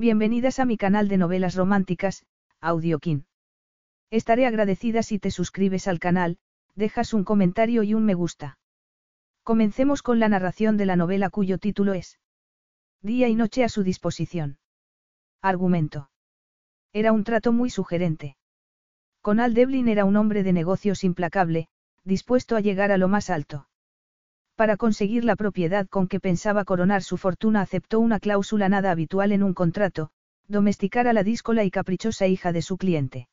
Bienvenidas a mi canal de novelas románticas, Audiokin. Estaré agradecida si te suscribes al canal, dejas un comentario y un me gusta. Comencemos con la narración de la novela cuyo título es Día y noche a su disposición. Argumento. Era un trato muy sugerente. Conal Devlin era un hombre de negocios implacable, dispuesto a llegar a lo más alto. Para conseguir la propiedad con que pensaba coronar su fortuna aceptó una cláusula nada habitual en un contrato, domesticar a la díscola y caprichosa hija de su cliente.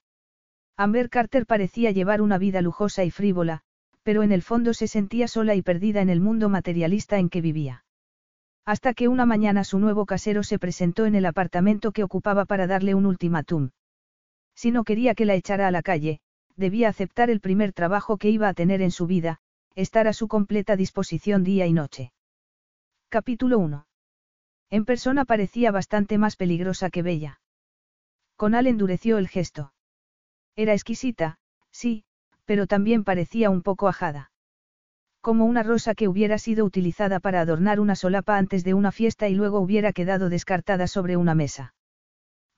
Amber Carter parecía llevar una vida lujosa y frívola, pero en el fondo se sentía sola y perdida en el mundo materialista en que vivía. Hasta que una mañana su nuevo casero se presentó en el apartamento que ocupaba para darle un ultimátum. Si no quería que la echara a la calle, debía aceptar el primer trabajo que iba a tener en su vida, estar a su completa disposición día y noche. Capítulo 1. En persona parecía bastante más peligrosa que bella. Conal endureció el gesto. Era exquisita, sí, pero también parecía un poco ajada. Como una rosa que hubiera sido utilizada para adornar una solapa antes de una fiesta y luego hubiera quedado descartada sobre una mesa.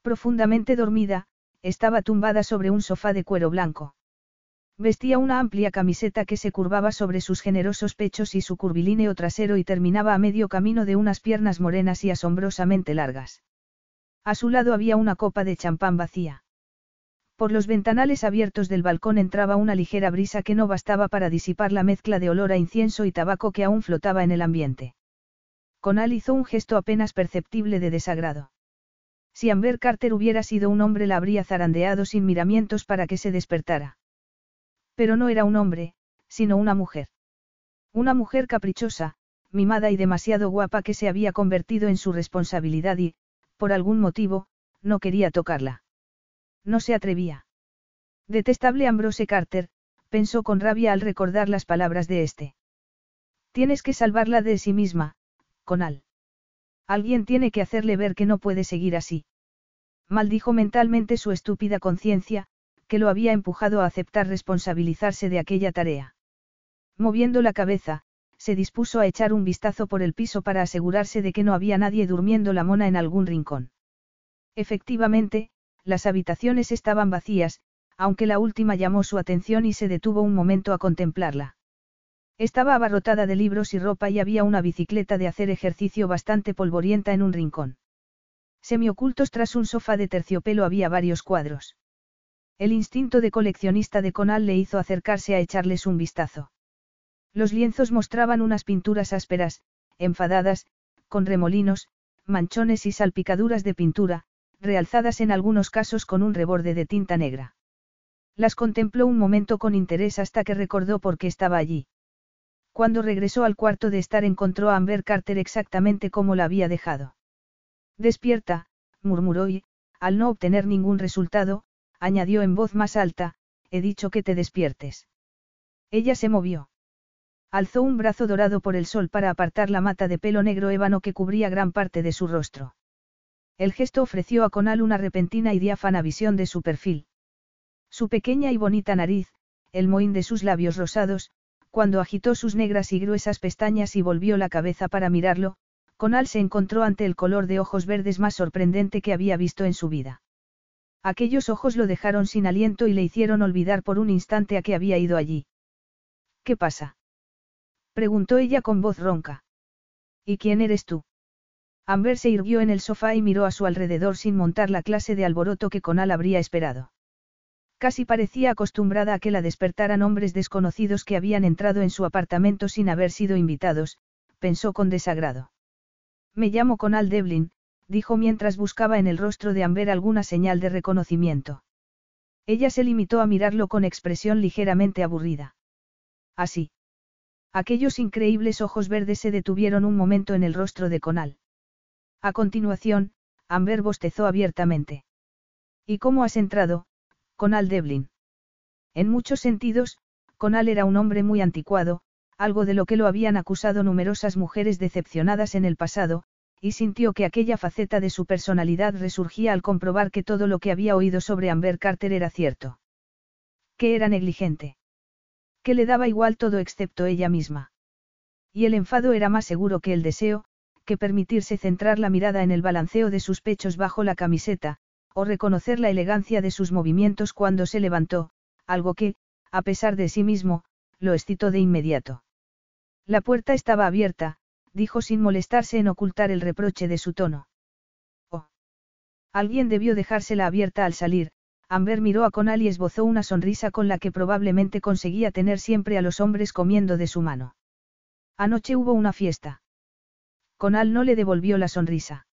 Profundamente dormida, estaba tumbada sobre un sofá de cuero blanco. Vestía una amplia camiseta que se curvaba sobre sus generosos pechos y su curvilíneo trasero y terminaba a medio camino de unas piernas morenas y asombrosamente largas. A su lado había una copa de champán vacía. Por los ventanales abiertos del balcón entraba una ligera brisa que no bastaba para disipar la mezcla de olor a incienso y tabaco que aún flotaba en el ambiente. Conal hizo un gesto apenas perceptible de desagrado. Si Amber Carter hubiera sido un hombre la habría zarandeado sin miramientos para que se despertara. Pero no era un hombre, sino una mujer. Una mujer caprichosa, mimada y demasiado guapa que se había convertido en su responsabilidad y, por algún motivo, no quería tocarla. No se atrevía. Detestable Ambrose Carter, pensó con rabia al recordar las palabras de este. Tienes que salvarla de sí misma, Conal. Alguien tiene que hacerle ver que no puede seguir así. Maldijo mentalmente su estúpida conciencia, que lo había empujado a aceptar responsabilizarse de aquella tarea. Moviendo la cabeza, se dispuso a echar un vistazo por el piso para asegurarse de que no había nadie durmiendo la mona en algún rincón. Efectivamente, las habitaciones estaban vacías, aunque la última llamó su atención y se detuvo un momento a contemplarla. Estaba abarrotada de libros y ropa y había una bicicleta de hacer ejercicio bastante polvorienta en un rincón. Semiocultos tras un sofá de terciopelo había varios cuadros. El instinto de coleccionista de Conal le hizo acercarse a echarles un vistazo. Los lienzos mostraban unas pinturas ásperas, enfadadas, con remolinos, manchones y salpicaduras de pintura, realzadas en algunos casos con un reborde de tinta negra. Las contempló un momento con interés hasta que recordó por qué estaba allí. Cuando regresó al cuarto de estar encontró a Amber Carter exactamente como la había dejado. Despierta, murmuró y, al no obtener ningún resultado, añadió en voz más alta, he dicho que te despiertes. Ella se movió. Alzó un brazo dorado por el sol para apartar la mata de pelo negro ébano que cubría gran parte de su rostro. El gesto ofreció a Conal una repentina y diáfana visión de su perfil. Su pequeña y bonita nariz, el mohín de sus labios rosados, cuando agitó sus negras y gruesas pestañas y volvió la cabeza para mirarlo, Conal se encontró ante el color de ojos verdes más sorprendente que había visto en su vida. Aquellos ojos lo dejaron sin aliento y le hicieron olvidar por un instante a que había ido allí. ¿Qué pasa? preguntó ella con voz ronca. ¿Y quién eres tú? Amber se irguió en el sofá y miró a su alrededor sin montar la clase de alboroto que Conal habría esperado. Casi parecía acostumbrada a que la despertaran hombres desconocidos que habían entrado en su apartamento sin haber sido invitados, pensó con desagrado. Me llamo Conal Devlin, dijo mientras buscaba en el rostro de Amber alguna señal de reconocimiento. Ella se limitó a mirarlo con expresión ligeramente aburrida. Así. Aquellos increíbles ojos verdes se detuvieron un momento en el rostro de Conal. A continuación, Amber bostezó abiertamente. ¿Y cómo has entrado, Conal Devlin? En muchos sentidos, Conal era un hombre muy anticuado, algo de lo que lo habían acusado numerosas mujeres decepcionadas en el pasado, y sintió que aquella faceta de su personalidad resurgía al comprobar que todo lo que había oído sobre Amber Carter era cierto. Que era negligente. Que le daba igual todo excepto ella misma. Y el enfado era más seguro que el deseo, que permitirse centrar la mirada en el balanceo de sus pechos bajo la camiseta, o reconocer la elegancia de sus movimientos cuando se levantó, algo que, a pesar de sí mismo, lo excitó de inmediato. La puerta estaba abierta, dijo sin molestarse en ocultar el reproche de su tono. Oh. Alguien debió dejársela abierta al salir, Amber miró a Conal y esbozó una sonrisa con la que probablemente conseguía tener siempre a los hombres comiendo de su mano. Anoche hubo una fiesta. Conal no le devolvió la sonrisa.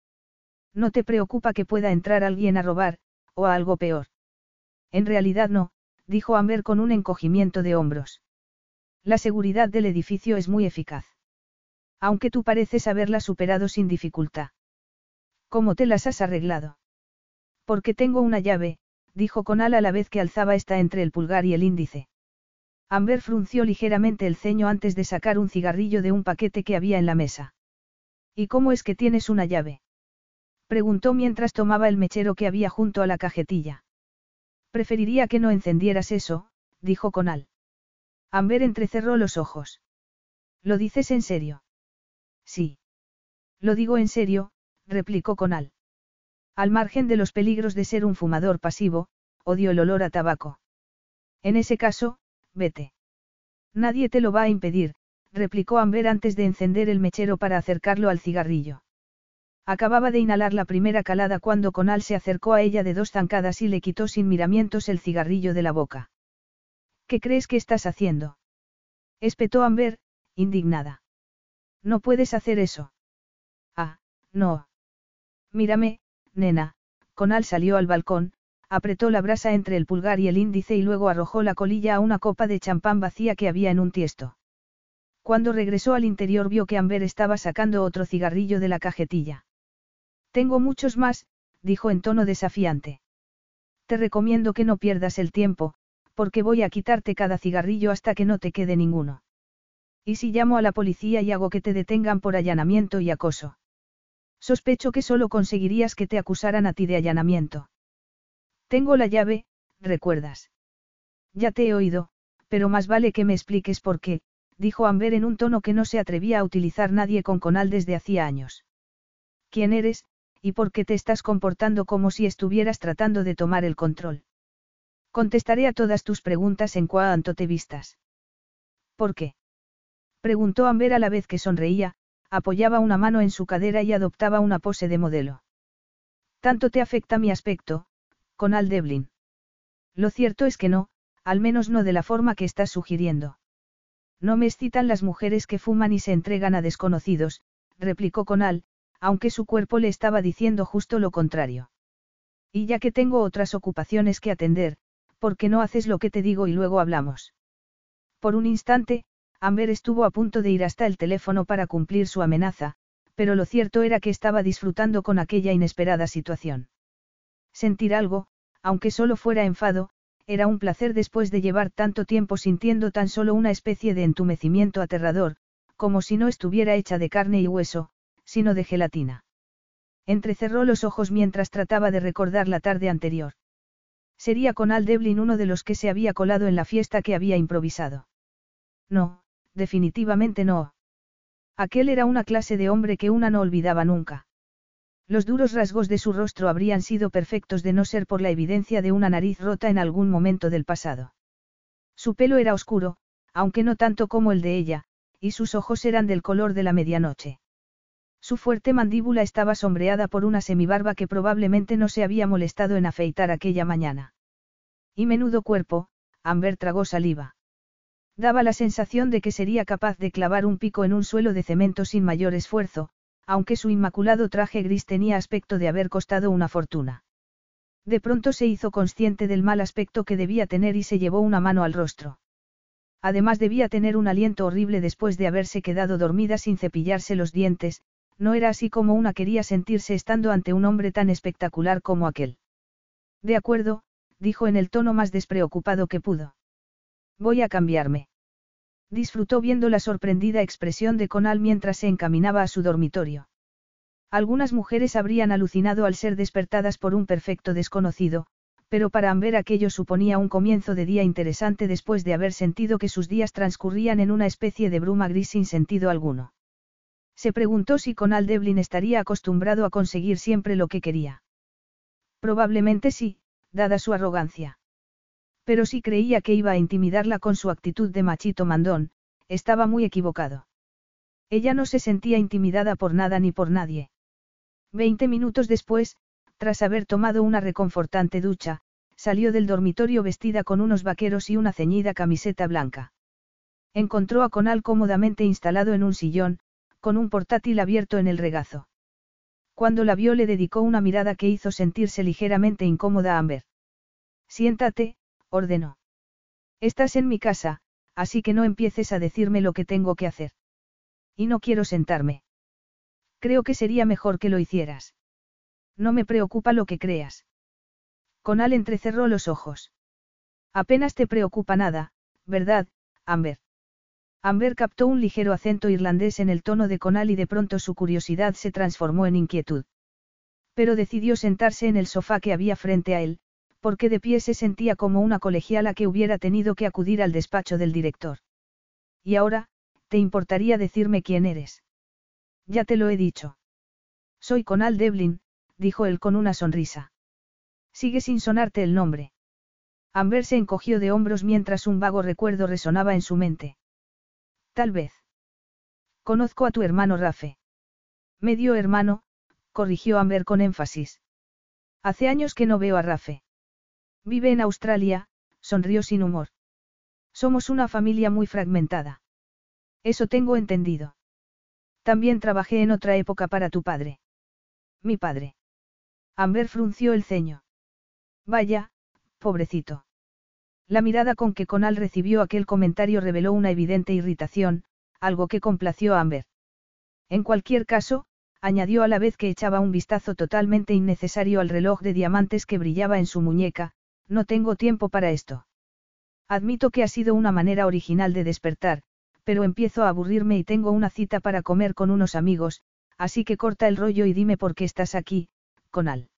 No te preocupa que pueda entrar alguien a robar, o a algo peor. En realidad no, dijo Amber con un encogimiento de hombros. La seguridad del edificio es muy eficaz. Aunque tú pareces haberla superado sin dificultad. ¿Cómo te las has arreglado? Porque tengo una llave, dijo Conal a la vez que alzaba esta entre el pulgar y el índice. Amber frunció ligeramente el ceño antes de sacar un cigarrillo de un paquete que había en la mesa. ¿Y cómo es que tienes una llave? Preguntó mientras tomaba el mechero que había junto a la cajetilla. Preferiría que no encendieras eso, dijo Conal. Amber entrecerró los ojos. ¿Lo dices en serio? Sí. Lo digo en serio, replicó Conal. Al margen de los peligros de ser un fumador pasivo, odio el olor a tabaco. En ese caso, vete. Nadie te lo va a impedir, replicó Amber antes de encender el mechero para acercarlo al cigarrillo. Acababa de inhalar la primera calada cuando Conal se acercó a ella de dos zancadas y le quitó sin miramientos el cigarrillo de la boca. ¿Qué crees que estás haciendo? Espetó Amber, indignada. No puedes hacer eso. Ah, no. Mírame, nena, Conal salió al balcón, apretó la brasa entre el pulgar y el índice y luego arrojó la colilla a una copa de champán vacía que había en un tiesto. Cuando regresó al interior vio que Amber estaba sacando otro cigarrillo de la cajetilla. Tengo muchos más, dijo en tono desafiante. Te recomiendo que no pierdas el tiempo, porque voy a quitarte cada cigarrillo hasta que no te quede ninguno. ¿Y si llamo a la policía y hago que te detengan por allanamiento y acoso? Sospecho que solo conseguirías que te acusaran a ti de allanamiento. Tengo la llave, recuerdas. Ya te he oído, pero más vale que me expliques por qué, dijo Amber en un tono que no se atrevía a utilizar nadie con Conal desde hacía años. ¿Quién eres, y por qué te estás comportando como si estuvieras tratando de tomar el control? Contestaré a todas tus preguntas en cuanto te vistas. ¿Por qué? Preguntó Amber a la vez que sonreía, apoyaba una mano en su cadera y adoptaba una pose de modelo. ¿Tanto te afecta mi aspecto, con Al Devlin? Lo cierto es que no, al menos no de la forma que estás sugiriendo. No me excitan las mujeres que fuman y se entregan a desconocidos, replicó Conal, aunque su cuerpo le estaba diciendo justo lo contrario. Y ya que tengo otras ocupaciones que atender, ¿por qué no haces lo que te digo y luego hablamos? Por un instante, Amber estuvo a punto de ir hasta el teléfono para cumplir su amenaza, pero lo cierto era que estaba disfrutando con aquella inesperada situación. Sentir algo, aunque solo fuera enfado, era un placer después de llevar tanto tiempo sintiendo tan solo una especie de entumecimiento aterrador, como si no estuviera hecha de carne y hueso, sino de gelatina. Entrecerró los ojos mientras trataba de recordar la tarde anterior. Sería con Al uno de los que se había colado en la fiesta que había improvisado. No, definitivamente no. Aquel era una clase de hombre que una no olvidaba nunca. Los duros rasgos de su rostro habrían sido perfectos de no ser por la evidencia de una nariz rota en algún momento del pasado. Su pelo era oscuro, aunque no tanto como el de ella, y sus ojos eran del color de la medianoche. Su fuerte mandíbula estaba sombreada por una semibarba que probablemente no se había molestado en afeitar aquella mañana. Y menudo cuerpo, Amber tragó saliva. Daba la sensación de que sería capaz de clavar un pico en un suelo de cemento sin mayor esfuerzo, aunque su inmaculado traje gris tenía aspecto de haber costado una fortuna. De pronto se hizo consciente del mal aspecto que debía tener y se llevó una mano al rostro. Además debía tener un aliento horrible después de haberse quedado dormida sin cepillarse los dientes, no era así como una quería sentirse estando ante un hombre tan espectacular como aquel. De acuerdo, dijo en el tono más despreocupado que pudo. Voy a cambiarme. Disfrutó viendo la sorprendida expresión de Conal mientras se encaminaba a su dormitorio. Algunas mujeres habrían alucinado al ser despertadas por un perfecto desconocido, pero para Amber aquello suponía un comienzo de día interesante después de haber sentido que sus días transcurrían en una especie de bruma gris sin sentido alguno. Se preguntó si Conal Devlin estaría acostumbrado a conseguir siempre lo que quería. Probablemente sí, dada su arrogancia. Pero si creía que iba a intimidarla con su actitud de machito mandón, estaba muy equivocado. Ella no se sentía intimidada por nada ni por nadie. Veinte minutos después, tras haber tomado una reconfortante ducha, salió del dormitorio vestida con unos vaqueros y una ceñida camiseta blanca. Encontró a Conal cómodamente instalado en un sillón, con un portátil abierto en el regazo. Cuando la vio le dedicó una mirada que hizo sentirse ligeramente incómoda a Amber. Siéntate, ordenó. Estás en mi casa, así que no empieces a decirme lo que tengo que hacer. Y no quiero sentarme. Creo que sería mejor que lo hicieras. No me preocupa lo que creas. Conal entrecerró los ojos. Apenas te preocupa nada, ¿verdad, Amber? Amber captó un ligero acento irlandés en el tono de Conal y de pronto su curiosidad se transformó en inquietud. Pero decidió sentarse en el sofá que había frente a él, porque de pie se sentía como una colegiala que hubiera tenido que acudir al despacho del director. Y ahora, ¿te importaría decirme quién eres? Ya te lo he dicho. Soy Conal Devlin, dijo él con una sonrisa. Sigue sin sonarte el nombre. Amber se encogió de hombros mientras un vago recuerdo resonaba en su mente. Tal vez. Conozco a tu hermano Rafe. Medio hermano, corrigió Amber con énfasis. Hace años que no veo a Rafe. Vive en Australia, sonrió sin humor. Somos una familia muy fragmentada. Eso tengo entendido. También trabajé en otra época para tu padre. Mi padre. Amber frunció el ceño. Vaya, pobrecito. La mirada con que Conal recibió aquel comentario reveló una evidente irritación, algo que complació a Amber. En cualquier caso, añadió a la vez que echaba un vistazo totalmente innecesario al reloj de diamantes que brillaba en su muñeca, no tengo tiempo para esto. Admito que ha sido una manera original de despertar, pero empiezo a aburrirme y tengo una cita para comer con unos amigos, así que corta el rollo y dime por qué estás aquí, Conal.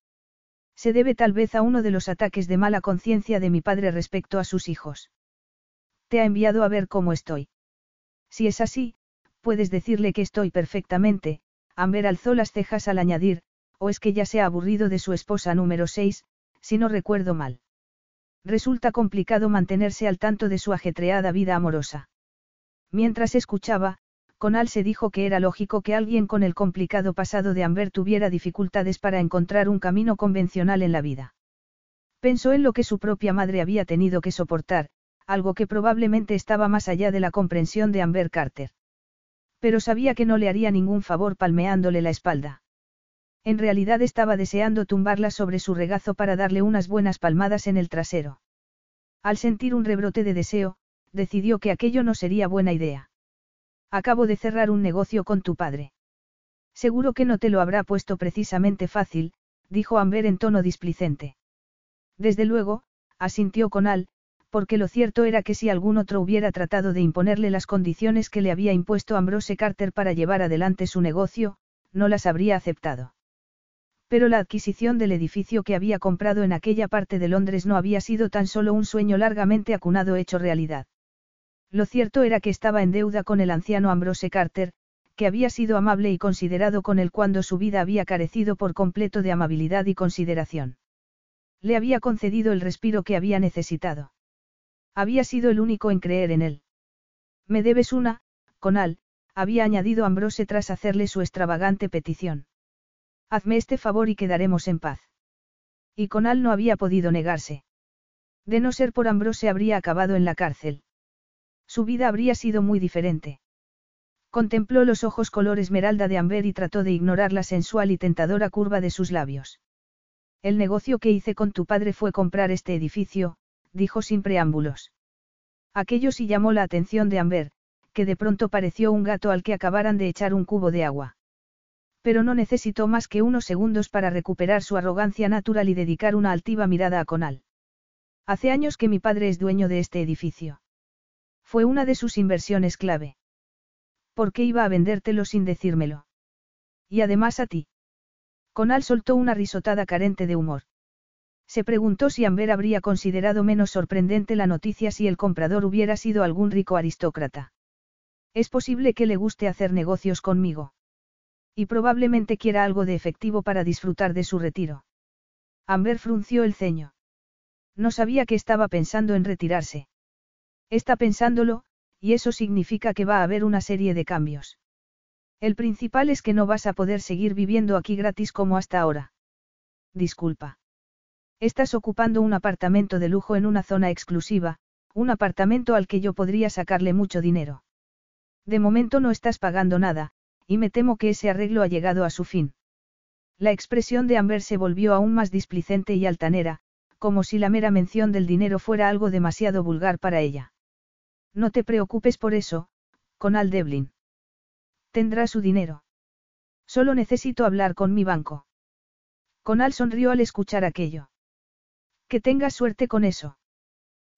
Se debe tal vez a uno de los ataques de mala conciencia de mi padre respecto a sus hijos. Te ha enviado a ver cómo estoy. Si es así, puedes decirle que estoy perfectamente, Amber alzó las cejas al añadir, o es que ya se ha aburrido de su esposa número 6, si no recuerdo mal. Resulta complicado mantenerse al tanto de su ajetreada vida amorosa. Mientras escuchaba, Conal se dijo que era lógico que alguien con el complicado pasado de Amber tuviera dificultades para encontrar un camino convencional en la vida. Pensó en lo que su propia madre había tenido que soportar, algo que probablemente estaba más allá de la comprensión de Amber Carter. Pero sabía que no le haría ningún favor palmeándole la espalda. En realidad estaba deseando tumbarla sobre su regazo para darle unas buenas palmadas en el trasero. Al sentir un rebrote de deseo, decidió que aquello no sería buena idea. Acabo de cerrar un negocio con tu padre. Seguro que no te lo habrá puesto precisamente fácil, dijo Amber en tono displicente. Desde luego, asintió Conal, porque lo cierto era que si algún otro hubiera tratado de imponerle las condiciones que le había impuesto Ambrose Carter para llevar adelante su negocio, no las habría aceptado. Pero la adquisición del edificio que había comprado en aquella parte de Londres no había sido tan solo un sueño largamente acunado hecho realidad. Lo cierto era que estaba en deuda con el anciano Ambrose Carter, que había sido amable y considerado con él cuando su vida había carecido por completo de amabilidad y consideración. Le había concedido el respiro que había necesitado. Había sido el único en creer en él. Me debes una, Conal, había añadido Ambrose tras hacerle su extravagante petición. Hazme este favor y quedaremos en paz. Y Conal no había podido negarse. De no ser por Ambrose habría acabado en la cárcel. Su vida habría sido muy diferente. Contempló los ojos color esmeralda de Amber y trató de ignorar la sensual y tentadora curva de sus labios. El negocio que hice con tu padre fue comprar este edificio, dijo sin preámbulos. Aquello sí llamó la atención de Amber, que de pronto pareció un gato al que acabaran de echar un cubo de agua. Pero no necesitó más que unos segundos para recuperar su arrogancia natural y dedicar una altiva mirada a Conal. Hace años que mi padre es dueño de este edificio. Fue una de sus inversiones clave. ¿Por qué iba a vendértelo sin decírmelo? Y además a ti. Conal soltó una risotada carente de humor. Se preguntó si Amber habría considerado menos sorprendente la noticia si el comprador hubiera sido algún rico aristócrata. Es posible que le guste hacer negocios conmigo. Y probablemente quiera algo de efectivo para disfrutar de su retiro. Amber frunció el ceño. No sabía que estaba pensando en retirarse. Está pensándolo, y eso significa que va a haber una serie de cambios. El principal es que no vas a poder seguir viviendo aquí gratis como hasta ahora. Disculpa. Estás ocupando un apartamento de lujo en una zona exclusiva, un apartamento al que yo podría sacarle mucho dinero. De momento no estás pagando nada, y me temo que ese arreglo ha llegado a su fin. La expresión de Amber se volvió aún más displicente y altanera, como si la mera mención del dinero fuera algo demasiado vulgar para ella. No te preocupes por eso, con Al Devlin. Tendrá su dinero. Solo necesito hablar con mi banco. Conal sonrió al escuchar aquello. Que tengas suerte con eso.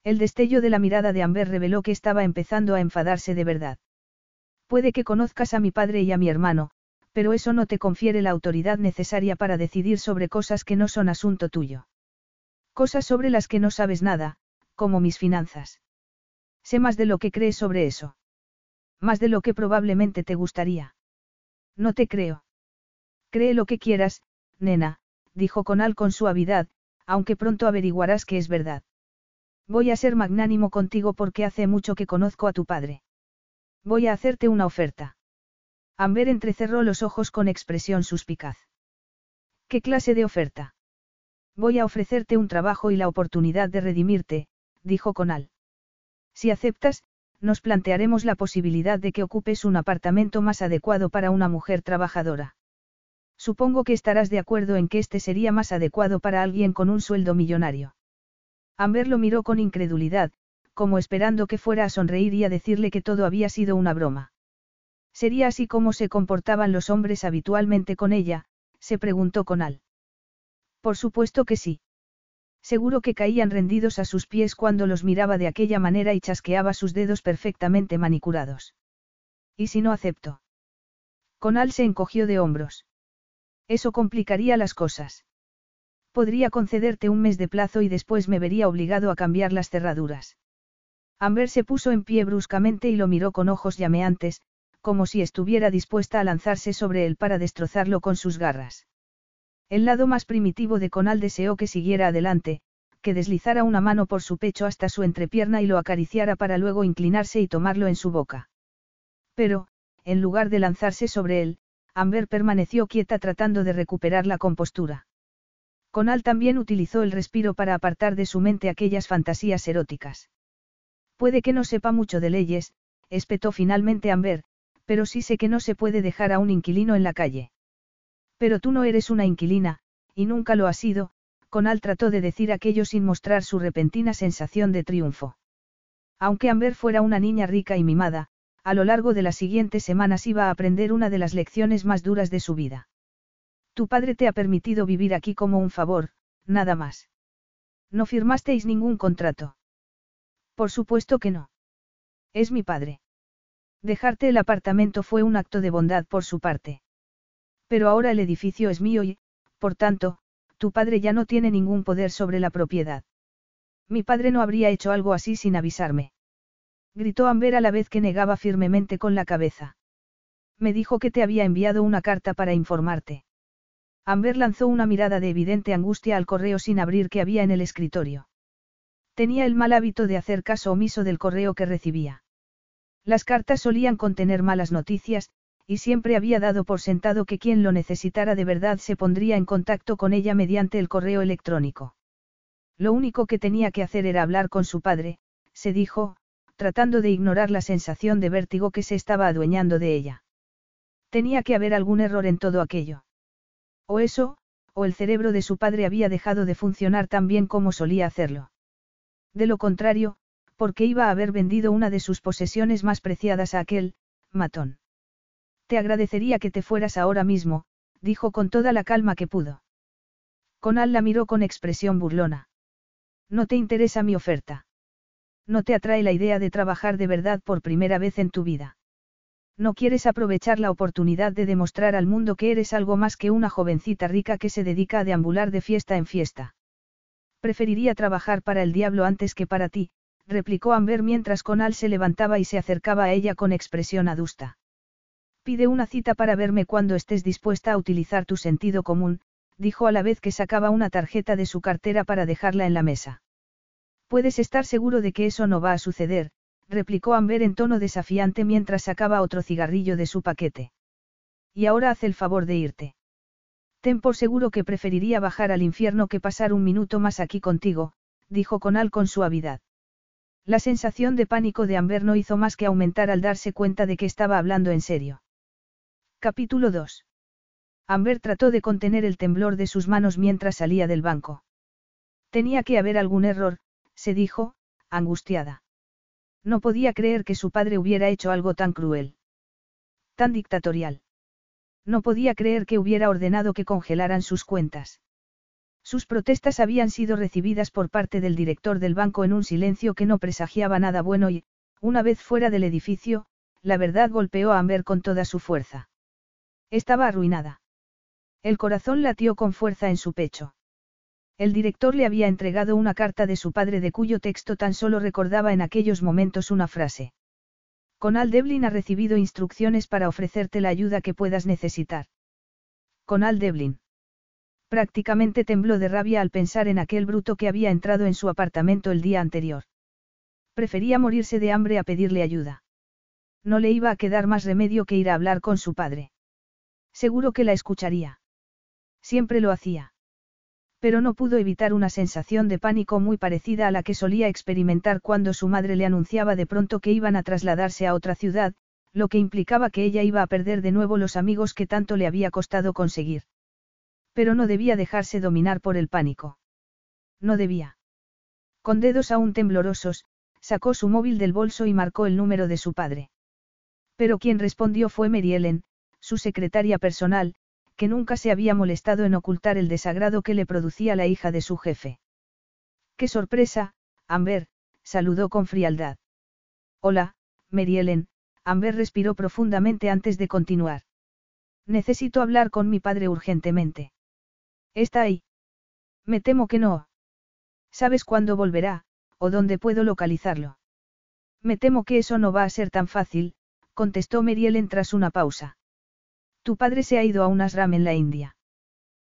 El destello de la mirada de Amber reveló que estaba empezando a enfadarse de verdad. Puede que conozcas a mi padre y a mi hermano, pero eso no te confiere la autoridad necesaria para decidir sobre cosas que no son asunto tuyo. Cosas sobre las que no sabes nada, como mis finanzas. Sé más de lo que crees sobre eso. Más de lo que probablemente te gustaría. No te creo. Cree lo que quieras, nena, dijo Conal con suavidad, aunque pronto averiguarás que es verdad. Voy a ser magnánimo contigo porque hace mucho que conozco a tu padre. Voy a hacerte una oferta. Amber entrecerró los ojos con expresión suspicaz. ¿Qué clase de oferta? Voy a ofrecerte un trabajo y la oportunidad de redimirte, dijo Conal. Si aceptas, nos plantearemos la posibilidad de que ocupes un apartamento más adecuado para una mujer trabajadora. Supongo que estarás de acuerdo en que este sería más adecuado para alguien con un sueldo millonario. Amber lo miró con incredulidad, como esperando que fuera a sonreír y a decirle que todo había sido una broma. ¿Sería así como se comportaban los hombres habitualmente con ella? se preguntó Conal. Por supuesto que sí. Seguro que caían rendidos a sus pies cuando los miraba de aquella manera y chasqueaba sus dedos perfectamente manicurados. ¿Y si no acepto? Conal se encogió de hombros. Eso complicaría las cosas. Podría concederte un mes de plazo y después me vería obligado a cambiar las cerraduras. Amber se puso en pie bruscamente y lo miró con ojos llameantes, como si estuviera dispuesta a lanzarse sobre él para destrozarlo con sus garras. El lado más primitivo de Conal deseó que siguiera adelante, que deslizara una mano por su pecho hasta su entrepierna y lo acariciara para luego inclinarse y tomarlo en su boca. Pero, en lugar de lanzarse sobre él, Amber permaneció quieta tratando de recuperar la compostura. Conal también utilizó el respiro para apartar de su mente aquellas fantasías eróticas. Puede que no sepa mucho de leyes, espetó finalmente Amber, pero sí sé que no se puede dejar a un inquilino en la calle. Pero tú no eres una inquilina, y nunca lo has sido, Conal trató de decir aquello sin mostrar su repentina sensación de triunfo. Aunque Amber fuera una niña rica y mimada, a lo largo de las siguientes semanas iba a aprender una de las lecciones más duras de su vida. Tu padre te ha permitido vivir aquí como un favor, nada más. No firmasteis ningún contrato. Por supuesto que no. Es mi padre. Dejarte el apartamento fue un acto de bondad por su parte. Pero ahora el edificio es mío y, por tanto, tu padre ya no tiene ningún poder sobre la propiedad. Mi padre no habría hecho algo así sin avisarme. Gritó Amber a la vez que negaba firmemente con la cabeza. Me dijo que te había enviado una carta para informarte. Amber lanzó una mirada de evidente angustia al correo sin abrir que había en el escritorio. Tenía el mal hábito de hacer caso omiso del correo que recibía. Las cartas solían contener malas noticias, y siempre había dado por sentado que quien lo necesitara de verdad se pondría en contacto con ella mediante el correo electrónico. Lo único que tenía que hacer era hablar con su padre, se dijo, tratando de ignorar la sensación de vértigo que se estaba adueñando de ella. Tenía que haber algún error en todo aquello. O eso, o el cerebro de su padre había dejado de funcionar tan bien como solía hacerlo. De lo contrario, porque iba a haber vendido una de sus posesiones más preciadas a aquel, matón. Te agradecería que te fueras ahora mismo, dijo con toda la calma que pudo. Conal la miró con expresión burlona. No te interesa mi oferta. No te atrae la idea de trabajar de verdad por primera vez en tu vida. No quieres aprovechar la oportunidad de demostrar al mundo que eres algo más que una jovencita rica que se dedica a deambular de fiesta en fiesta. Preferiría trabajar para el diablo antes que para ti, replicó Amber mientras Conal se levantaba y se acercaba a ella con expresión adusta. Pide una cita para verme cuando estés dispuesta a utilizar tu sentido común, dijo a la vez que sacaba una tarjeta de su cartera para dejarla en la mesa. Puedes estar seguro de que eso no va a suceder, replicó Amber en tono desafiante mientras sacaba otro cigarrillo de su paquete. Y ahora haz el favor de irte. Ten por seguro que preferiría bajar al infierno que pasar un minuto más aquí contigo, dijo Conal con suavidad. La sensación de pánico de Amber no hizo más que aumentar al darse cuenta de que estaba hablando en serio. Capítulo 2. Amber trató de contener el temblor de sus manos mientras salía del banco. Tenía que haber algún error, se dijo, angustiada. No podía creer que su padre hubiera hecho algo tan cruel. Tan dictatorial. No podía creer que hubiera ordenado que congelaran sus cuentas. Sus protestas habían sido recibidas por parte del director del banco en un silencio que no presagiaba nada bueno y, una vez fuera del edificio, la verdad golpeó a Amber con toda su fuerza. Estaba arruinada. El corazón latió con fuerza en su pecho. El director le había entregado una carta de su padre de cuyo texto tan solo recordaba en aquellos momentos una frase. Conal Devlin ha recibido instrucciones para ofrecerte la ayuda que puedas necesitar. Conal Devlin. Prácticamente tembló de rabia al pensar en aquel bruto que había entrado en su apartamento el día anterior. Prefería morirse de hambre a pedirle ayuda. No le iba a quedar más remedio que ir a hablar con su padre. Seguro que la escucharía. Siempre lo hacía. Pero no pudo evitar una sensación de pánico muy parecida a la que solía experimentar cuando su madre le anunciaba de pronto que iban a trasladarse a otra ciudad, lo que implicaba que ella iba a perder de nuevo los amigos que tanto le había costado conseguir. Pero no debía dejarse dominar por el pánico. No debía. Con dedos aún temblorosos, sacó su móvil del bolso y marcó el número de su padre. Pero quien respondió fue Mary Ellen, su secretaria personal, que nunca se había molestado en ocultar el desagrado que le producía la hija de su jefe. ¡Qué sorpresa, Amber! saludó con frialdad. Hola, Mary Ellen, Amber respiró profundamente antes de continuar. Necesito hablar con mi padre urgentemente. ¿Está ahí? Me temo que no. ¿Sabes cuándo volverá, o dónde puedo localizarlo? Me temo que eso no va a ser tan fácil, contestó Mary Ellen tras una pausa. Tu padre se ha ido a un ashram en la India.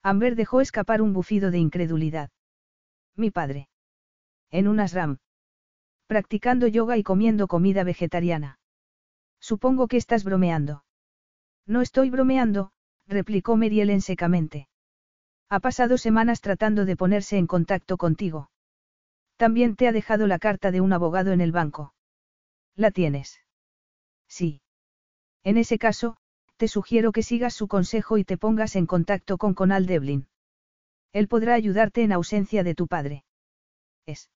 Amber dejó escapar un bufido de incredulidad. Mi padre. En un ashram. Practicando yoga y comiendo comida vegetariana. Supongo que estás bromeando. No estoy bromeando, replicó Merielen secamente. Ha pasado semanas tratando de ponerse en contacto contigo. También te ha dejado la carta de un abogado en el banco. ¿La tienes? Sí. En ese caso, te sugiero que sigas su consejo y te pongas en contacto con Conal Devlin. Él podrá ayudarte en ausencia de tu padre. Es.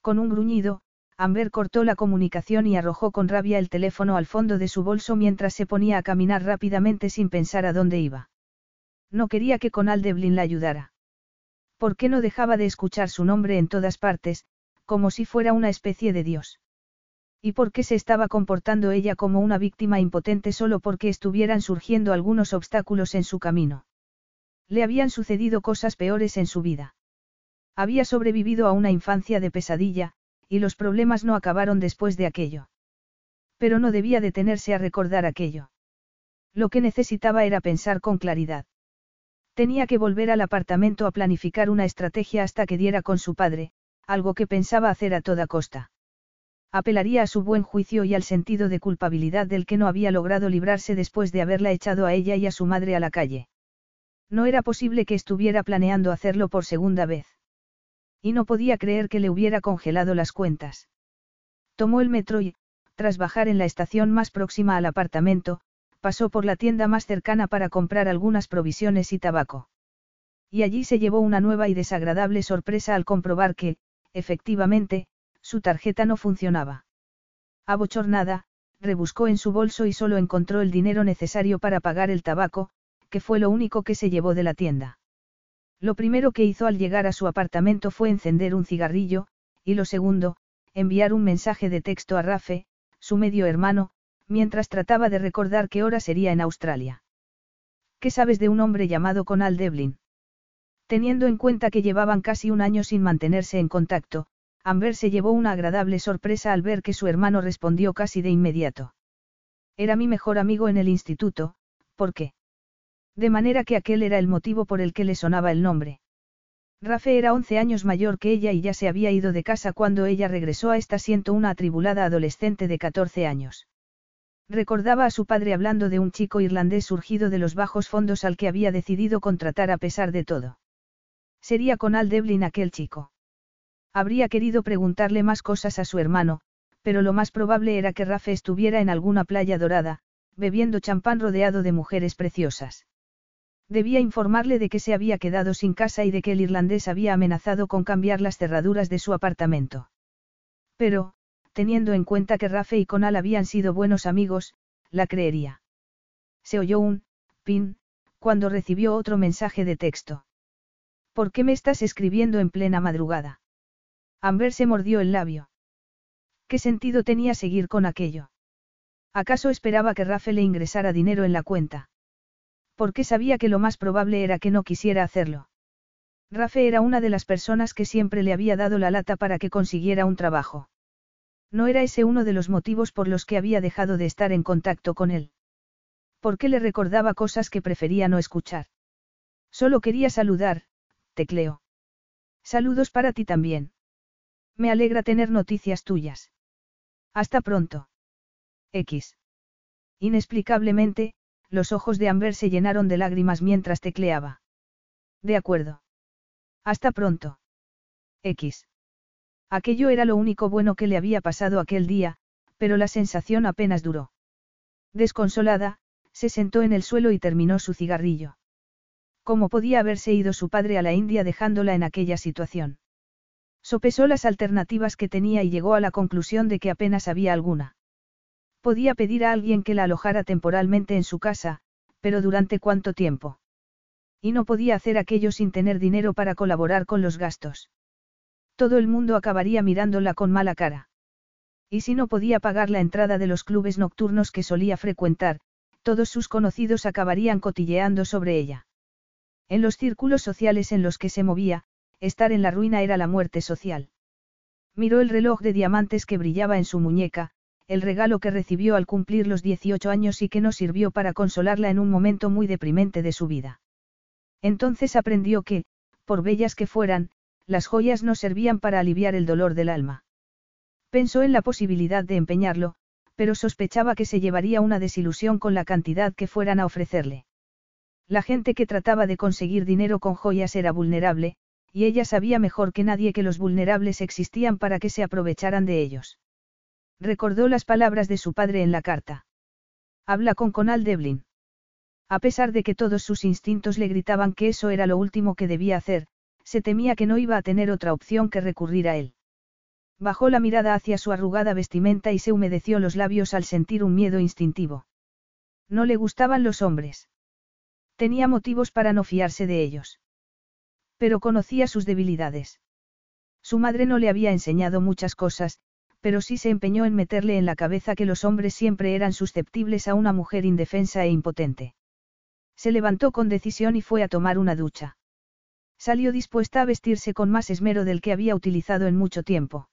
Con un gruñido, Amber cortó la comunicación y arrojó con rabia el teléfono al fondo de su bolso mientras se ponía a caminar rápidamente sin pensar a dónde iba. No quería que Conal Devlin la ayudara. ¿Por qué no dejaba de escuchar su nombre en todas partes, como si fuera una especie de dios? ¿Y por qué se estaba comportando ella como una víctima impotente solo porque estuvieran surgiendo algunos obstáculos en su camino? Le habían sucedido cosas peores en su vida. Había sobrevivido a una infancia de pesadilla, y los problemas no acabaron después de aquello. Pero no debía detenerse a recordar aquello. Lo que necesitaba era pensar con claridad. Tenía que volver al apartamento a planificar una estrategia hasta que diera con su padre, algo que pensaba hacer a toda costa. Apelaría a su buen juicio y al sentido de culpabilidad del que no había logrado librarse después de haberla echado a ella y a su madre a la calle. No era posible que estuviera planeando hacerlo por segunda vez. Y no podía creer que le hubiera congelado las cuentas. Tomó el metro y, tras bajar en la estación más próxima al apartamento, pasó por la tienda más cercana para comprar algunas provisiones y tabaco. Y allí se llevó una nueva y desagradable sorpresa al comprobar que, efectivamente, su tarjeta no funcionaba. Abochornada, rebuscó en su bolso y solo encontró el dinero necesario para pagar el tabaco, que fue lo único que se llevó de la tienda. Lo primero que hizo al llegar a su apartamento fue encender un cigarrillo, y lo segundo, enviar un mensaje de texto a Rafe, su medio hermano, mientras trataba de recordar qué hora sería en Australia. ¿Qué sabes de un hombre llamado Conal Devlin? Teniendo en cuenta que llevaban casi un año sin mantenerse en contacto, Amber se llevó una agradable sorpresa al ver que su hermano respondió casi de inmediato. Era mi mejor amigo en el instituto, ¿por qué? De manera que aquel era el motivo por el que le sonaba el nombre. Rafe era 11 años mayor que ella y ya se había ido de casa cuando ella regresó a esta siento una atribulada adolescente de 14 años. Recordaba a su padre hablando de un chico irlandés surgido de los bajos fondos al que había decidido contratar a pesar de todo. Sería con Al Devlin aquel chico. Habría querido preguntarle más cosas a su hermano, pero lo más probable era que Rafe estuviera en alguna playa dorada, bebiendo champán rodeado de mujeres preciosas. Debía informarle de que se había quedado sin casa y de que el irlandés había amenazado con cambiar las cerraduras de su apartamento. Pero, teniendo en cuenta que Rafe y Conal habían sido buenos amigos, la creería. Se oyó un pin cuando recibió otro mensaje de texto. ¿Por qué me estás escribiendo en plena madrugada? Amber se mordió el labio. ¿Qué sentido tenía seguir con aquello? ¿Acaso esperaba que Rafe le ingresara dinero en la cuenta? porque sabía que lo más probable era que no quisiera hacerlo. Rafe era una de las personas que siempre le había dado la lata para que consiguiera un trabajo. No era ese uno de los motivos por los que había dejado de estar en contacto con él. Porque le recordaba cosas que prefería no escuchar. Solo quería saludar, tecleo. Saludos para ti también. Me alegra tener noticias tuyas. Hasta pronto. X. Inexplicablemente, los ojos de Amber se llenaron de lágrimas mientras tecleaba. De acuerdo. Hasta pronto. X. Aquello era lo único bueno que le había pasado aquel día, pero la sensación apenas duró. Desconsolada, se sentó en el suelo y terminó su cigarrillo. ¿Cómo podía haberse ido su padre a la India dejándola en aquella situación? Sopesó las alternativas que tenía y llegó a la conclusión de que apenas había alguna. Podía pedir a alguien que la alojara temporalmente en su casa, pero ¿durante cuánto tiempo? Y no podía hacer aquello sin tener dinero para colaborar con los gastos. Todo el mundo acabaría mirándola con mala cara. Y si no podía pagar la entrada de los clubes nocturnos que solía frecuentar, todos sus conocidos acabarían cotilleando sobre ella. En los círculos sociales en los que se movía, estar en la ruina era la muerte social. Miró el reloj de diamantes que brillaba en su muñeca, el regalo que recibió al cumplir los 18 años y que no sirvió para consolarla en un momento muy deprimente de su vida. Entonces aprendió que, por bellas que fueran, las joyas no servían para aliviar el dolor del alma. Pensó en la posibilidad de empeñarlo, pero sospechaba que se llevaría una desilusión con la cantidad que fueran a ofrecerle. La gente que trataba de conseguir dinero con joyas era vulnerable, y ella sabía mejor que nadie que los vulnerables existían para que se aprovecharan de ellos. Recordó las palabras de su padre en la carta. Habla con Conal Devlin. A pesar de que todos sus instintos le gritaban que eso era lo último que debía hacer, se temía que no iba a tener otra opción que recurrir a él. Bajó la mirada hacia su arrugada vestimenta y se humedeció los labios al sentir un miedo instintivo. No le gustaban los hombres. Tenía motivos para no fiarse de ellos. Pero conocía sus debilidades. Su madre no le había enseñado muchas cosas, pero sí se empeñó en meterle en la cabeza que los hombres siempre eran susceptibles a una mujer indefensa e impotente. Se levantó con decisión y fue a tomar una ducha. Salió dispuesta a vestirse con más esmero del que había utilizado en mucho tiempo.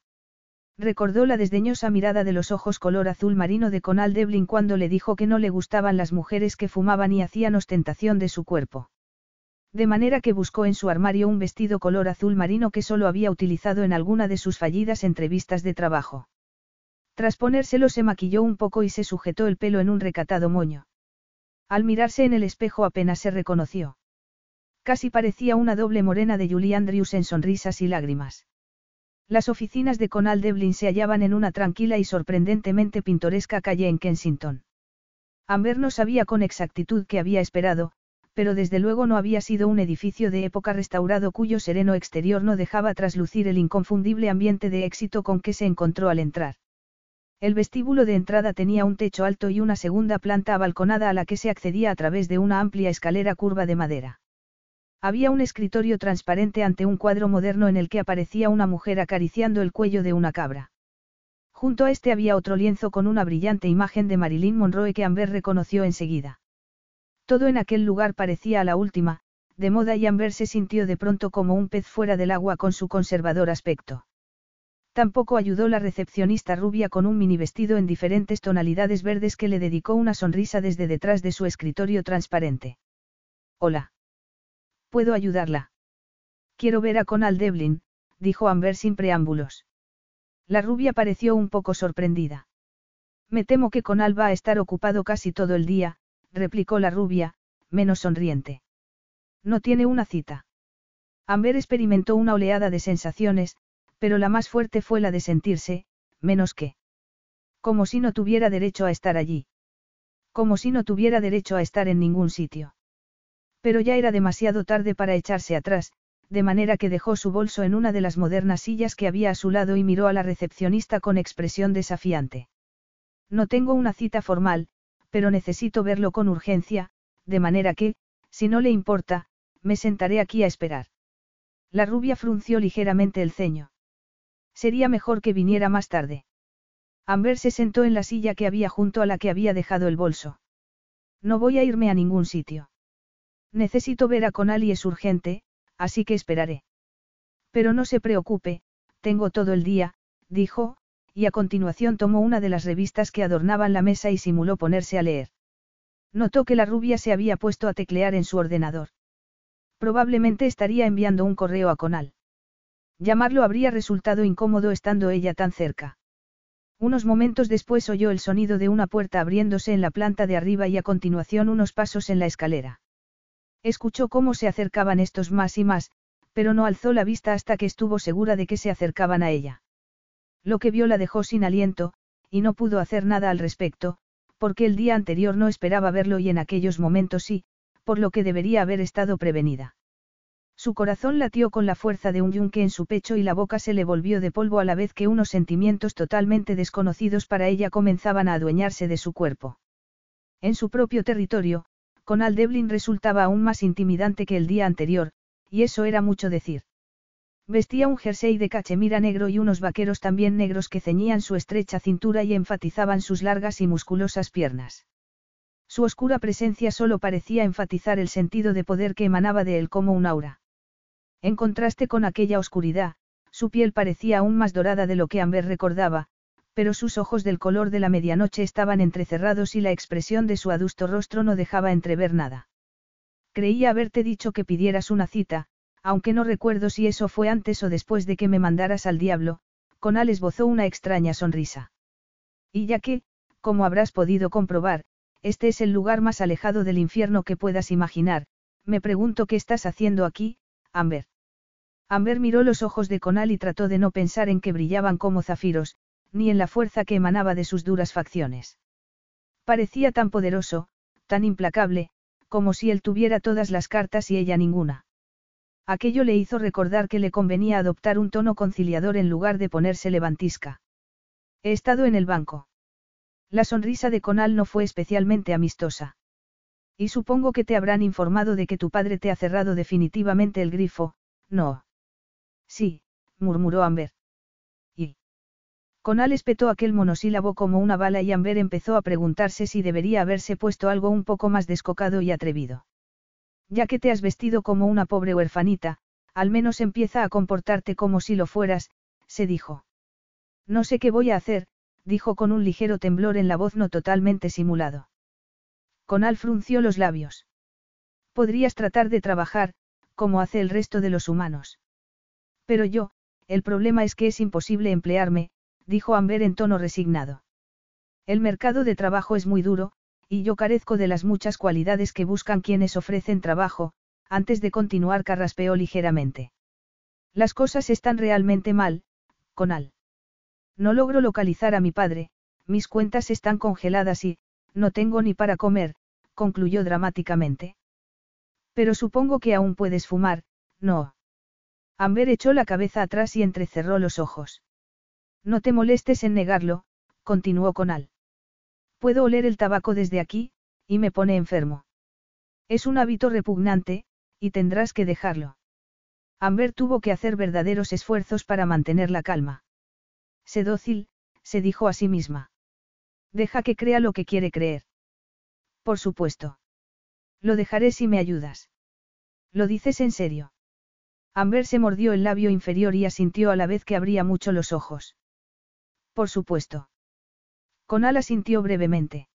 Recordó la desdeñosa mirada de los ojos color azul marino de Conal Devlin cuando le dijo que no le gustaban las mujeres que fumaban y hacían ostentación de su cuerpo. De manera que buscó en su armario un vestido color azul marino que solo había utilizado en alguna de sus fallidas entrevistas de trabajo. Tras ponérselo se maquilló un poco y se sujetó el pelo en un recatado moño. Al mirarse en el espejo apenas se reconoció. Casi parecía una doble morena de Julie Andrews en sonrisas y lágrimas. Las oficinas de Conal Devlin se hallaban en una tranquila y sorprendentemente pintoresca calle en Kensington. Amber no sabía con exactitud qué había esperado, pero desde luego no había sido un edificio de época restaurado cuyo sereno exterior no dejaba traslucir el inconfundible ambiente de éxito con que se encontró al entrar. El vestíbulo de entrada tenía un techo alto y una segunda planta abalconada a la que se accedía a través de una amplia escalera curva de madera. Había un escritorio transparente ante un cuadro moderno en el que aparecía una mujer acariciando el cuello de una cabra. Junto a este había otro lienzo con una brillante imagen de Marilyn Monroe que Amber reconoció enseguida. Todo en aquel lugar parecía a la última, de moda y Amber se sintió de pronto como un pez fuera del agua con su conservador aspecto. Tampoco ayudó la recepcionista rubia con un mini vestido en diferentes tonalidades verdes que le dedicó una sonrisa desde detrás de su escritorio transparente. Hola. ¿Puedo ayudarla? Quiero ver a Conal Devlin, dijo Amber sin preámbulos. La rubia pareció un poco sorprendida. Me temo que Conal va a estar ocupado casi todo el día, replicó la rubia, menos sonriente. No tiene una cita. Amber experimentó una oleada de sensaciones, pero la más fuerte fue la de sentirse, menos que. Como si no tuviera derecho a estar allí. Como si no tuviera derecho a estar en ningún sitio. Pero ya era demasiado tarde para echarse atrás, de manera que dejó su bolso en una de las modernas sillas que había a su lado y miró a la recepcionista con expresión desafiante. No tengo una cita formal, pero necesito verlo con urgencia, de manera que, si no le importa, me sentaré aquí a esperar. La rubia frunció ligeramente el ceño. Sería mejor que viniera más tarde. Amber se sentó en la silla que había junto a la que había dejado el bolso. No voy a irme a ningún sitio. Necesito ver a Conal y es urgente, así que esperaré. Pero no se preocupe, tengo todo el día, dijo, y a continuación tomó una de las revistas que adornaban la mesa y simuló ponerse a leer. Notó que la rubia se había puesto a teclear en su ordenador. Probablemente estaría enviando un correo a Conal. Llamarlo habría resultado incómodo estando ella tan cerca. Unos momentos después oyó el sonido de una puerta abriéndose en la planta de arriba y a continuación unos pasos en la escalera. Escuchó cómo se acercaban estos más y más, pero no alzó la vista hasta que estuvo segura de que se acercaban a ella. Lo que vio la dejó sin aliento, y no pudo hacer nada al respecto, porque el día anterior no esperaba verlo y en aquellos momentos sí, por lo que debería haber estado prevenida. Su corazón latió con la fuerza de un yunque en su pecho y la boca se le volvió de polvo a la vez que unos sentimientos totalmente desconocidos para ella comenzaban a adueñarse de su cuerpo. En su propio territorio, con Aldevlin resultaba aún más intimidante que el día anterior, y eso era mucho decir. Vestía un jersey de cachemira negro y unos vaqueros también negros que ceñían su estrecha cintura y enfatizaban sus largas y musculosas piernas. Su oscura presencia solo parecía enfatizar el sentido de poder que emanaba de él como un aura. En contraste con aquella oscuridad, su piel parecía aún más dorada de lo que Amber recordaba, pero sus ojos del color de la medianoche estaban entrecerrados y la expresión de su adusto rostro no dejaba entrever nada. Creía haberte dicho que pidieras una cita, aunque no recuerdo si eso fue antes o después de que me mandaras al diablo, Conal esbozó una extraña sonrisa. Y ya que, como habrás podido comprobar, este es el lugar más alejado del infierno que puedas imaginar, me pregunto qué estás haciendo aquí, Amber. Amber miró los ojos de Conal y trató de no pensar en que brillaban como zafiros, ni en la fuerza que emanaba de sus duras facciones. Parecía tan poderoso, tan implacable, como si él tuviera todas las cartas y ella ninguna. Aquello le hizo recordar que le convenía adoptar un tono conciliador en lugar de ponerse levantisca. He estado en el banco. La sonrisa de Conal no fue especialmente amistosa. Y supongo que te habrán informado de que tu padre te ha cerrado definitivamente el grifo, no. Sí, murmuró Amber. Conal espetó aquel monosílabo como una bala y Amber empezó a preguntarse si debería haberse puesto algo un poco más descocado y atrevido. Ya que te has vestido como una pobre huerfanita, al menos empieza a comportarte como si lo fueras, se dijo. No sé qué voy a hacer, dijo con un ligero temblor en la voz no totalmente simulado. Conal frunció los labios. Podrías tratar de trabajar, como hace el resto de los humanos. Pero yo, el problema es que es imposible emplearme, dijo Amber en tono resignado. El mercado de trabajo es muy duro, y yo carezco de las muchas cualidades que buscan quienes ofrecen trabajo, antes de continuar carraspeó ligeramente. Las cosas están realmente mal, Conal. No logro localizar a mi padre, mis cuentas están congeladas y, no tengo ni para comer, concluyó dramáticamente. Pero supongo que aún puedes fumar, no. Amber echó la cabeza atrás y entrecerró los ojos. No te molestes en negarlo, continuó Conal. Puedo oler el tabaco desde aquí, y me pone enfermo. Es un hábito repugnante, y tendrás que dejarlo. Amber tuvo que hacer verdaderos esfuerzos para mantener la calma. Sé dócil, se dijo a sí misma. Deja que crea lo que quiere creer. Por supuesto. Lo dejaré si me ayudas. ¿Lo dices en serio? Amber se mordió el labio inferior y asintió a la vez que abría mucho los ojos. Por supuesto. Conal asintió brevemente.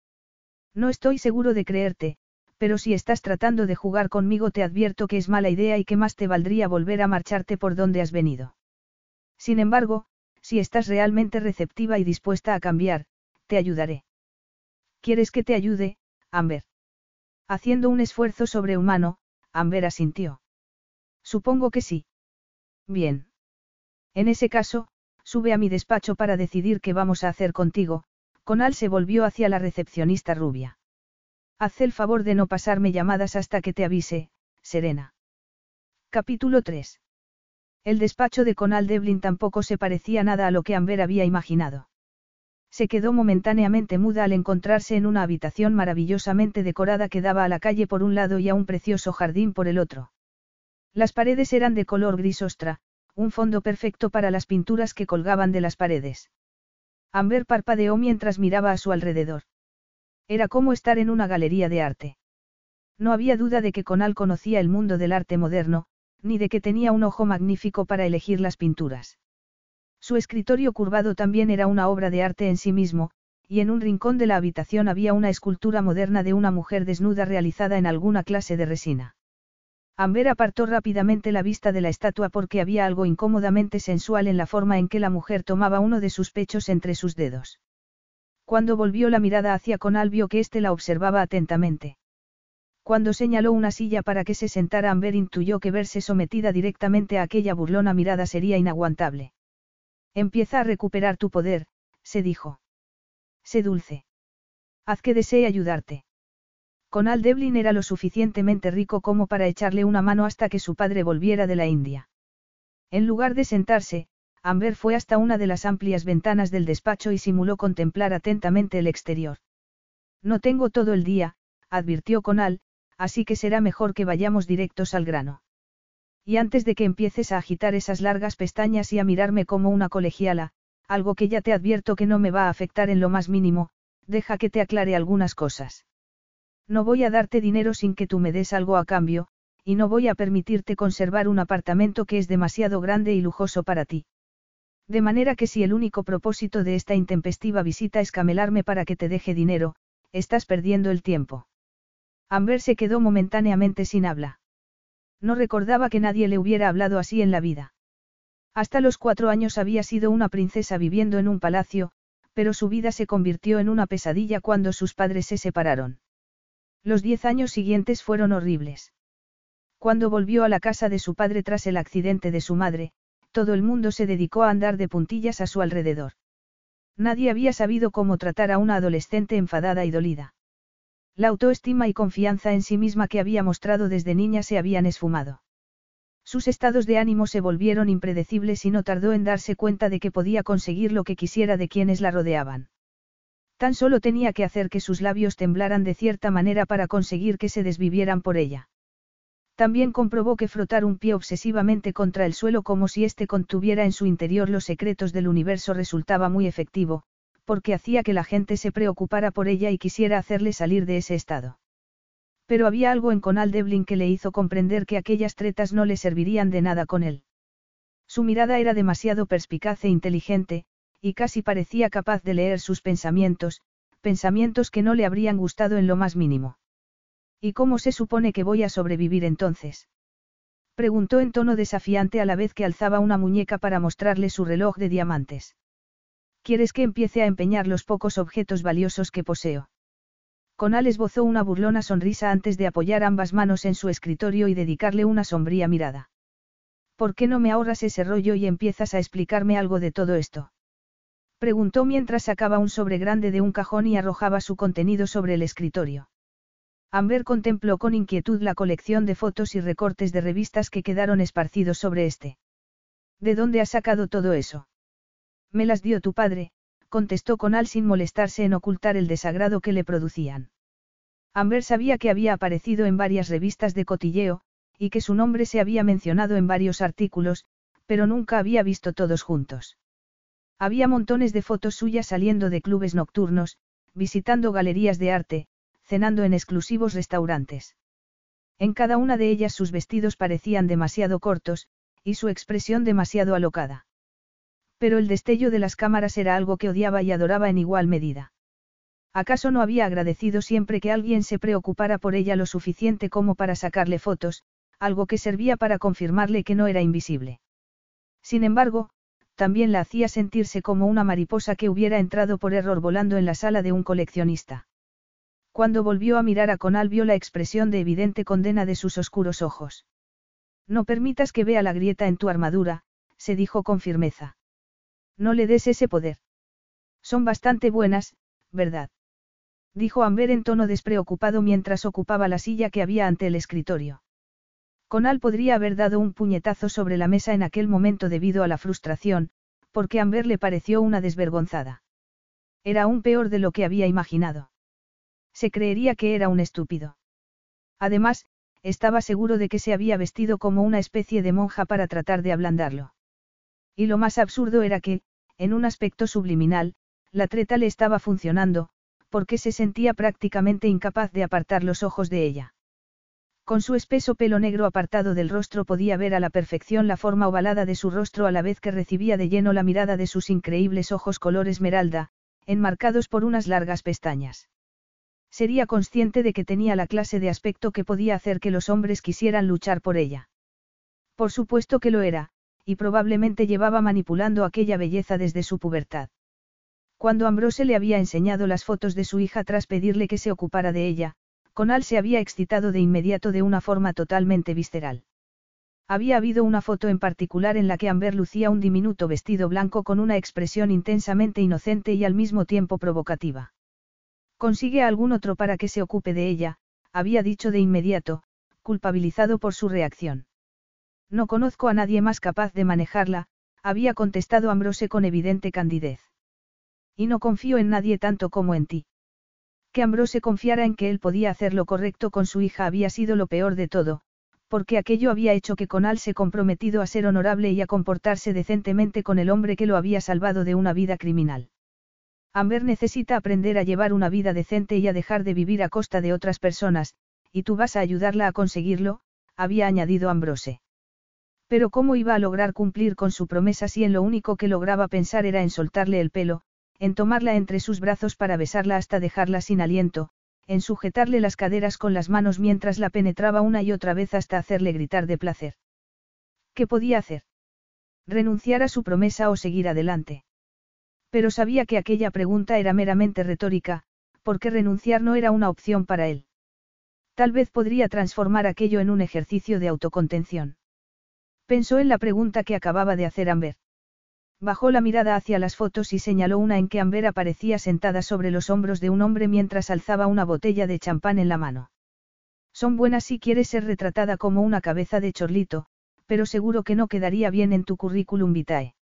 No estoy seguro de creerte, pero si estás tratando de jugar conmigo te advierto que es mala idea y que más te valdría volver a marcharte por donde has venido. Sin embargo, si estás realmente receptiva y dispuesta a cambiar, te ayudaré. ¿Quieres que te ayude, Amber? Haciendo un esfuerzo sobrehumano, Amber asintió. Supongo que sí. Bien. En ese caso, sube a mi despacho para decidir qué vamos a hacer contigo, Conal se volvió hacia la recepcionista rubia. Haz el favor de no pasarme llamadas hasta que te avise, Serena. Capítulo 3. El despacho de Conal Devlin tampoco se parecía nada a lo que Amber había imaginado. Se quedó momentáneamente muda al encontrarse en una habitación maravillosamente decorada que daba a la calle por un lado y a un precioso jardín por el otro. Las paredes eran de color gris ostra, un fondo perfecto para las pinturas que colgaban de las paredes. Amber parpadeó mientras miraba a su alrededor. Era como estar en una galería de arte. No había duda de que Conal conocía el mundo del arte moderno, ni de que tenía un ojo magnífico para elegir las pinturas. Su escritorio curvado también era una obra de arte en sí mismo, y en un rincón de la habitación había una escultura moderna de una mujer desnuda realizada en alguna clase de resina. Amber apartó rápidamente la vista de la estatua porque había algo incómodamente sensual en la forma en que la mujer tomaba uno de sus pechos entre sus dedos. Cuando volvió la mirada hacia Conal vio que éste la observaba atentamente. Cuando señaló una silla para que se sentara Amber intuyó que verse sometida directamente a aquella burlona mirada sería inaguantable. Empieza a recuperar tu poder, se dijo. Sé dulce. Haz que desee ayudarte. Conal Devlin era lo suficientemente rico como para echarle una mano hasta que su padre volviera de la India. En lugar de sentarse, Amber fue hasta una de las amplias ventanas del despacho y simuló contemplar atentamente el exterior. No tengo todo el día, advirtió Conal, así que será mejor que vayamos directos al grano. Y antes de que empieces a agitar esas largas pestañas y a mirarme como una colegiala, algo que ya te advierto que no me va a afectar en lo más mínimo, deja que te aclare algunas cosas. No voy a darte dinero sin que tú me des algo a cambio, y no voy a permitirte conservar un apartamento que es demasiado grande y lujoso para ti. De manera que si el único propósito de esta intempestiva visita es camelarme para que te deje dinero, estás perdiendo el tiempo. Amber se quedó momentáneamente sin habla. No recordaba que nadie le hubiera hablado así en la vida. Hasta los cuatro años había sido una princesa viviendo en un palacio, pero su vida se convirtió en una pesadilla cuando sus padres se separaron. Los diez años siguientes fueron horribles. Cuando volvió a la casa de su padre tras el accidente de su madre, todo el mundo se dedicó a andar de puntillas a su alrededor. Nadie había sabido cómo tratar a una adolescente enfadada y dolida. La autoestima y confianza en sí misma que había mostrado desde niña se habían esfumado. Sus estados de ánimo se volvieron impredecibles y no tardó en darse cuenta de que podía conseguir lo que quisiera de quienes la rodeaban. Tan solo tenía que hacer que sus labios temblaran de cierta manera para conseguir que se desvivieran por ella. También comprobó que frotar un pie obsesivamente contra el suelo como si éste contuviera en su interior los secretos del universo resultaba muy efectivo, porque hacía que la gente se preocupara por ella y quisiera hacerle salir de ese estado. Pero había algo en Conal Devlin que le hizo comprender que aquellas tretas no le servirían de nada con él. Su mirada era demasiado perspicaz e inteligente, y casi parecía capaz de leer sus pensamientos, pensamientos que no le habrían gustado en lo más mínimo. ¿Y cómo se supone que voy a sobrevivir entonces? Preguntó en tono desafiante a la vez que alzaba una muñeca para mostrarle su reloj de diamantes. ¿Quieres que empiece a empeñar los pocos objetos valiosos que poseo? Conal esbozó una burlona sonrisa antes de apoyar ambas manos en su escritorio y dedicarle una sombría mirada. ¿Por qué no me ahorras ese rollo y empiezas a explicarme algo de todo esto? Preguntó mientras sacaba un sobre grande de un cajón y arrojaba su contenido sobre el escritorio. Amber contempló con inquietud la colección de fotos y recortes de revistas que quedaron esparcidos sobre este. ¿De dónde has sacado todo eso? Me las dio tu padre, contestó Conal sin molestarse en ocultar el desagrado que le producían. Amber sabía que había aparecido en varias revistas de cotilleo, y que su nombre se había mencionado en varios artículos, pero nunca había visto todos juntos. Había montones de fotos suyas saliendo de clubes nocturnos, visitando galerías de arte, cenando en exclusivos restaurantes. En cada una de ellas sus vestidos parecían demasiado cortos, y su expresión demasiado alocada. Pero el destello de las cámaras era algo que odiaba y adoraba en igual medida. ¿Acaso no había agradecido siempre que alguien se preocupara por ella lo suficiente como para sacarle fotos, algo que servía para confirmarle que no era invisible? Sin embargo, también la hacía sentirse como una mariposa que hubiera entrado por error volando en la sala de un coleccionista. Cuando volvió a mirar a Conal vio la expresión de evidente condena de sus oscuros ojos. No permitas que vea la grieta en tu armadura, se dijo con firmeza. No le des ese poder. Son bastante buenas, ¿verdad? dijo Amber en tono despreocupado mientras ocupaba la silla que había ante el escritorio. Conal podría haber dado un puñetazo sobre la mesa en aquel momento debido a la frustración, porque Amber le pareció una desvergonzada. Era aún peor de lo que había imaginado. Se creería que era un estúpido. Además, estaba seguro de que se había vestido como una especie de monja para tratar de ablandarlo. Y lo más absurdo era que, en un aspecto subliminal, la treta le estaba funcionando, porque se sentía prácticamente incapaz de apartar los ojos de ella. Con su espeso pelo negro apartado del rostro podía ver a la perfección la forma ovalada de su rostro a la vez que recibía de lleno la mirada de sus increíbles ojos color esmeralda, enmarcados por unas largas pestañas. Sería consciente de que tenía la clase de aspecto que podía hacer que los hombres quisieran luchar por ella. Por supuesto que lo era, y probablemente llevaba manipulando aquella belleza desde su pubertad. Cuando Ambrose le había enseñado las fotos de su hija tras pedirle que se ocupara de ella, Conal se había excitado de inmediato de una forma totalmente visceral. Había habido una foto en particular en la que Amber lucía un diminuto vestido blanco con una expresión intensamente inocente y al mismo tiempo provocativa. Consigue a algún otro para que se ocupe de ella, había dicho de inmediato, culpabilizado por su reacción. No conozco a nadie más capaz de manejarla, había contestado Ambrose con evidente candidez. Y no confío en nadie tanto como en ti. Que Ambrose confiara en que él podía hacer lo correcto con su hija había sido lo peor de todo, porque aquello había hecho que Conal se comprometido a ser honorable y a comportarse decentemente con el hombre que lo había salvado de una vida criminal. Amber necesita aprender a llevar una vida decente y a dejar de vivir a costa de otras personas, y tú vas a ayudarla a conseguirlo, había añadido Ambrose. Pero ¿cómo iba a lograr cumplir con su promesa si en lo único que lograba pensar era en soltarle el pelo, en tomarla entre sus brazos para besarla hasta dejarla sin aliento, en sujetarle las caderas con las manos mientras la penetraba una y otra vez hasta hacerle gritar de placer. ¿Qué podía hacer? ¿Renunciar a su promesa o seguir adelante? Pero sabía que aquella pregunta era meramente retórica, porque renunciar no era una opción para él. Tal vez podría transformar aquello en un ejercicio de autocontención. Pensó en la pregunta que acababa de hacer Amber. Bajó la mirada hacia las fotos y señaló una en que Amber aparecía sentada sobre los hombros de un hombre mientras alzaba una botella de champán en la mano. Son buenas si quieres ser retratada como una cabeza de chorlito, pero seguro que no quedaría bien en tu currículum vitae.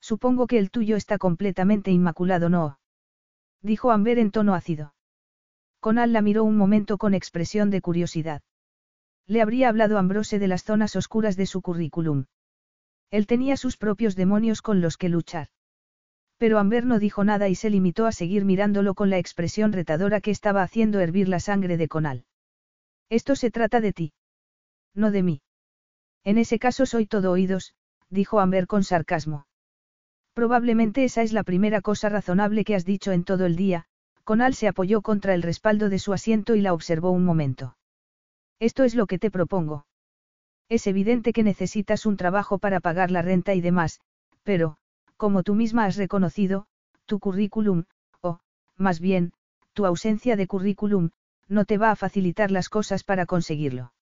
Supongo que el tuyo está completamente inmaculado, ¿no? Dijo Amber en tono ácido. Conal la miró un momento con expresión de curiosidad. Le habría hablado Ambrose de las zonas oscuras de su currículum. Él tenía sus propios demonios con los que luchar. Pero Amber no dijo nada y se limitó a seguir mirándolo con la expresión retadora que estaba haciendo hervir la sangre de Conal. Esto se trata de ti. No de mí. En ese caso soy todo oídos, dijo Amber con sarcasmo. Probablemente esa es la primera cosa razonable que has dicho en todo el día, Conal se apoyó contra el respaldo de su asiento y la observó un momento. Esto es lo que te propongo. Es evidente que necesitas un trabajo para pagar la renta y demás, pero, como tú misma has reconocido, tu currículum, o, más bien, tu ausencia de currículum, no te va a facilitar las cosas para conseguirlo.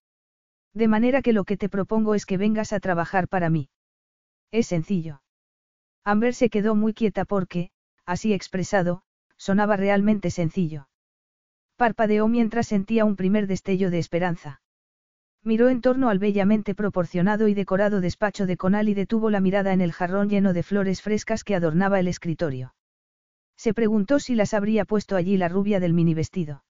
De manera que lo que te propongo es que vengas a trabajar para mí. Es sencillo. Amber se quedó muy quieta porque, así expresado, sonaba realmente sencillo. Parpadeó mientras sentía un primer destello de esperanza. Miró en torno al bellamente proporcionado y decorado despacho de Conal y detuvo la mirada en el jarrón lleno de flores frescas que adornaba el escritorio. Se preguntó si las habría puesto allí la rubia del mini vestido.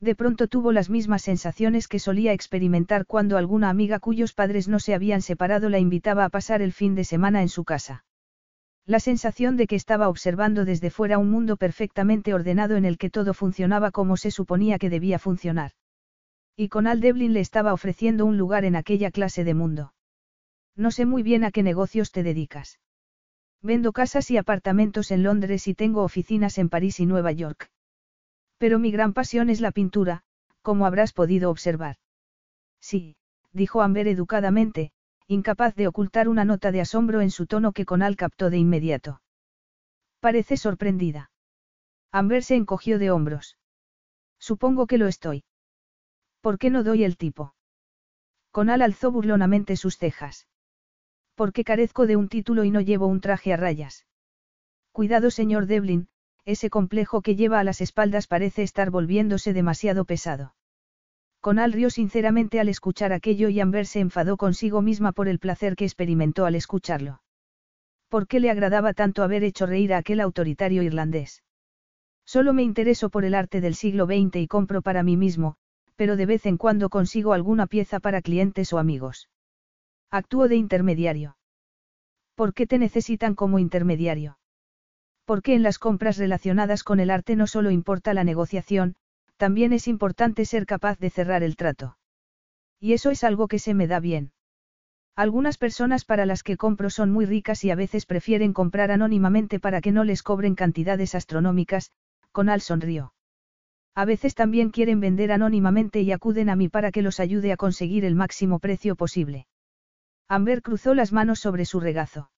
De pronto tuvo las mismas sensaciones que solía experimentar cuando alguna amiga cuyos padres no se habían separado la invitaba a pasar el fin de semana en su casa. La sensación de que estaba observando desde fuera un mundo perfectamente ordenado en el que todo funcionaba como se suponía que debía funcionar. Y Conal Devlin le estaba ofreciendo un lugar en aquella clase de mundo. No sé muy bien a qué negocios te dedicas. Vendo casas y apartamentos en Londres y tengo oficinas en París y Nueva York. Pero mi gran pasión es la pintura, como habrás podido observar. Sí, dijo Amber educadamente, incapaz de ocultar una nota de asombro en su tono que Conal captó de inmediato. Parece sorprendida. Amber se encogió de hombros. Supongo que lo estoy. ¿Por qué no doy el tipo? Conal alzó burlonamente sus cejas. Porque carezco de un título y no llevo un traje a rayas. Cuidado, señor Devlin, ese complejo que lleva a las espaldas parece estar volviéndose demasiado pesado. Conal rió sinceramente al escuchar aquello y Amber se enfadó consigo misma por el placer que experimentó al escucharlo. ¿Por qué le agradaba tanto haber hecho reír a aquel autoritario irlandés? Solo me intereso por el arte del siglo XX y compro para mí mismo, pero de vez en cuando consigo alguna pieza para clientes o amigos. Actúo de intermediario. ¿Por qué te necesitan como intermediario? Porque en las compras relacionadas con el arte no solo importa la negociación, también es importante ser capaz de cerrar el trato. Y eso es algo que se me da bien. Algunas personas para las que compro son muy ricas y a veces prefieren comprar anónimamente para que no les cobren cantidades astronómicas, Conal sonrió. A veces también quieren vender anónimamente y acuden a mí para que los ayude a conseguir el máximo precio posible. Amber cruzó las manos sobre su regazo.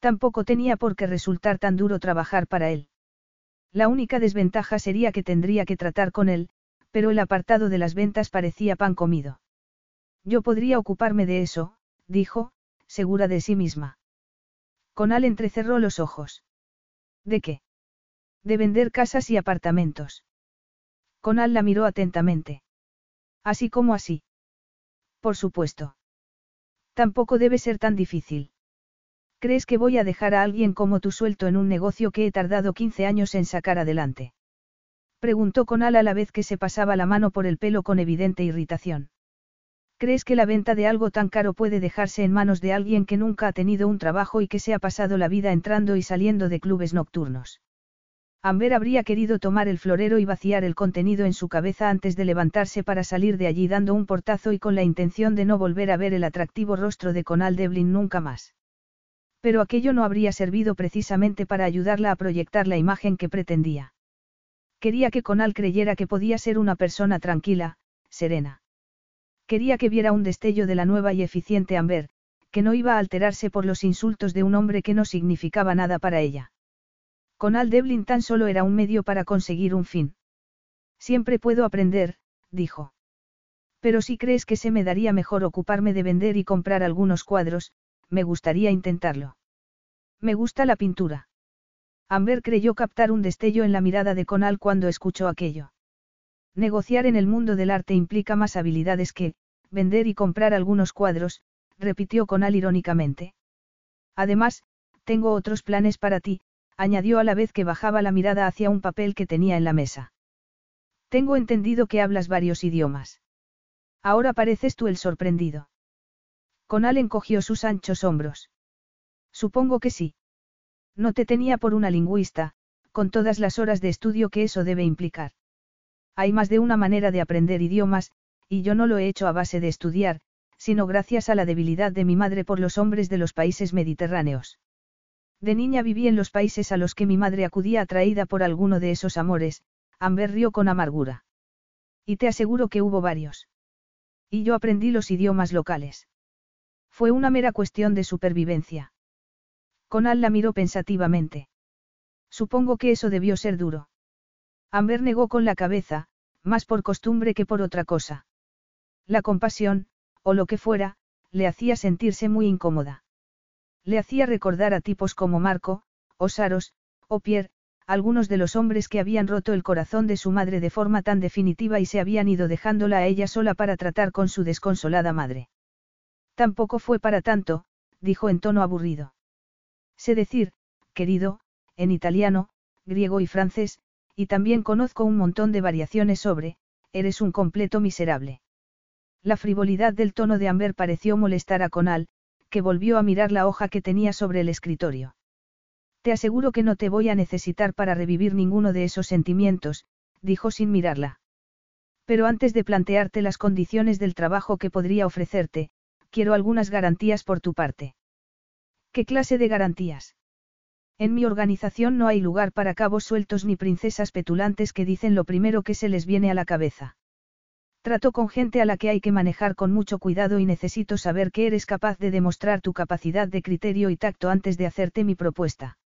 Tampoco tenía por qué resultar tan duro trabajar para él. La única desventaja sería que tendría que tratar con él, pero el apartado de las ventas parecía pan comido. Yo podría ocuparme de eso, dijo, segura de sí misma. Conal entrecerró los ojos. ¿De qué? De vender casas y apartamentos. Conal la miró atentamente. Así como así. Por supuesto. Tampoco debe ser tan difícil. ¿Crees que voy a dejar a alguien como tú suelto en un negocio que he tardado 15 años en sacar adelante? Preguntó Conal a la vez que se pasaba la mano por el pelo con evidente irritación. ¿Crees que la venta de algo tan caro puede dejarse en manos de alguien que nunca ha tenido un trabajo y que se ha pasado la vida entrando y saliendo de clubes nocturnos? Amber habría querido tomar el florero y vaciar el contenido en su cabeza antes de levantarse para salir de allí dando un portazo y con la intención de no volver a ver el atractivo rostro de Conal Devlin nunca más. Pero aquello no habría servido precisamente para ayudarla a proyectar la imagen que pretendía. Quería que Conal creyera que podía ser una persona tranquila, serena. Quería que viera un destello de la nueva y eficiente Amber, que no iba a alterarse por los insultos de un hombre que no significaba nada para ella. Conal Devlin tan solo era un medio para conseguir un fin. Siempre puedo aprender, dijo. Pero si crees que se me daría mejor ocuparme de vender y comprar algunos cuadros, me gustaría intentarlo. Me gusta la pintura. Amber creyó captar un destello en la mirada de Conal cuando escuchó aquello. Negociar en el mundo del arte implica más habilidades que, vender y comprar algunos cuadros, repitió Conal irónicamente. Además, tengo otros planes para ti, añadió a la vez que bajaba la mirada hacia un papel que tenía en la mesa. Tengo entendido que hablas varios idiomas. Ahora pareces tú el sorprendido. Conal encogió sus anchos hombros. Supongo que sí. No te tenía por una lingüista, con todas las horas de estudio que eso debe implicar. Hay más de una manera de aprender idiomas, y yo no lo he hecho a base de estudiar, sino gracias a la debilidad de mi madre por los hombres de los países mediterráneos. De niña viví en los países a los que mi madre acudía atraída por alguno de esos amores, Amber rió con amargura. Y te aseguro que hubo varios. Y yo aprendí los idiomas locales. Fue una mera cuestión de supervivencia. Conal la miró pensativamente. Supongo que eso debió ser duro. Amber negó con la cabeza, más por costumbre que por otra cosa. La compasión, o lo que fuera, le hacía sentirse muy incómoda. Le hacía recordar a tipos como Marco, o Saros, o Pierre, algunos de los hombres que habían roto el corazón de su madre de forma tan definitiva y se habían ido dejándola a ella sola para tratar con su desconsolada madre. Tampoco fue para tanto, dijo en tono aburrido. Sé decir, querido, en italiano, griego y francés, y también conozco un montón de variaciones sobre, eres un completo miserable. La frivolidad del tono de Amber pareció molestar a Conal, que volvió a mirar la hoja que tenía sobre el escritorio. Te aseguro que no te voy a necesitar para revivir ninguno de esos sentimientos, dijo sin mirarla. Pero antes de plantearte las condiciones del trabajo que podría ofrecerte, quiero algunas garantías por tu parte. ¿Qué clase de garantías? En mi organización no hay lugar para cabos sueltos ni princesas petulantes que dicen lo primero que se les viene a la cabeza. Trato con gente a la que hay que manejar con mucho cuidado y necesito saber que eres capaz de demostrar tu capacidad de criterio y tacto antes de hacerte mi propuesta.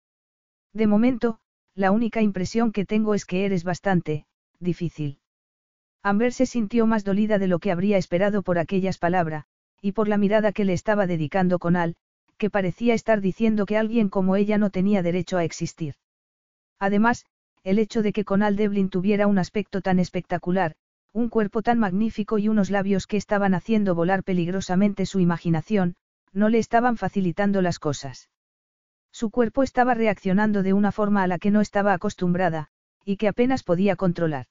De momento, la única impresión que tengo es que eres bastante, difícil. Amber se sintió más dolida de lo que habría esperado por aquellas palabras, y por la mirada que le estaba dedicando Conal, que parecía estar diciendo que alguien como ella no tenía derecho a existir. Además, el hecho de que Conal Devlin tuviera un aspecto tan espectacular, un cuerpo tan magnífico y unos labios que estaban haciendo volar peligrosamente su imaginación, no le estaban facilitando las cosas. Su cuerpo estaba reaccionando de una forma a la que no estaba acostumbrada, y que apenas podía controlar.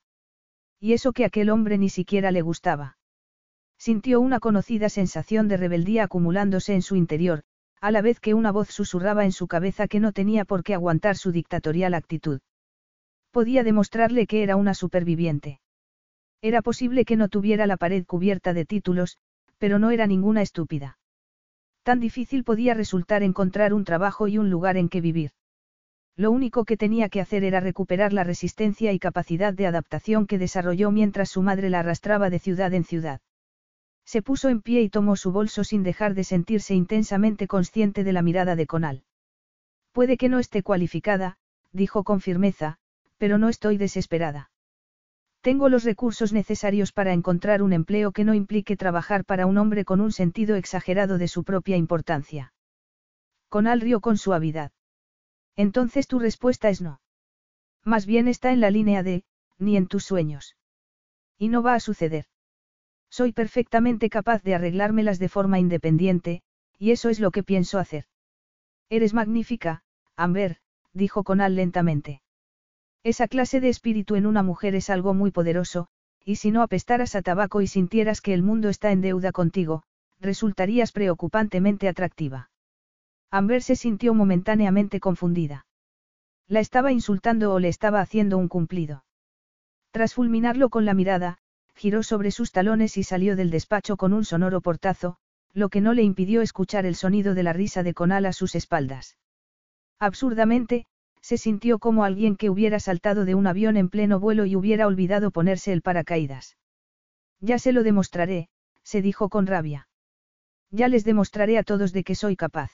Y eso que aquel hombre ni siquiera le gustaba. Sintió una conocida sensación de rebeldía acumulándose en su interior, a la vez que una voz susurraba en su cabeza que no tenía por qué aguantar su dictatorial actitud. Podía demostrarle que era una superviviente. Era posible que no tuviera la pared cubierta de títulos, pero no era ninguna estúpida. Tan difícil podía resultar encontrar un trabajo y un lugar en que vivir. Lo único que tenía que hacer era recuperar la resistencia y capacidad de adaptación que desarrolló mientras su madre la arrastraba de ciudad en ciudad. Se puso en pie y tomó su bolso sin dejar de sentirse intensamente consciente de la mirada de Conal. Puede que no esté cualificada, dijo con firmeza, pero no estoy desesperada. Tengo los recursos necesarios para encontrar un empleo que no implique trabajar para un hombre con un sentido exagerado de su propia importancia. Conal rió con suavidad. Entonces tu respuesta es no. Más bien está en la línea de, ni en tus sueños. Y no va a suceder. Soy perfectamente capaz de arreglármelas de forma independiente, y eso es lo que pienso hacer. Eres magnífica, Amber, dijo Conal lentamente. Esa clase de espíritu en una mujer es algo muy poderoso, y si no apestaras a tabaco y sintieras que el mundo está en deuda contigo, resultarías preocupantemente atractiva. Amber se sintió momentáneamente confundida. ¿La estaba insultando o le estaba haciendo un cumplido? Tras fulminarlo con la mirada, giró sobre sus talones y salió del despacho con un sonoro portazo, lo que no le impidió escuchar el sonido de la risa de Conal a sus espaldas. Absurdamente, se sintió como alguien que hubiera saltado de un avión en pleno vuelo y hubiera olvidado ponerse el paracaídas. Ya se lo demostraré, se dijo con rabia. Ya les demostraré a todos de que soy capaz.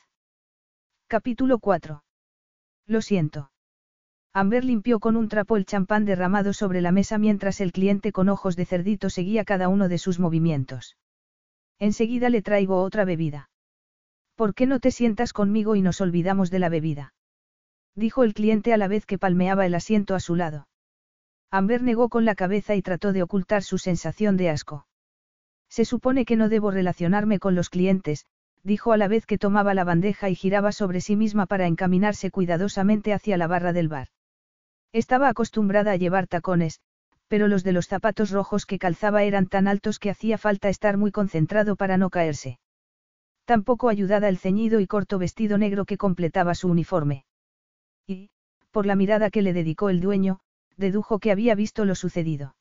Capítulo 4. Lo siento. Amber limpió con un trapo el champán derramado sobre la mesa mientras el cliente con ojos de cerdito seguía cada uno de sus movimientos. Enseguida le traigo otra bebida. ¿Por qué no te sientas conmigo y nos olvidamos de la bebida? Dijo el cliente a la vez que palmeaba el asiento a su lado. Amber negó con la cabeza y trató de ocultar su sensación de asco. Se supone que no debo relacionarme con los clientes, dijo a la vez que tomaba la bandeja y giraba sobre sí misma para encaminarse cuidadosamente hacia la barra del bar. Estaba acostumbrada a llevar tacones, pero los de los zapatos rojos que calzaba eran tan altos que hacía falta estar muy concentrado para no caerse. Tampoco ayudada el ceñido y corto vestido negro que completaba su uniforme y, por la mirada que le dedicó el dueño, dedujo que había visto lo sucedido.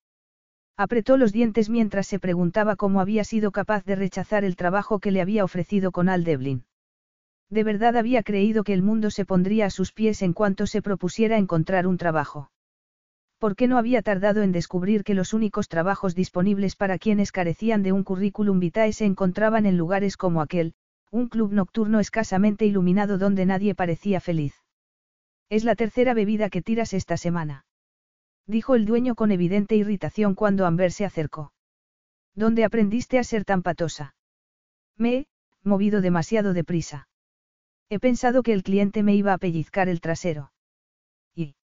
Apretó los dientes mientras se preguntaba cómo había sido capaz de rechazar el trabajo que le había ofrecido con Al Devlin. De verdad había creído que el mundo se pondría a sus pies en cuanto se propusiera encontrar un trabajo. ¿Por qué no había tardado en descubrir que los únicos trabajos disponibles para quienes carecían de un currículum vitae se encontraban en lugares como aquel, un club nocturno escasamente iluminado donde nadie parecía feliz? Es la tercera bebida que tiras esta semana. Dijo el dueño con evidente irritación cuando Amber se acercó. ¿Dónde aprendiste a ser tan patosa? Me he, movido demasiado deprisa. He pensado que el cliente me iba a pellizcar el trasero. ¿Y?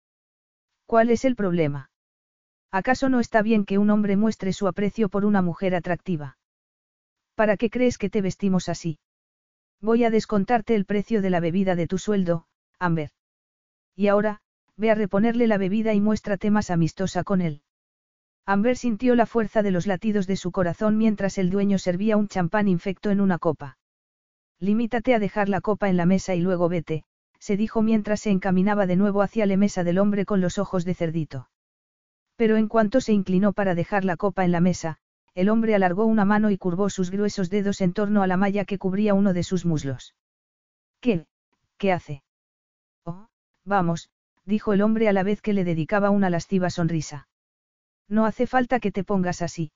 ¿Cuál es el problema? ¿Acaso no está bien que un hombre muestre su aprecio por una mujer atractiva? ¿Para qué crees que te vestimos así? Voy a descontarte el precio de la bebida de tu sueldo, Amber. Y ahora, ve a reponerle la bebida y muéstrate más amistosa con él. Amber sintió la fuerza de los latidos de su corazón mientras el dueño servía un champán infecto en una copa. Limítate a dejar la copa en la mesa y luego vete, se dijo mientras se encaminaba de nuevo hacia la mesa del hombre con los ojos de cerdito. Pero en cuanto se inclinó para dejar la copa en la mesa, el hombre alargó una mano y curvó sus gruesos dedos en torno a la malla que cubría uno de sus muslos. ¿Qué? ¿Qué hace? Vamos, dijo el hombre a la vez que le dedicaba una lasciva sonrisa. No hace falta que te pongas así.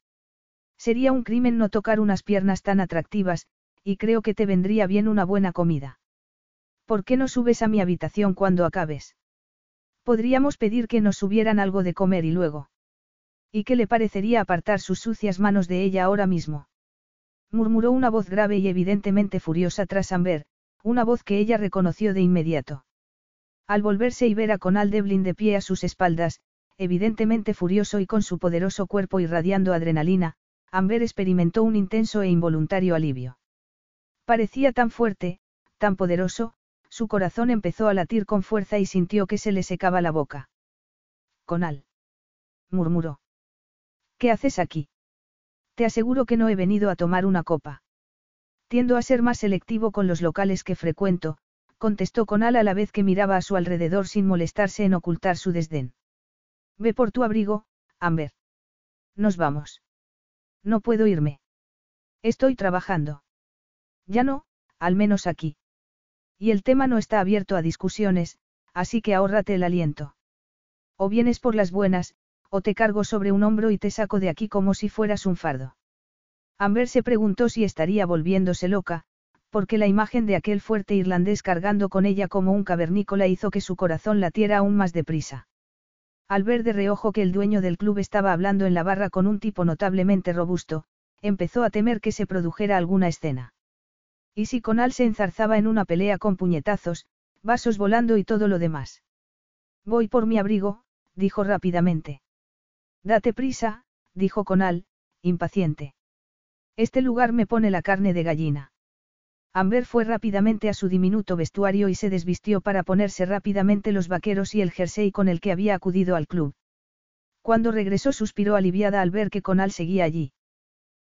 Sería un crimen no tocar unas piernas tan atractivas, y creo que te vendría bien una buena comida. ¿Por qué no subes a mi habitación cuando acabes? Podríamos pedir que nos subieran algo de comer y luego. ¿Y qué le parecería apartar sus sucias manos de ella ahora mismo? murmuró una voz grave y evidentemente furiosa tras Amber, una voz que ella reconoció de inmediato. Al volverse y ver a Conal Devlin de pie a sus espaldas, evidentemente furioso y con su poderoso cuerpo irradiando adrenalina, Amber experimentó un intenso e involuntario alivio. Parecía tan fuerte, tan poderoso, su corazón empezó a latir con fuerza y sintió que se le secaba la boca. Conal. murmuró. ¿Qué haces aquí? Te aseguro que no he venido a tomar una copa. Tiendo a ser más selectivo con los locales que frecuento, contestó Conal a la vez que miraba a su alrededor sin molestarse en ocultar su desdén. Ve por tu abrigo, Amber. Nos vamos. No puedo irme. Estoy trabajando. Ya no, al menos aquí. Y el tema no está abierto a discusiones, así que ahórrate el aliento. O vienes por las buenas, o te cargo sobre un hombro y te saco de aquí como si fueras un fardo. Amber se preguntó si estaría volviéndose loca, porque la imagen de aquel fuerte irlandés cargando con ella como un cavernícola hizo que su corazón latiera aún más deprisa. Al ver de reojo que el dueño del club estaba hablando en la barra con un tipo notablemente robusto, empezó a temer que se produjera alguna escena. Y si Conal se enzarzaba en una pelea con puñetazos, vasos volando y todo lo demás. Voy por mi abrigo, dijo rápidamente. Date prisa, dijo Conal, impaciente. Este lugar me pone la carne de gallina. Amber fue rápidamente a su diminuto vestuario y se desvistió para ponerse rápidamente los vaqueros y el jersey con el que había acudido al club. Cuando regresó suspiró aliviada al ver que Conal seguía allí.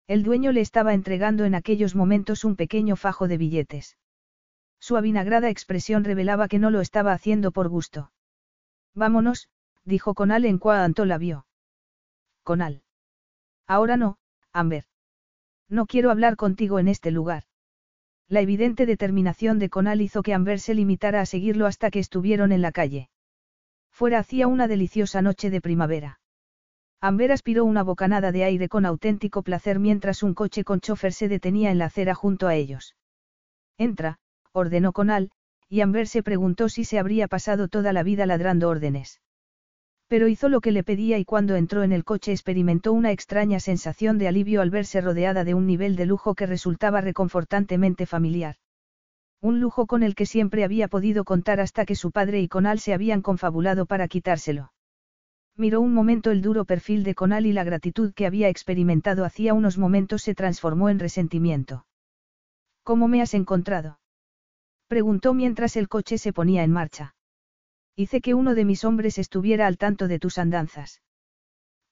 El dueño le estaba entregando en aquellos momentos un pequeño fajo de billetes. Su avinagrada expresión revelaba que no lo estaba haciendo por gusto. Vámonos, dijo Conal en cuanto la vio. Conal. Ahora no, Amber. No quiero hablar contigo en este lugar. La evidente determinación de Conal hizo que Amber se limitara a seguirlo hasta que estuvieron en la calle. Fuera hacía una deliciosa noche de primavera. Amber aspiró una bocanada de aire con auténtico placer mientras un coche con chofer se detenía en la acera junto a ellos. Entra, ordenó Conal, y Amber se preguntó si se habría pasado toda la vida ladrando órdenes. Pero hizo lo que le pedía y cuando entró en el coche experimentó una extraña sensación de alivio al verse rodeada de un nivel de lujo que resultaba reconfortantemente familiar. Un lujo con el que siempre había podido contar hasta que su padre y Conal se habían confabulado para quitárselo. Miró un momento el duro perfil de Conal y la gratitud que había experimentado hacía unos momentos se transformó en resentimiento. ¿Cómo me has encontrado? preguntó mientras el coche se ponía en marcha. Hice que uno de mis hombres estuviera al tanto de tus andanzas.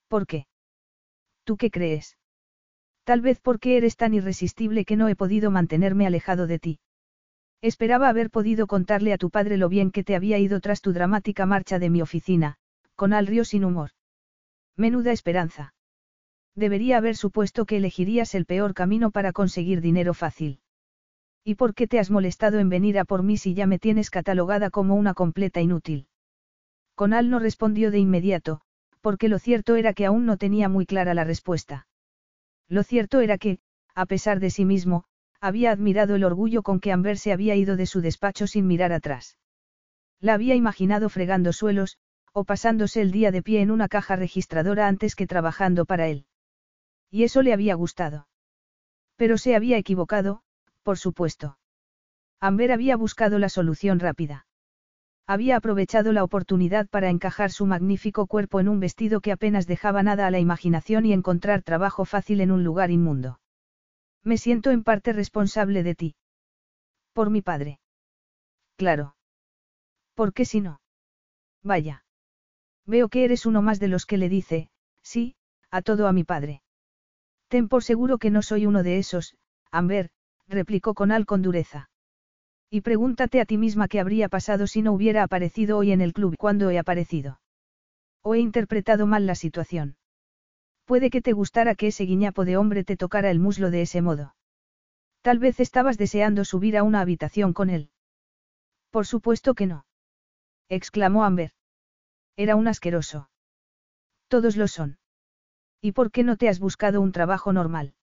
¿Por qué? ¿Tú qué crees? Tal vez porque eres tan irresistible que no he podido mantenerme alejado de ti. Esperaba haber podido contarle a tu padre lo bien que te había ido tras tu dramática marcha de mi oficina, con al río sin humor. Menuda esperanza. Debería haber supuesto que elegirías el peor camino para conseguir dinero fácil. ¿Y por qué te has molestado en venir a por mí si ya me tienes catalogada como una completa inútil? Conal no respondió de inmediato, porque lo cierto era que aún no tenía muy clara la respuesta. Lo cierto era que, a pesar de sí mismo, había admirado el orgullo con que Amber se había ido de su despacho sin mirar atrás. La había imaginado fregando suelos, o pasándose el día de pie en una caja registradora antes que trabajando para él. Y eso le había gustado. Pero se había equivocado, por supuesto. Amber había buscado la solución rápida. Había aprovechado la oportunidad para encajar su magnífico cuerpo en un vestido que apenas dejaba nada a la imaginación y encontrar trabajo fácil en un lugar inmundo. Me siento en parte responsable de ti. Por mi padre. Claro. ¿Por qué si no? Vaya. Veo que eres uno más de los que le dice, sí, a todo a mi padre. Ten por seguro que no soy uno de esos, Amber, replicó Conal con dureza. Y pregúntate a ti misma qué habría pasado si no hubiera aparecido hoy en el club cuando he aparecido. ¿O he interpretado mal la situación? Puede que te gustara que ese guiñapo de hombre te tocara el muslo de ese modo. Tal vez estabas deseando subir a una habitación con él. Por supuesto que no. exclamó Amber. Era un asqueroso. Todos lo son. ¿Y por qué no te has buscado un trabajo normal?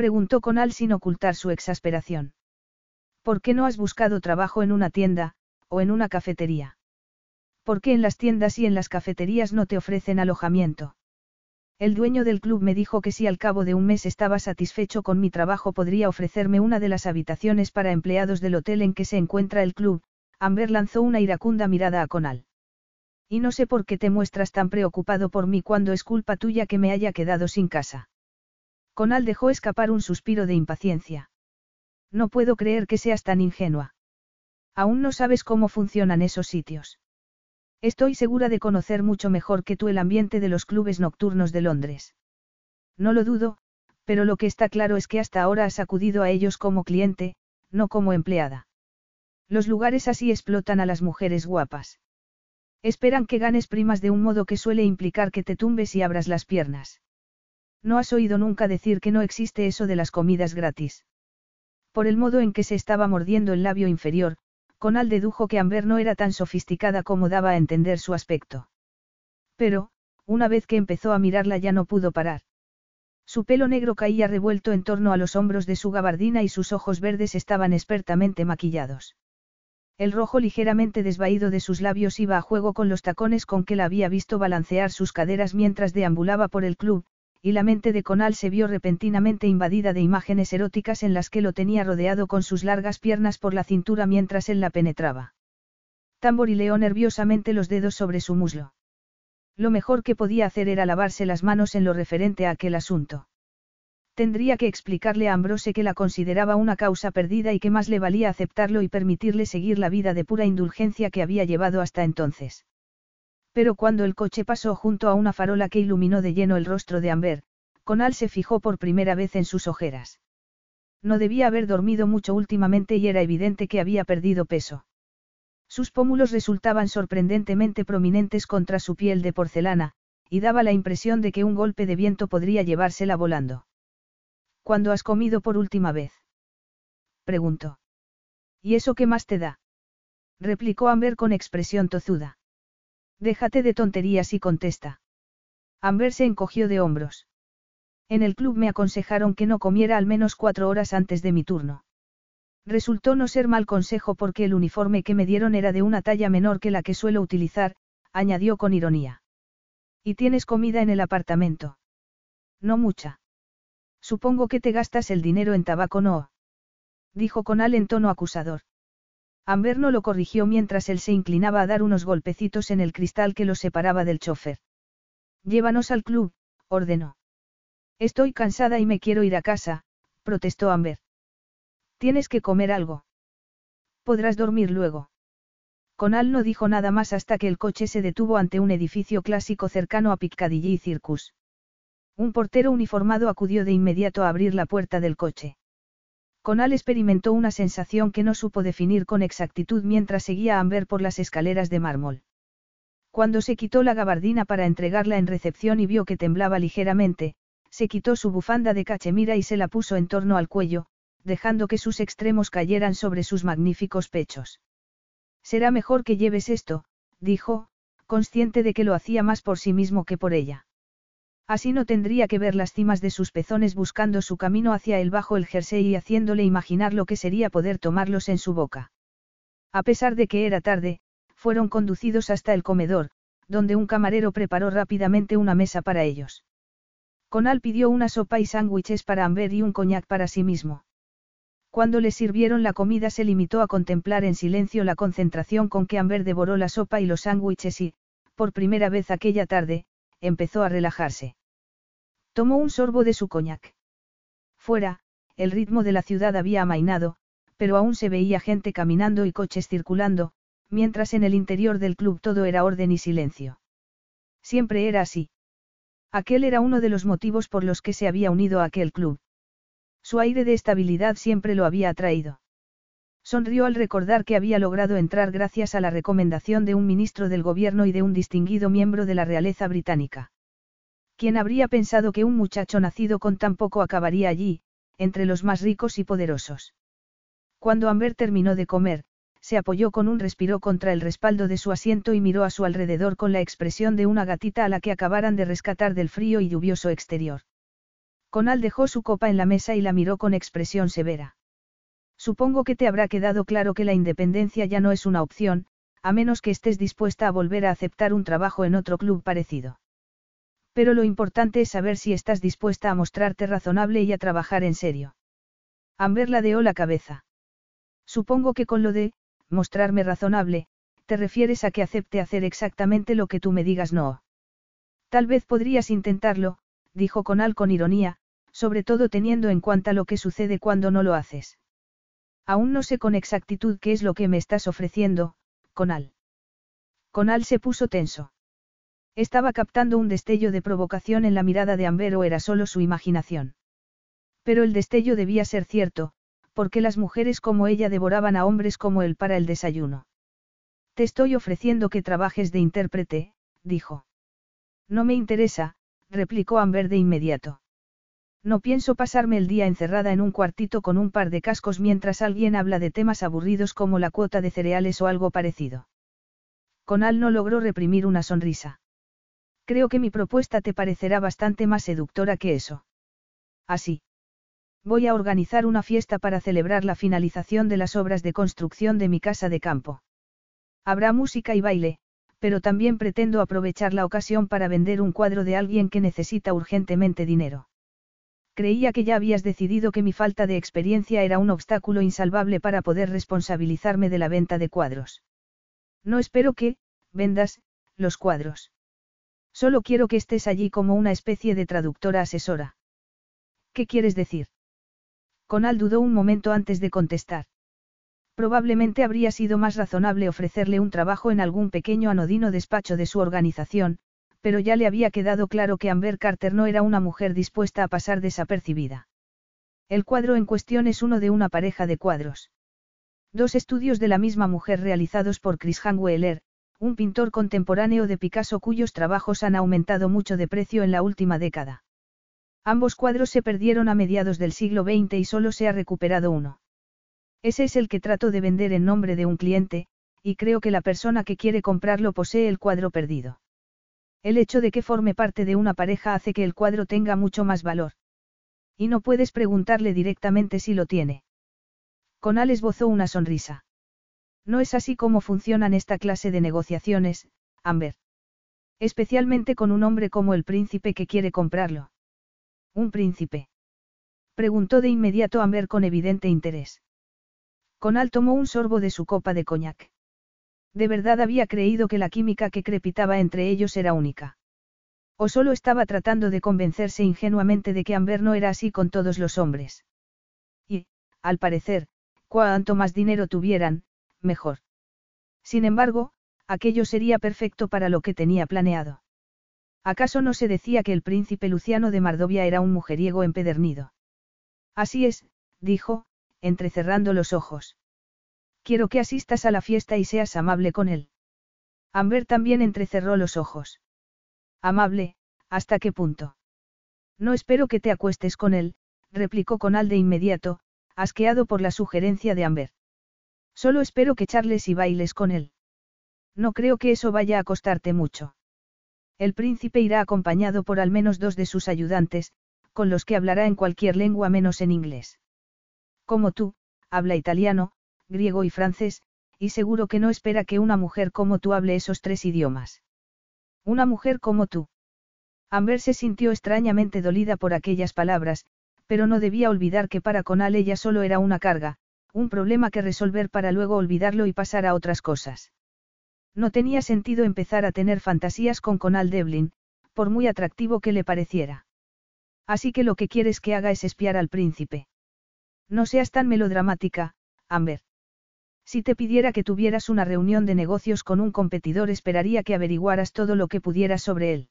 Preguntó Conal sin ocultar su exasperación. ¿Por qué no has buscado trabajo en una tienda, o en una cafetería? ¿Por qué en las tiendas y en las cafeterías no te ofrecen alojamiento? El dueño del club me dijo que si al cabo de un mes estaba satisfecho con mi trabajo podría ofrecerme una de las habitaciones para empleados del hotel en que se encuentra el club. Amber lanzó una iracunda mirada a Conal. Y no sé por qué te muestras tan preocupado por mí cuando es culpa tuya que me haya quedado sin casa. Conal dejó escapar un suspiro de impaciencia. No puedo creer que seas tan ingenua. Aún no sabes cómo funcionan esos sitios. Estoy segura de conocer mucho mejor que tú el ambiente de los clubes nocturnos de Londres. No lo dudo, pero lo que está claro es que hasta ahora has acudido a ellos como cliente, no como empleada. Los lugares así explotan a las mujeres guapas. Esperan que ganes primas de un modo que suele implicar que te tumbes y abras las piernas. No has oído nunca decir que no existe eso de las comidas gratis. Por el modo en que se estaba mordiendo el labio inferior, Conal dedujo que Amber no era tan sofisticada como daba a entender su aspecto. Pero, una vez que empezó a mirarla ya no pudo parar. Su pelo negro caía revuelto en torno a los hombros de su gabardina y sus ojos verdes estaban expertamente maquillados. El rojo ligeramente desvaído de sus labios iba a juego con los tacones con que la había visto balancear sus caderas mientras deambulaba por el club, y la mente de Conal se vio repentinamente invadida de imágenes eróticas en las que lo tenía rodeado con sus largas piernas por la cintura mientras él la penetraba. Tamborileó nerviosamente los dedos sobre su muslo. Lo mejor que podía hacer era lavarse las manos en lo referente a aquel asunto. Tendría que explicarle a Ambrose que la consideraba una causa perdida y que más le valía aceptarlo y permitirle seguir la vida de pura indulgencia que había llevado hasta entonces. Pero cuando el coche pasó junto a una farola que iluminó de lleno el rostro de Amber, Conal se fijó por primera vez en sus ojeras. No debía haber dormido mucho últimamente y era evidente que había perdido peso. Sus pómulos resultaban sorprendentemente prominentes contra su piel de porcelana, y daba la impresión de que un golpe de viento podría llevársela volando. ¿Cuándo has comido por última vez? preguntó. ¿Y eso qué más te da? replicó Amber con expresión tozuda. Déjate de tonterías y contesta. Amber se encogió de hombros. En el club me aconsejaron que no comiera al menos cuatro horas antes de mi turno. Resultó no ser mal consejo porque el uniforme que me dieron era de una talla menor que la que suelo utilizar, añadió con ironía. ¿Y tienes comida en el apartamento? No mucha. Supongo que te gastas el dinero en tabaco, ¿no? Dijo con al en tono acusador. Amber no lo corrigió mientras él se inclinaba a dar unos golpecitos en el cristal que los separaba del chofer. Llévanos al club, ordenó. Estoy cansada y me quiero ir a casa, protestó Amber. Tienes que comer algo. Podrás dormir luego. Conal no dijo nada más hasta que el coche se detuvo ante un edificio clásico cercano a Piccadilly Circus. Un portero uniformado acudió de inmediato a abrir la puerta del coche. Conal experimentó una sensación que no supo definir con exactitud mientras seguía a Amber por las escaleras de mármol. Cuando se quitó la gabardina para entregarla en recepción y vio que temblaba ligeramente, se quitó su bufanda de cachemira y se la puso en torno al cuello, dejando que sus extremos cayeran sobre sus magníficos pechos. Será mejor que lleves esto, dijo, consciente de que lo hacía más por sí mismo que por ella. Así no tendría que ver las cimas de sus pezones buscando su camino hacia él bajo el jersey y haciéndole imaginar lo que sería poder tomarlos en su boca. A pesar de que era tarde, fueron conducidos hasta el comedor, donde un camarero preparó rápidamente una mesa para ellos. Conal pidió una sopa y sándwiches para Amber y un coñac para sí mismo. Cuando le sirvieron la comida se limitó a contemplar en silencio la concentración con que Amber devoró la sopa y los sándwiches y, por primera vez aquella tarde, empezó a relajarse. Tomó un sorbo de su coñac. Fuera, el ritmo de la ciudad había amainado, pero aún se veía gente caminando y coches circulando, mientras en el interior del club todo era orden y silencio. Siempre era así. Aquel era uno de los motivos por los que se había unido a aquel club. Su aire de estabilidad siempre lo había atraído. Sonrió al recordar que había logrado entrar gracias a la recomendación de un ministro del gobierno y de un distinguido miembro de la realeza británica. ¿Quién habría pensado que un muchacho nacido con tan poco acabaría allí, entre los más ricos y poderosos? Cuando Amber terminó de comer, se apoyó con un respiro contra el respaldo de su asiento y miró a su alrededor con la expresión de una gatita a la que acabaran de rescatar del frío y lluvioso exterior. Conal dejó su copa en la mesa y la miró con expresión severa. Supongo que te habrá quedado claro que la independencia ya no es una opción, a menos que estés dispuesta a volver a aceptar un trabajo en otro club parecido. Pero lo importante es saber si estás dispuesta a mostrarte razonable y a trabajar en serio. Amber ladeó la cabeza. Supongo que con lo de, mostrarme razonable, te refieres a que acepte hacer exactamente lo que tú me digas no. Tal vez podrías intentarlo, dijo Conal con ironía, sobre todo teniendo en cuenta lo que sucede cuando no lo haces. Aún no sé con exactitud qué es lo que me estás ofreciendo, Conal. Conal se puso tenso. Estaba captando un destello de provocación en la mirada de Amber o era solo su imaginación. Pero el destello debía ser cierto, porque las mujeres como ella devoraban a hombres como él para el desayuno. Te estoy ofreciendo que trabajes de intérprete, dijo. No me interesa, replicó Amber de inmediato. No pienso pasarme el día encerrada en un cuartito con un par de cascos mientras alguien habla de temas aburridos como la cuota de cereales o algo parecido. Conal no logró reprimir una sonrisa. Creo que mi propuesta te parecerá bastante más seductora que eso. Así. Voy a organizar una fiesta para celebrar la finalización de las obras de construcción de mi casa de campo. Habrá música y baile, pero también pretendo aprovechar la ocasión para vender un cuadro de alguien que necesita urgentemente dinero. Creía que ya habías decidido que mi falta de experiencia era un obstáculo insalvable para poder responsabilizarme de la venta de cuadros. No espero que, vendas, los cuadros. Solo quiero que estés allí como una especie de traductora asesora. ¿Qué quieres decir? Conal dudó un momento antes de contestar. Probablemente habría sido más razonable ofrecerle un trabajo en algún pequeño anodino despacho de su organización, pero ya le había quedado claro que Amber Carter no era una mujer dispuesta a pasar desapercibida. El cuadro en cuestión es uno de una pareja de cuadros. Dos estudios de la misma mujer realizados por Chris Weller, un pintor contemporáneo de Picasso cuyos trabajos han aumentado mucho de precio en la última década. Ambos cuadros se perdieron a mediados del siglo XX y solo se ha recuperado uno. Ese es el que trato de vender en nombre de un cliente, y creo que la persona que quiere comprarlo posee el cuadro perdido. El hecho de que forme parte de una pareja hace que el cuadro tenga mucho más valor. Y no puedes preguntarle directamente si lo tiene. Conal esbozó una sonrisa. No es así como funcionan esta clase de negociaciones, Amber. Especialmente con un hombre como el príncipe que quiere comprarlo. ¿Un príncipe? Preguntó de inmediato Amber con evidente interés. Conal tomó un sorbo de su copa de coñac. De verdad había creído que la química que crepitaba entre ellos era única. O solo estaba tratando de convencerse ingenuamente de que Amber no era así con todos los hombres. Y, al parecer, cuanto más dinero tuvieran, mejor. Sin embargo, aquello sería perfecto para lo que tenía planeado. ¿Acaso no se decía que el príncipe Luciano de Mardovia era un mujeriego empedernido? Así es, dijo, entrecerrando los ojos. Quiero que asistas a la fiesta y seas amable con él. Amber también entrecerró los ojos. Amable, ¿hasta qué punto? No espero que te acuestes con él, replicó Conal de inmediato, asqueado por la sugerencia de Amber. Solo espero que charles y bailes con él. No creo que eso vaya a costarte mucho. El príncipe irá acompañado por al menos dos de sus ayudantes, con los que hablará en cualquier lengua menos en inglés. Como tú, habla italiano, griego y francés, y seguro que no espera que una mujer como tú hable esos tres idiomas. Una mujer como tú. Amber se sintió extrañamente dolida por aquellas palabras, pero no debía olvidar que para Conal ella solo era una carga, un problema que resolver para luego olvidarlo y pasar a otras cosas. No tenía sentido empezar a tener fantasías con Conal Devlin, por muy atractivo que le pareciera. Así que lo que quieres que haga es espiar al príncipe. No seas tan melodramática, Amber. Si te pidiera que tuvieras una reunión de negocios con un competidor esperaría que averiguaras todo lo que pudieras sobre él.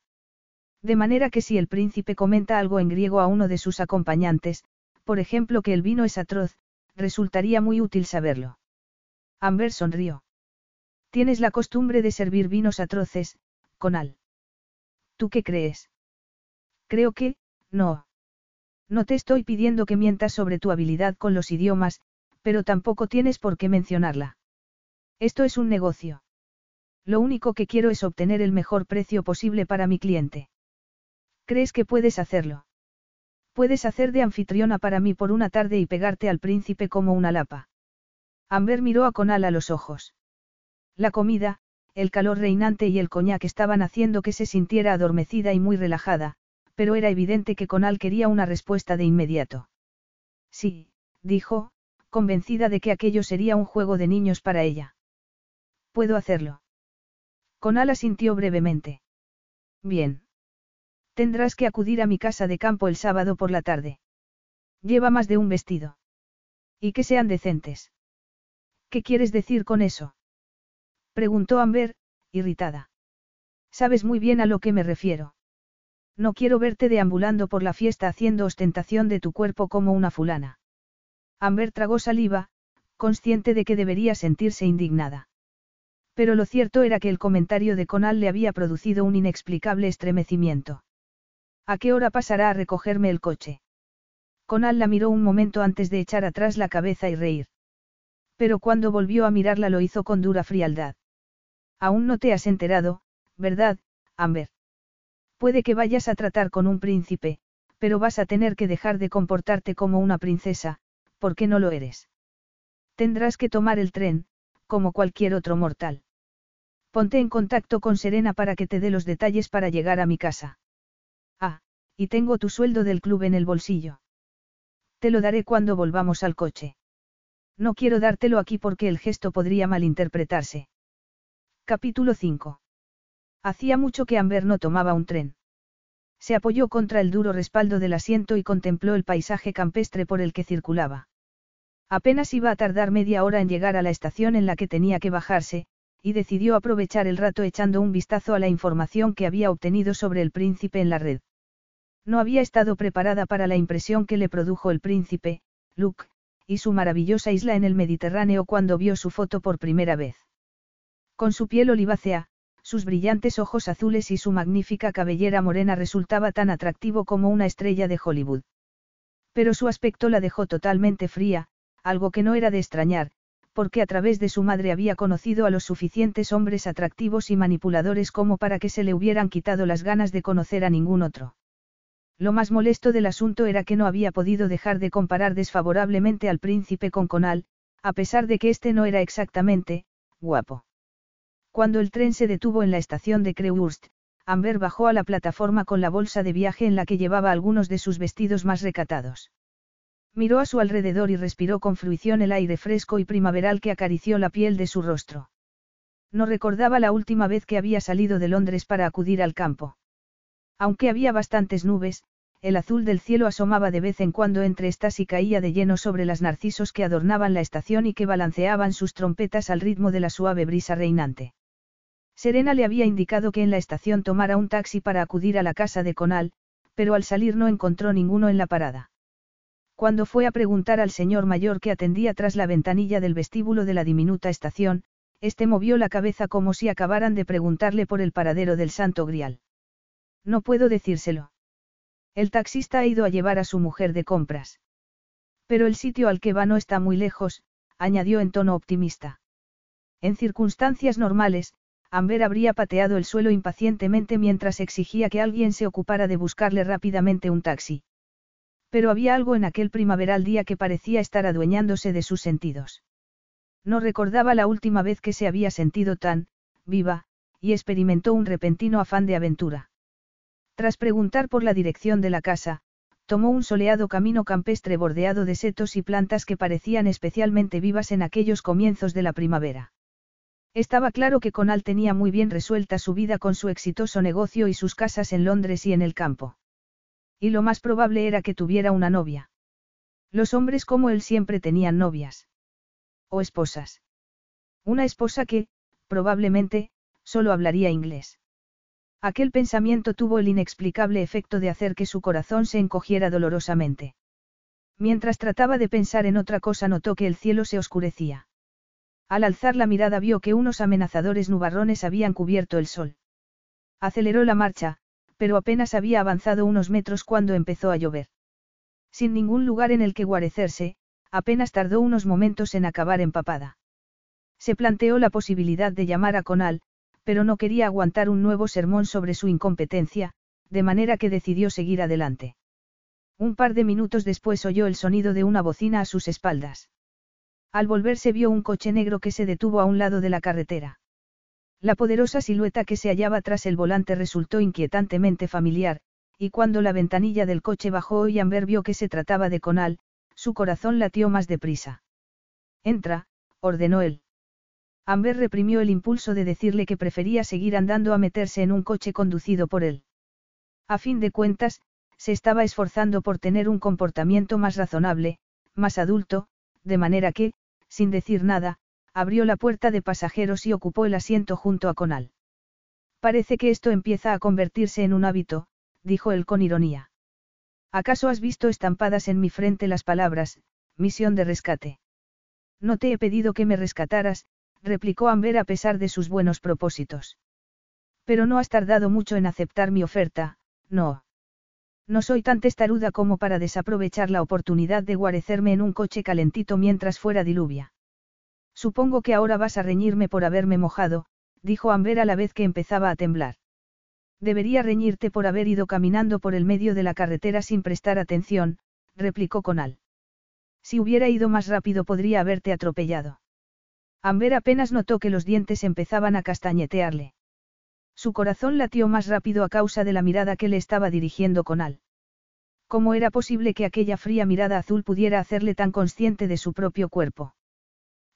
De manera que si el príncipe comenta algo en griego a uno de sus acompañantes, por ejemplo que el vino es atroz, resultaría muy útil saberlo. Amber sonrió. Tienes la costumbre de servir vinos atroces, Conal. ¿Tú qué crees? Creo que, no. No te estoy pidiendo que mientas sobre tu habilidad con los idiomas, pero tampoco tienes por qué mencionarla. Esto es un negocio. Lo único que quiero es obtener el mejor precio posible para mi cliente. ¿Crees que puedes hacerlo? Puedes hacer de anfitriona para mí por una tarde y pegarte al príncipe como una lapa. Amber miró a Conal a los ojos. La comida, el calor reinante y el coñac estaban haciendo que se sintiera adormecida y muy relajada, pero era evidente que Conal quería una respuesta de inmediato. Sí, dijo, convencida de que aquello sería un juego de niños para ella. Puedo hacerlo. Conal asintió brevemente. Bien. Tendrás que acudir a mi casa de campo el sábado por la tarde. Lleva más de un vestido. Y que sean decentes. ¿Qué quieres decir con eso? Preguntó Amber, irritada. Sabes muy bien a lo que me refiero. No quiero verte deambulando por la fiesta haciendo ostentación de tu cuerpo como una fulana. Amber tragó saliva, consciente de que debería sentirse indignada. Pero lo cierto era que el comentario de Conal le había producido un inexplicable estremecimiento. ¿A qué hora pasará a recogerme el coche? Conal la miró un momento antes de echar atrás la cabeza y reír. Pero cuando volvió a mirarla lo hizo con dura frialdad. Aún no te has enterado, ¿verdad, Amber? Puede que vayas a tratar con un príncipe, pero vas a tener que dejar de comportarte como una princesa, porque no lo eres. Tendrás que tomar el tren, como cualquier otro mortal. Ponte en contacto con Serena para que te dé los detalles para llegar a mi casa. Y tengo tu sueldo del club en el bolsillo. Te lo daré cuando volvamos al coche. No quiero dártelo aquí porque el gesto podría malinterpretarse. Capítulo 5. Hacía mucho que Amber no tomaba un tren. Se apoyó contra el duro respaldo del asiento y contempló el paisaje campestre por el que circulaba. Apenas iba a tardar media hora en llegar a la estación en la que tenía que bajarse, y decidió aprovechar el rato echando un vistazo a la información que había obtenido sobre el príncipe en la red. No había estado preparada para la impresión que le produjo el príncipe, Luke, y su maravillosa isla en el Mediterráneo cuando vio su foto por primera vez. Con su piel olivácea, sus brillantes ojos azules y su magnífica cabellera morena resultaba tan atractivo como una estrella de Hollywood. Pero su aspecto la dejó totalmente fría, algo que no era de extrañar, porque a través de su madre había conocido a los suficientes hombres atractivos y manipuladores como para que se le hubieran quitado las ganas de conocer a ningún otro. Lo más molesto del asunto era que no había podido dejar de comparar desfavorablemente al príncipe con Conal, a pesar de que éste no era exactamente, guapo. Cuando el tren se detuvo en la estación de Creuhurst, Amber bajó a la plataforma con la bolsa de viaje en la que llevaba algunos de sus vestidos más recatados. Miró a su alrededor y respiró con fruición el aire fresco y primaveral que acarició la piel de su rostro. No recordaba la última vez que había salido de Londres para acudir al campo. Aunque había bastantes nubes, el azul del cielo asomaba de vez en cuando entre estas y caía de lleno sobre las narcisos que adornaban la estación y que balanceaban sus trompetas al ritmo de la suave brisa reinante. Serena le había indicado que en la estación tomara un taxi para acudir a la casa de Conal, pero al salir no encontró ninguno en la parada. Cuando fue a preguntar al señor mayor que atendía tras la ventanilla del vestíbulo de la diminuta estación, este movió la cabeza como si acabaran de preguntarle por el paradero del Santo Grial. No puedo decírselo. El taxista ha ido a llevar a su mujer de compras. Pero el sitio al que va no está muy lejos, añadió en tono optimista. En circunstancias normales, Amber habría pateado el suelo impacientemente mientras exigía que alguien se ocupara de buscarle rápidamente un taxi. Pero había algo en aquel primaveral día que parecía estar adueñándose de sus sentidos. No recordaba la última vez que se había sentido tan, viva, y experimentó un repentino afán de aventura. Tras preguntar por la dirección de la casa, tomó un soleado camino campestre bordeado de setos y plantas que parecían especialmente vivas en aquellos comienzos de la primavera. Estaba claro que Conal tenía muy bien resuelta su vida con su exitoso negocio y sus casas en Londres y en el campo. Y lo más probable era que tuviera una novia. Los hombres como él siempre tenían novias. O esposas. Una esposa que, probablemente, solo hablaría inglés. Aquel pensamiento tuvo el inexplicable efecto de hacer que su corazón se encogiera dolorosamente. Mientras trataba de pensar en otra cosa notó que el cielo se oscurecía. Al alzar la mirada vio que unos amenazadores nubarrones habían cubierto el sol. Aceleró la marcha, pero apenas había avanzado unos metros cuando empezó a llover. Sin ningún lugar en el que guarecerse, apenas tardó unos momentos en acabar empapada. Se planteó la posibilidad de llamar a Conal, pero no quería aguantar un nuevo sermón sobre su incompetencia, de manera que decidió seguir adelante. Un par de minutos después oyó el sonido de una bocina a sus espaldas. Al volverse vio un coche negro que se detuvo a un lado de la carretera. La poderosa silueta que se hallaba tras el volante resultó inquietantemente familiar, y cuando la ventanilla del coche bajó y Amber vio que se trataba de Conal, su corazón latió más deprisa. Entra, ordenó él. Amber reprimió el impulso de decirle que prefería seguir andando a meterse en un coche conducido por él. A fin de cuentas, se estaba esforzando por tener un comportamiento más razonable, más adulto, de manera que, sin decir nada, abrió la puerta de pasajeros y ocupó el asiento junto a Conal. Parece que esto empieza a convertirse en un hábito, dijo él con ironía. ¿Acaso has visto estampadas en mi frente las palabras, misión de rescate? No te he pedido que me rescataras, replicó Amber a pesar de sus buenos propósitos. Pero no has tardado mucho en aceptar mi oferta, no. No soy tan testaruda como para desaprovechar la oportunidad de guarecerme en un coche calentito mientras fuera diluvia. Supongo que ahora vas a reñirme por haberme mojado, dijo Amber a la vez que empezaba a temblar. Debería reñirte por haber ido caminando por el medio de la carretera sin prestar atención, replicó Conal. Si hubiera ido más rápido podría haberte atropellado. Amber apenas notó que los dientes empezaban a castañetearle. Su corazón latió más rápido a causa de la mirada que le estaba dirigiendo Conal. ¿Cómo era posible que aquella fría mirada azul pudiera hacerle tan consciente de su propio cuerpo?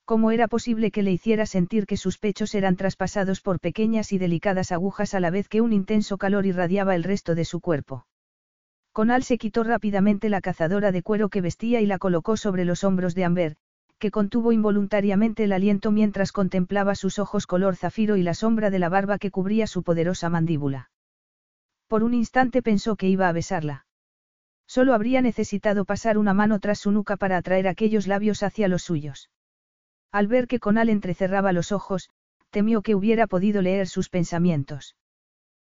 ¿Cómo era posible que le hiciera sentir que sus pechos eran traspasados por pequeñas y delicadas agujas a la vez que un intenso calor irradiaba el resto de su cuerpo? Conal se quitó rápidamente la cazadora de cuero que vestía y la colocó sobre los hombros de Amber, que contuvo involuntariamente el aliento mientras contemplaba sus ojos color zafiro y la sombra de la barba que cubría su poderosa mandíbula. Por un instante pensó que iba a besarla. Solo habría necesitado pasar una mano tras su nuca para atraer aquellos labios hacia los suyos. Al ver que Conal entrecerraba los ojos, temió que hubiera podido leer sus pensamientos.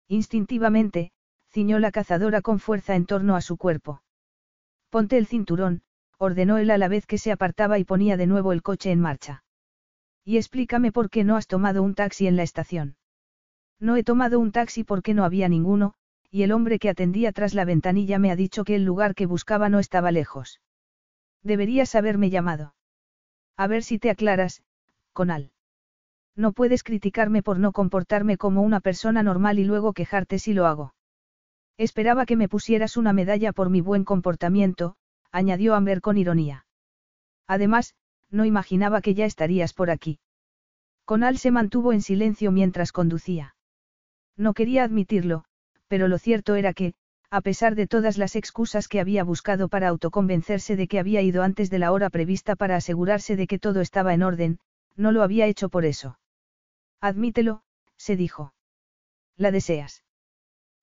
Instintivamente, ciñó la cazadora con fuerza en torno a su cuerpo. Ponte el cinturón, ordenó él a la vez que se apartaba y ponía de nuevo el coche en marcha. Y explícame por qué no has tomado un taxi en la estación. No he tomado un taxi porque no había ninguno, y el hombre que atendía tras la ventanilla me ha dicho que el lugar que buscaba no estaba lejos. Deberías haberme llamado. A ver si te aclaras, Conal. No puedes criticarme por no comportarme como una persona normal y luego quejarte si lo hago. Esperaba que me pusieras una medalla por mi buen comportamiento, añadió Amber con ironía. Además, no imaginaba que ya estarías por aquí. Conal se mantuvo en silencio mientras conducía. No quería admitirlo, pero lo cierto era que, a pesar de todas las excusas que había buscado para autoconvencerse de que había ido antes de la hora prevista para asegurarse de que todo estaba en orden, no lo había hecho por eso. Admítelo, se dijo. La deseas.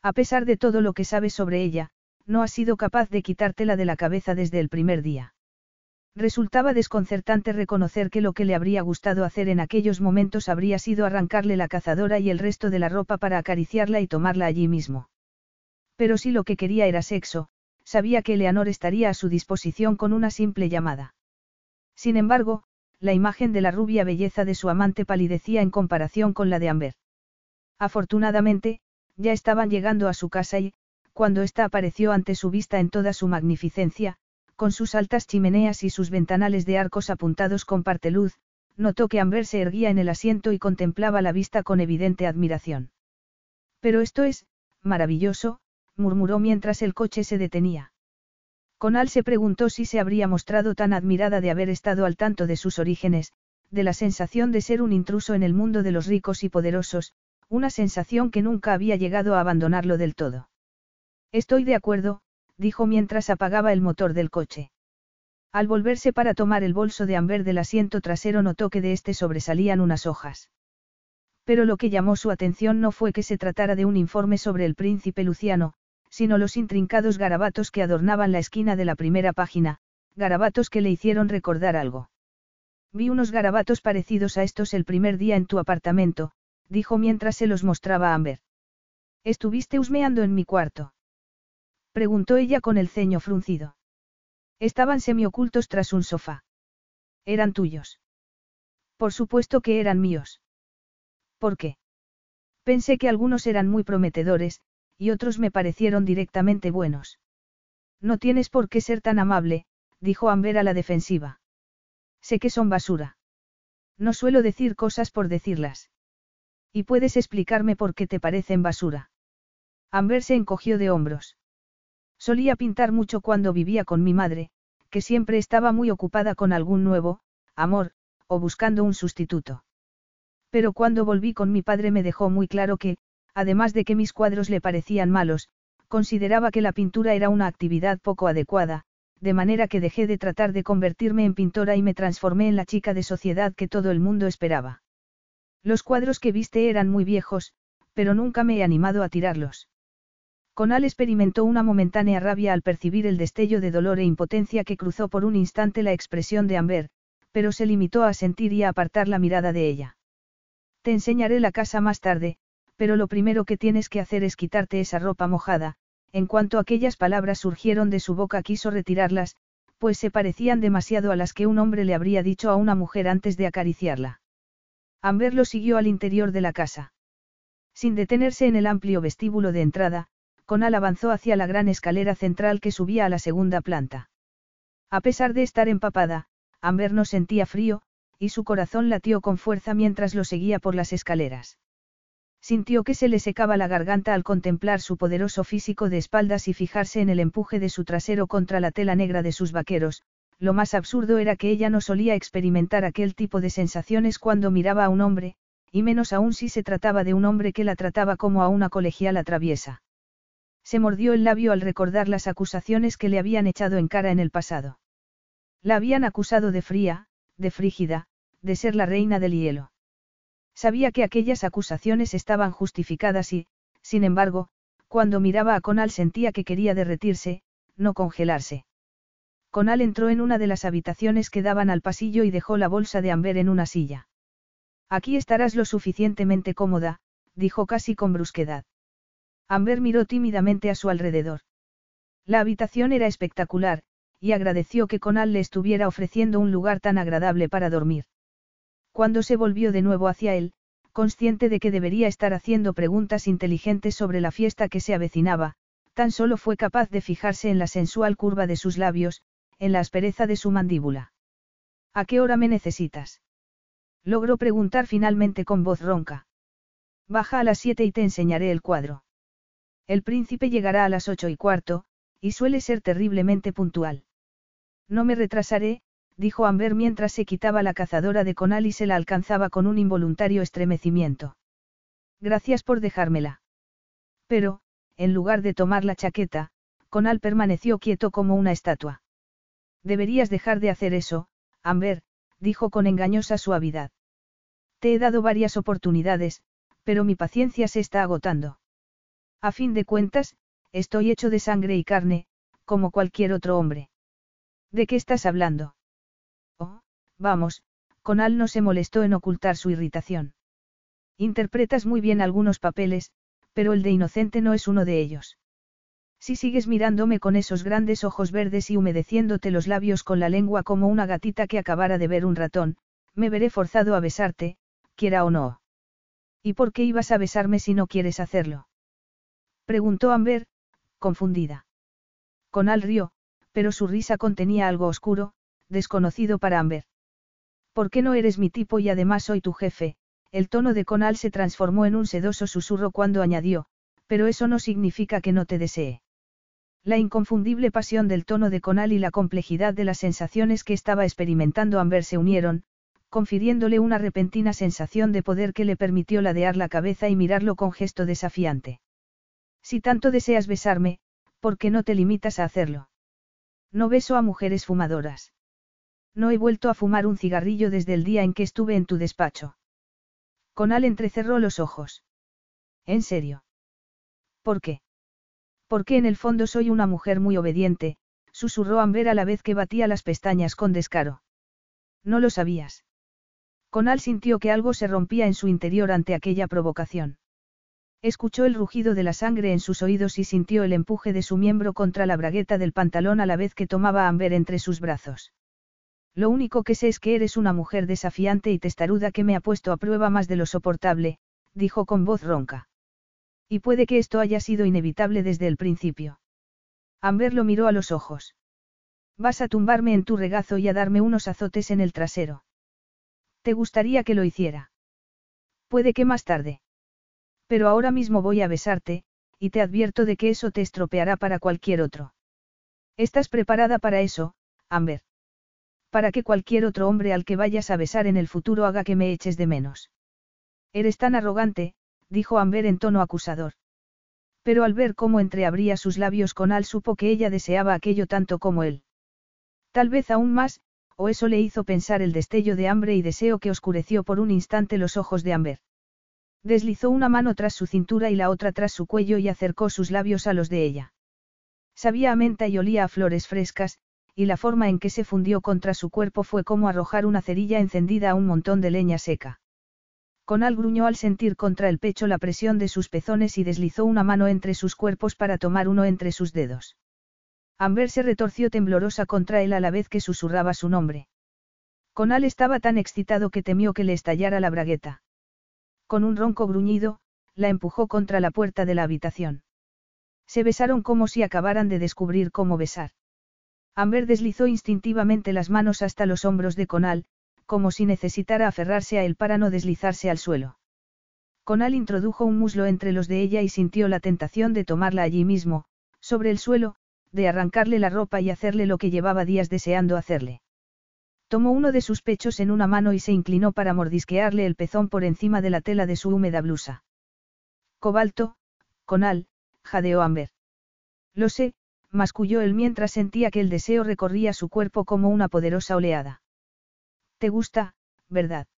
A pesar de todo lo que sabes sobre ella, no has sido capaz de quitártela de la cabeza desde el primer día. Resultaba desconcertante reconocer que lo que le habría gustado hacer en aquellos momentos habría sido arrancarle la cazadora y el resto de la ropa para acariciarla y tomarla allí mismo. Pero si lo que quería era sexo, sabía que Eleanor estaría a su disposición con una simple llamada. Sin embargo, la imagen de la rubia belleza de su amante palidecía en comparación con la de Amber. Afortunadamente, ya estaban llegando a su casa y, cuando ésta apareció ante su vista en toda su magnificencia, con sus altas chimeneas y sus ventanales de arcos apuntados con parteluz, notó que Amber se erguía en el asiento y contemplaba la vista con evidente admiración. Pero esto es, maravilloso, murmuró mientras el coche se detenía. Conal se preguntó si se habría mostrado tan admirada de haber estado al tanto de sus orígenes, de la sensación de ser un intruso en el mundo de los ricos y poderosos, una sensación que nunca había llegado a abandonarlo del todo. Estoy de acuerdo, dijo mientras apagaba el motor del coche. Al volverse para tomar el bolso de Amber del asiento trasero notó que de este sobresalían unas hojas. Pero lo que llamó su atención no fue que se tratara de un informe sobre el príncipe Luciano, sino los intrincados garabatos que adornaban la esquina de la primera página, garabatos que le hicieron recordar algo. Vi unos garabatos parecidos a estos el primer día en tu apartamento, dijo mientras se los mostraba a Amber. ¿Estuviste husmeando en mi cuarto? Preguntó ella con el ceño fruncido. Estaban semiocultos tras un sofá. Eran tuyos. Por supuesto que eran míos. ¿Por qué? Pensé que algunos eran muy prometedores, y otros me parecieron directamente buenos. No tienes por qué ser tan amable, dijo Amber a la defensiva. Sé que son basura. No suelo decir cosas por decirlas. ¿Y puedes explicarme por qué te parecen basura? Amber se encogió de hombros. Solía pintar mucho cuando vivía con mi madre, que siempre estaba muy ocupada con algún nuevo, amor, o buscando un sustituto. Pero cuando volví con mi padre me dejó muy claro que, además de que mis cuadros le parecían malos, consideraba que la pintura era una actividad poco adecuada, de manera que dejé de tratar de convertirme en pintora y me transformé en la chica de sociedad que todo el mundo esperaba. Los cuadros que viste eran muy viejos, pero nunca me he animado a tirarlos. Conal experimentó una momentánea rabia al percibir el destello de dolor e impotencia que cruzó por un instante la expresión de Amber, pero se limitó a sentir y a apartar la mirada de ella. Te enseñaré la casa más tarde, pero lo primero que tienes que hacer es quitarte esa ropa mojada, en cuanto aquellas palabras surgieron de su boca quiso retirarlas, pues se parecían demasiado a las que un hombre le habría dicho a una mujer antes de acariciarla. Amber lo siguió al interior de la casa. Sin detenerse en el amplio vestíbulo de entrada, Conal avanzó hacia la gran escalera central que subía a la segunda planta. A pesar de estar empapada, Amber no sentía frío, y su corazón latió con fuerza mientras lo seguía por las escaleras. Sintió que se le secaba la garganta al contemplar su poderoso físico de espaldas y fijarse en el empuje de su trasero contra la tela negra de sus vaqueros. Lo más absurdo era que ella no solía experimentar aquel tipo de sensaciones cuando miraba a un hombre, y menos aún si se trataba de un hombre que la trataba como a una colegiala traviesa. Se mordió el labio al recordar las acusaciones que le habían echado en cara en el pasado. La habían acusado de fría, de frígida, de ser la reina del hielo. Sabía que aquellas acusaciones estaban justificadas y, sin embargo, cuando miraba a Conal sentía que quería derretirse, no congelarse. Conal entró en una de las habitaciones que daban al pasillo y dejó la bolsa de Amber en una silla. Aquí estarás lo suficientemente cómoda, dijo casi con brusquedad. Amber miró tímidamente a su alrededor. La habitación era espectacular, y agradeció que Conal le estuviera ofreciendo un lugar tan agradable para dormir. Cuando se volvió de nuevo hacia él, consciente de que debería estar haciendo preguntas inteligentes sobre la fiesta que se avecinaba, tan solo fue capaz de fijarse en la sensual curva de sus labios, en la aspereza de su mandíbula. ¿A qué hora me necesitas? Logró preguntar finalmente con voz ronca. Baja a las siete y te enseñaré el cuadro. El príncipe llegará a las ocho y cuarto, y suele ser terriblemente puntual. No me retrasaré, dijo Amber mientras se quitaba la cazadora de conal y se la alcanzaba con un involuntario estremecimiento. Gracias por dejármela. Pero, en lugar de tomar la chaqueta, Conal permaneció quieto como una estatua. Deberías dejar de hacer eso, Amber, dijo con engañosa suavidad. Te he dado varias oportunidades, pero mi paciencia se está agotando. A fin de cuentas, estoy hecho de sangre y carne, como cualquier otro hombre. ¿De qué estás hablando? Vamos, Conal no se molestó en ocultar su irritación. Interpretas muy bien algunos papeles, pero el de inocente no es uno de ellos. Si sigues mirándome con esos grandes ojos verdes y humedeciéndote los labios con la lengua como una gatita que acabara de ver un ratón, me veré forzado a besarte, quiera o no. ¿Y por qué ibas a besarme si no quieres hacerlo? Preguntó Amber, confundida. Conal rió, pero su risa contenía algo oscuro, desconocido para Amber. ¿Por qué no eres mi tipo y además soy tu jefe? El tono de Conal se transformó en un sedoso susurro cuando añadió, pero eso no significa que no te desee. La inconfundible pasión del tono de Conal y la complejidad de las sensaciones que estaba experimentando Amber se unieron, confiriéndole una repentina sensación de poder que le permitió ladear la cabeza y mirarlo con gesto desafiante. Si tanto deseas besarme, ¿por qué no te limitas a hacerlo? No beso a mujeres fumadoras. No he vuelto a fumar un cigarrillo desde el día en que estuve en tu despacho. Conal entrecerró los ojos. ¿En serio? ¿Por qué? Porque en el fondo soy una mujer muy obediente, susurró Amber a la vez que batía las pestañas con descaro. No lo sabías. Conal sintió que algo se rompía en su interior ante aquella provocación. Escuchó el rugido de la sangre en sus oídos y sintió el empuje de su miembro contra la bragueta del pantalón a la vez que tomaba a Amber entre sus brazos. Lo único que sé es que eres una mujer desafiante y testaruda que me ha puesto a prueba más de lo soportable, dijo con voz ronca. Y puede que esto haya sido inevitable desde el principio. Amber lo miró a los ojos. Vas a tumbarme en tu regazo y a darme unos azotes en el trasero. ¿Te gustaría que lo hiciera? Puede que más tarde. Pero ahora mismo voy a besarte, y te advierto de que eso te estropeará para cualquier otro. ¿Estás preparada para eso, Amber? Para que cualquier otro hombre al que vayas a besar en el futuro haga que me eches de menos. Eres tan arrogante, dijo Amber en tono acusador. Pero al ver cómo entreabría sus labios con Al supo que ella deseaba aquello tanto como él. Tal vez aún más, o eso le hizo pensar el destello de hambre y deseo que oscureció por un instante los ojos de Amber. Deslizó una mano tras su cintura y la otra tras su cuello y acercó sus labios a los de ella. Sabía a menta y olía a flores frescas, y la forma en que se fundió contra su cuerpo fue como arrojar una cerilla encendida a un montón de leña seca. Conal gruñó al sentir contra el pecho la presión de sus pezones y deslizó una mano entre sus cuerpos para tomar uno entre sus dedos. Amber se retorció temblorosa contra él a la vez que susurraba su nombre. Conal estaba tan excitado que temió que le estallara la bragueta. Con un ronco gruñido, la empujó contra la puerta de la habitación. Se besaron como si acabaran de descubrir cómo besar. Amber deslizó instintivamente las manos hasta los hombros de Conal, como si necesitara aferrarse a él para no deslizarse al suelo. Conal introdujo un muslo entre los de ella y sintió la tentación de tomarla allí mismo, sobre el suelo, de arrancarle la ropa y hacerle lo que llevaba días deseando hacerle. Tomó uno de sus pechos en una mano y se inclinó para mordisquearle el pezón por encima de la tela de su húmeda blusa. Cobalto, conal, jadeó Amber. Lo sé, masculló él mientras sentía que el deseo recorría su cuerpo como una poderosa oleada. ¿Te gusta, verdad?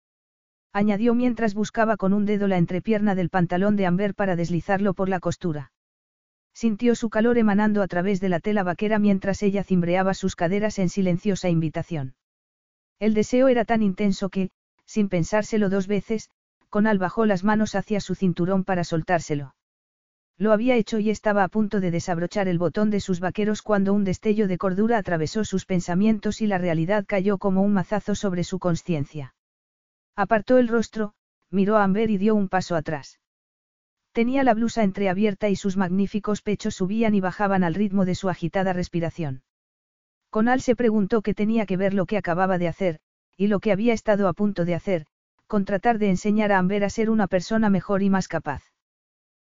añadió mientras buscaba con un dedo la entrepierna del pantalón de Amber para deslizarlo por la costura. Sintió su calor emanando a través de la tela vaquera mientras ella cimbreaba sus caderas en silenciosa invitación. El deseo era tan intenso que, sin pensárselo dos veces, Conal bajó las manos hacia su cinturón para soltárselo. Lo había hecho y estaba a punto de desabrochar el botón de sus vaqueros cuando un destello de cordura atravesó sus pensamientos y la realidad cayó como un mazazo sobre su conciencia. Apartó el rostro, miró a Amber y dio un paso atrás. Tenía la blusa entreabierta y sus magníficos pechos subían y bajaban al ritmo de su agitada respiración. Conal se preguntó qué tenía que ver lo que acababa de hacer, y lo que había estado a punto de hacer, con tratar de enseñar a Amber a ser una persona mejor y más capaz.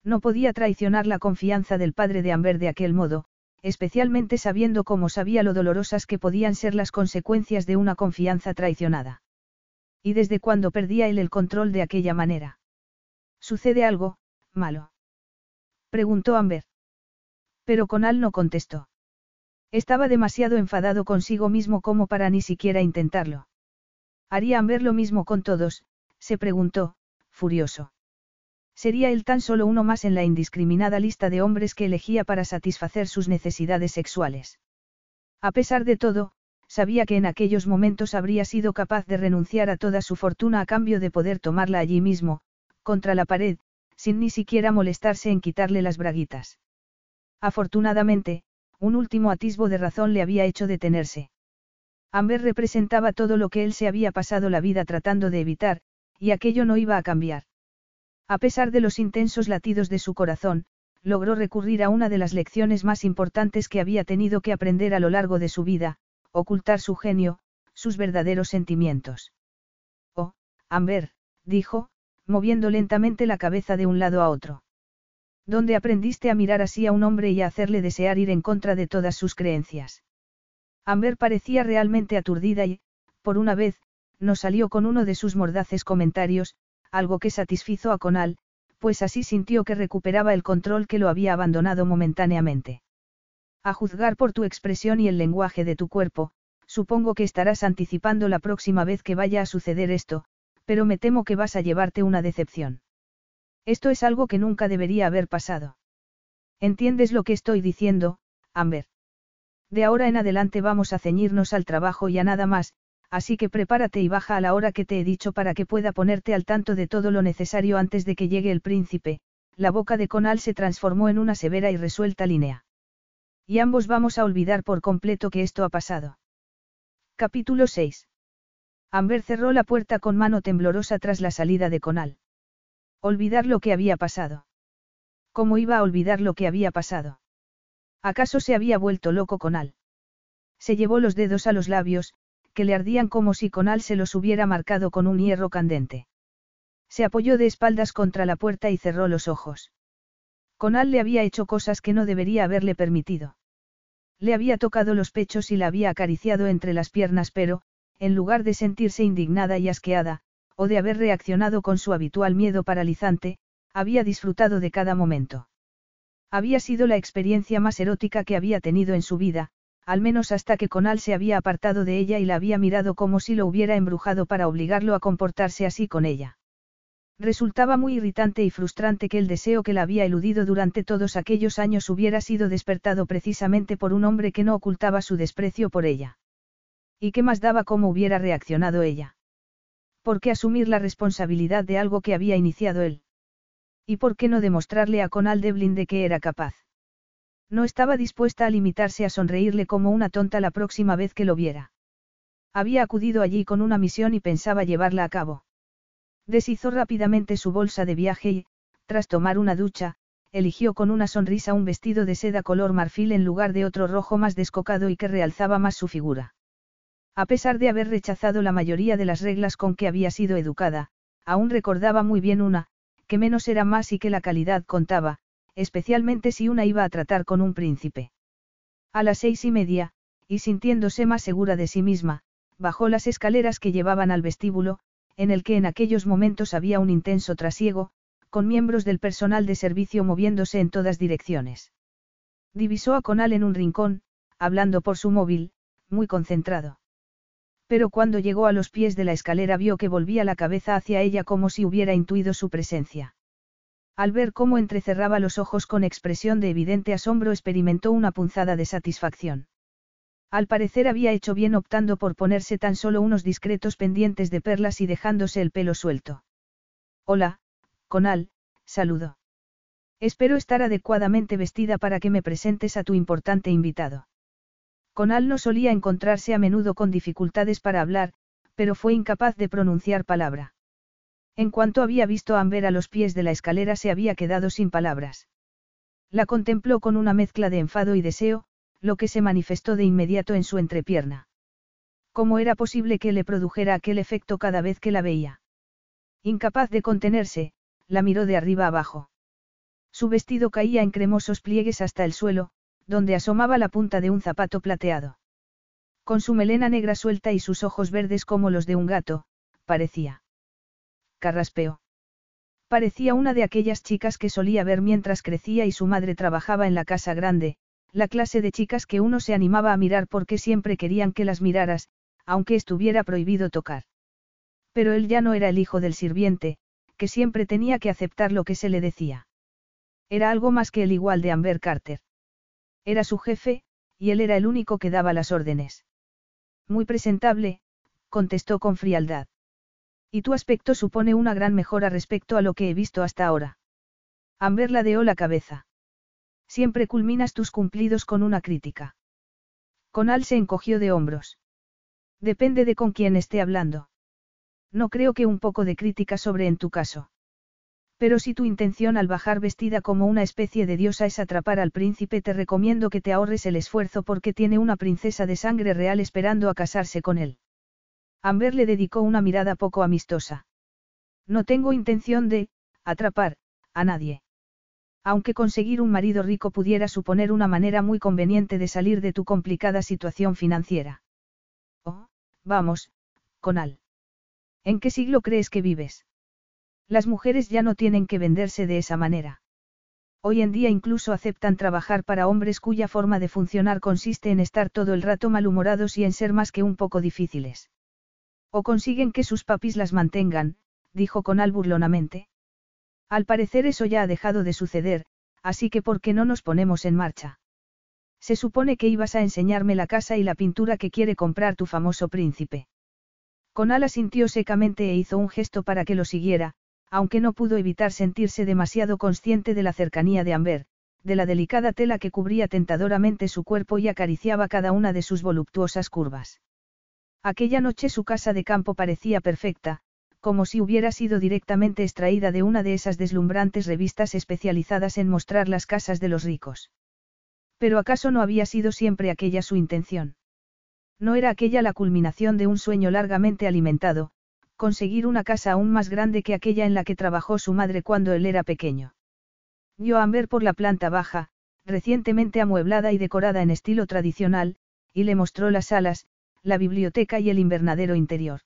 No podía traicionar la confianza del padre de Amber de aquel modo, especialmente sabiendo cómo sabía lo dolorosas que podían ser las consecuencias de una confianza traicionada. ¿Y desde cuándo perdía él el control de aquella manera? ¿Sucede algo, malo? Preguntó Amber. Pero Conal no contestó. Estaba demasiado enfadado consigo mismo como para ni siquiera intentarlo. ¿Haría Amber lo mismo con todos? se preguntó, furioso. Sería él tan solo uno más en la indiscriminada lista de hombres que elegía para satisfacer sus necesidades sexuales. A pesar de todo, sabía que en aquellos momentos habría sido capaz de renunciar a toda su fortuna a cambio de poder tomarla allí mismo, contra la pared, sin ni siquiera molestarse en quitarle las braguitas. Afortunadamente, un último atisbo de razón le había hecho detenerse. Amber representaba todo lo que él se había pasado la vida tratando de evitar, y aquello no iba a cambiar. A pesar de los intensos latidos de su corazón, logró recurrir a una de las lecciones más importantes que había tenido que aprender a lo largo de su vida, ocultar su genio, sus verdaderos sentimientos. Oh, Amber, dijo, moviendo lentamente la cabeza de un lado a otro. ¿Dónde aprendiste a mirar así a un hombre y a hacerle desear ir en contra de todas sus creencias? Amber parecía realmente aturdida y, por una vez, no salió con uno de sus mordaces comentarios, algo que satisfizo a Conal, pues así sintió que recuperaba el control que lo había abandonado momentáneamente. A juzgar por tu expresión y el lenguaje de tu cuerpo, supongo que estarás anticipando la próxima vez que vaya a suceder esto, pero me temo que vas a llevarte una decepción. Esto es algo que nunca debería haber pasado. ¿Entiendes lo que estoy diciendo, Amber? De ahora en adelante vamos a ceñirnos al trabajo y a nada más, así que prepárate y baja a la hora que te he dicho para que pueda ponerte al tanto de todo lo necesario antes de que llegue el príncipe, la boca de Conal se transformó en una severa y resuelta línea. Y ambos vamos a olvidar por completo que esto ha pasado. Capítulo 6. Amber cerró la puerta con mano temblorosa tras la salida de Conal. Olvidar lo que había pasado. ¿Cómo iba a olvidar lo que había pasado? ¿Acaso se había vuelto loco Conal? Se llevó los dedos a los labios, que le ardían como si Conal se los hubiera marcado con un hierro candente. Se apoyó de espaldas contra la puerta y cerró los ojos. Conal le había hecho cosas que no debería haberle permitido. Le había tocado los pechos y la había acariciado entre las piernas, pero, en lugar de sentirse indignada y asqueada, o de haber reaccionado con su habitual miedo paralizante, había disfrutado de cada momento. Había sido la experiencia más erótica que había tenido en su vida, al menos hasta que Conal se había apartado de ella y la había mirado como si lo hubiera embrujado para obligarlo a comportarse así con ella. Resultaba muy irritante y frustrante que el deseo que la había eludido durante todos aquellos años hubiera sido despertado precisamente por un hombre que no ocultaba su desprecio por ella. ¿Y qué más daba cómo hubiera reaccionado ella? ¿Por qué asumir la responsabilidad de algo que había iniciado él? ¿Y por qué no demostrarle a Conal Devlin de que era capaz? No estaba dispuesta a limitarse a sonreírle como una tonta la próxima vez que lo viera. Había acudido allí con una misión y pensaba llevarla a cabo. Deshizó rápidamente su bolsa de viaje y, tras tomar una ducha, eligió con una sonrisa un vestido de seda color marfil en lugar de otro rojo más descocado y que realzaba más su figura. A pesar de haber rechazado la mayoría de las reglas con que había sido educada, aún recordaba muy bien una, que menos era más y que la calidad contaba, especialmente si una iba a tratar con un príncipe. A las seis y media, y sintiéndose más segura de sí misma, bajó las escaleras que llevaban al vestíbulo, en el que en aquellos momentos había un intenso trasiego, con miembros del personal de servicio moviéndose en todas direcciones. Divisó a Conal en un rincón, hablando por su móvil, muy concentrado. Pero cuando llegó a los pies de la escalera vio que volvía la cabeza hacia ella como si hubiera intuido su presencia. Al ver cómo entrecerraba los ojos con expresión de evidente asombro experimentó una punzada de satisfacción. Al parecer había hecho bien optando por ponerse tan solo unos discretos pendientes de perlas y dejándose el pelo suelto. Hola, Conal, saludo. Espero estar adecuadamente vestida para que me presentes a tu importante invitado. Conal no solía encontrarse a menudo con dificultades para hablar, pero fue incapaz de pronunciar palabra. En cuanto había visto a Amber a los pies de la escalera se había quedado sin palabras. La contempló con una mezcla de enfado y deseo, lo que se manifestó de inmediato en su entrepierna. ¿Cómo era posible que le produjera aquel efecto cada vez que la veía? Incapaz de contenerse, la miró de arriba abajo. Su vestido caía en cremosos pliegues hasta el suelo, donde asomaba la punta de un zapato plateado. Con su melena negra suelta y sus ojos verdes como los de un gato, parecía. Carraspeó. Parecía una de aquellas chicas que solía ver mientras crecía y su madre trabajaba en la casa grande, la clase de chicas que uno se animaba a mirar porque siempre querían que las miraras, aunque estuviera prohibido tocar. Pero él ya no era el hijo del sirviente, que siempre tenía que aceptar lo que se le decía. Era algo más que el igual de Amber Carter. Era su jefe, y él era el único que daba las órdenes. Muy presentable, contestó con frialdad. Y tu aspecto supone una gran mejora respecto a lo que he visto hasta ahora. Amber ladeó la cabeza. Siempre culminas tus cumplidos con una crítica. Conal se encogió de hombros. Depende de con quién esté hablando. No creo que un poco de crítica sobre en tu caso. Pero si tu intención al bajar vestida como una especie de diosa es atrapar al príncipe, te recomiendo que te ahorres el esfuerzo porque tiene una princesa de sangre real esperando a casarse con él. Amber le dedicó una mirada poco amistosa. No tengo intención de, atrapar, a nadie. Aunque conseguir un marido rico pudiera suponer una manera muy conveniente de salir de tu complicada situación financiera. Oh, vamos, Conal. ¿En qué siglo crees que vives? Las mujeres ya no tienen que venderse de esa manera. Hoy en día incluso aceptan trabajar para hombres cuya forma de funcionar consiste en estar todo el rato malhumorados y en ser más que un poco difíciles. O consiguen que sus papis las mantengan, dijo Conal burlonamente. Al parecer eso ya ha dejado de suceder, así que ¿por qué no nos ponemos en marcha? Se supone que ibas a enseñarme la casa y la pintura que quiere comprar tu famoso príncipe. Conal asintió secamente e hizo un gesto para que lo siguiera, aunque no pudo evitar sentirse demasiado consciente de la cercanía de Amber, de la delicada tela que cubría tentadoramente su cuerpo y acariciaba cada una de sus voluptuosas curvas. Aquella noche su casa de campo parecía perfecta, como si hubiera sido directamente extraída de una de esas deslumbrantes revistas especializadas en mostrar las casas de los ricos. Pero ¿acaso no había sido siempre aquella su intención? No era aquella la culminación de un sueño largamente alimentado, conseguir una casa aún más grande que aquella en la que trabajó su madre cuando él era pequeño. Vio a Amber por la planta baja, recientemente amueblada y decorada en estilo tradicional, y le mostró las salas, la biblioteca y el invernadero interior.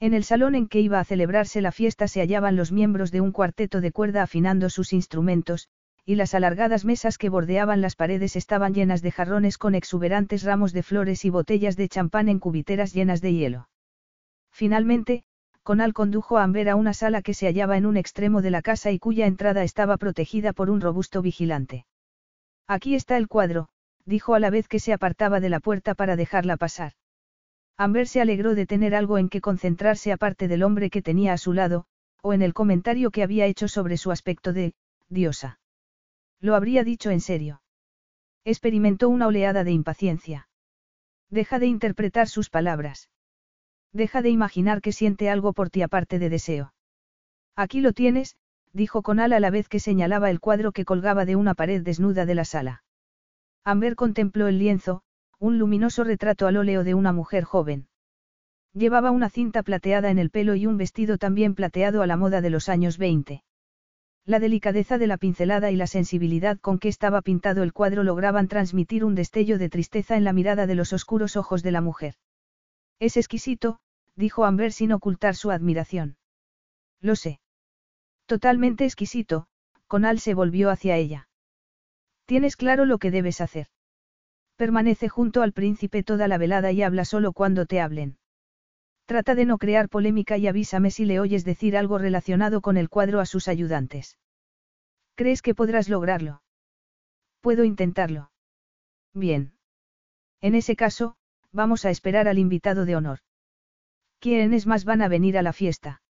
En el salón en que iba a celebrarse la fiesta se hallaban los miembros de un cuarteto de cuerda afinando sus instrumentos, y las alargadas mesas que bordeaban las paredes estaban llenas de jarrones con exuberantes ramos de flores y botellas de champán en cubiteras llenas de hielo. Finalmente, Conal condujo a Amber a una sala que se hallaba en un extremo de la casa y cuya entrada estaba protegida por un robusto vigilante. Aquí está el cuadro, dijo a la vez que se apartaba de la puerta para dejarla pasar. Amber se alegró de tener algo en que concentrarse aparte del hombre que tenía a su lado, o en el comentario que había hecho sobre su aspecto de, diosa. Lo habría dicho en serio. Experimentó una oleada de impaciencia. Deja de interpretar sus palabras. Deja de imaginar que siente algo por ti aparte de deseo. Aquí lo tienes, dijo Conal a la vez que señalaba el cuadro que colgaba de una pared desnuda de la sala. Amber contempló el lienzo, un luminoso retrato al óleo de una mujer joven. Llevaba una cinta plateada en el pelo y un vestido también plateado a la moda de los años 20. La delicadeza de la pincelada y la sensibilidad con que estaba pintado el cuadro lograban transmitir un destello de tristeza en la mirada de los oscuros ojos de la mujer. Es exquisito, dijo Amber sin ocultar su admiración. Lo sé. Totalmente exquisito, Conal se volvió hacia ella. Tienes claro lo que debes hacer. Permanece junto al príncipe toda la velada y habla solo cuando te hablen. Trata de no crear polémica y avísame si le oyes decir algo relacionado con el cuadro a sus ayudantes. ¿Crees que podrás lograrlo? Puedo intentarlo. Bien. En ese caso, vamos a esperar al invitado de honor. ¿Quiénes más van a venir a la fiesta?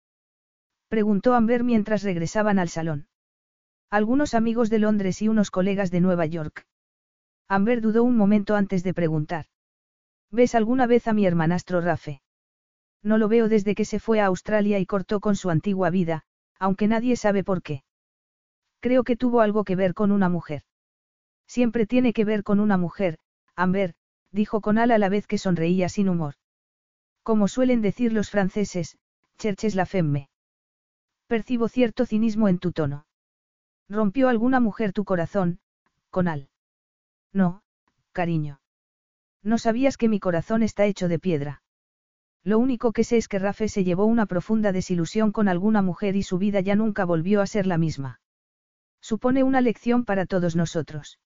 Preguntó Amber mientras regresaban al salón. Algunos amigos de Londres y unos colegas de Nueva York. Amber dudó un momento antes de preguntar. ¿Ves alguna vez a mi hermanastro Rafe? No lo veo desde que se fue a Australia y cortó con su antigua vida, aunque nadie sabe por qué. Creo que tuvo algo que ver con una mujer. Siempre tiene que ver con una mujer, Amber, dijo Conal a la vez que sonreía sin humor. Como suelen decir los franceses, cherches la femme. Percibo cierto cinismo en tu tono. ¿Rompió alguna mujer tu corazón, Conal? No, cariño. No sabías que mi corazón está hecho de piedra. Lo único que sé es que Rafe se llevó una profunda desilusión con alguna mujer y su vida ya nunca volvió a ser la misma. Supone una lección para todos nosotros.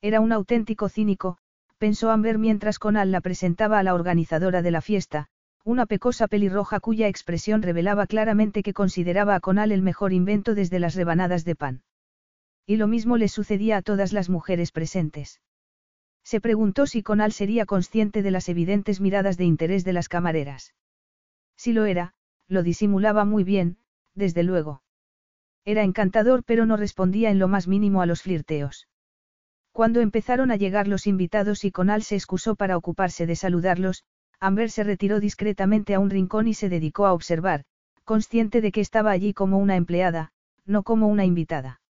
Era un auténtico cínico, pensó Amber mientras Conal la presentaba a la organizadora de la fiesta, una pecosa pelirroja cuya expresión revelaba claramente que consideraba a Conal el mejor invento desde las rebanadas de pan. Y lo mismo le sucedía a todas las mujeres presentes. Se preguntó si Conal sería consciente de las evidentes miradas de interés de las camareras. Si lo era, lo disimulaba muy bien, desde luego. Era encantador pero no respondía en lo más mínimo a los flirteos. Cuando empezaron a llegar los invitados y Conal se excusó para ocuparse de saludarlos, Amber se retiró discretamente a un rincón y se dedicó a observar, consciente de que estaba allí como una empleada, no como una invitada.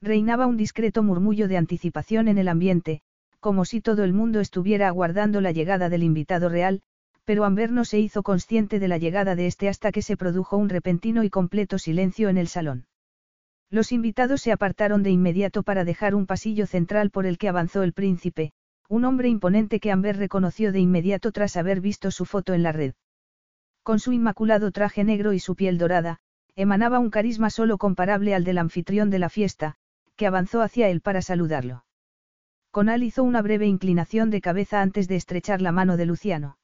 Reinaba un discreto murmullo de anticipación en el ambiente, como si todo el mundo estuviera aguardando la llegada del invitado real, pero Amber no se hizo consciente de la llegada de este hasta que se produjo un repentino y completo silencio en el salón. Los invitados se apartaron de inmediato para dejar un pasillo central por el que avanzó el príncipe, un hombre imponente que Amber reconoció de inmediato tras haber visto su foto en la red. Con su inmaculado traje negro y su piel dorada, emanaba un carisma solo comparable al del anfitrión de la fiesta, que avanzó hacia él para saludarlo. Conal hizo una breve inclinación de cabeza antes de estrechar la mano de Luciano.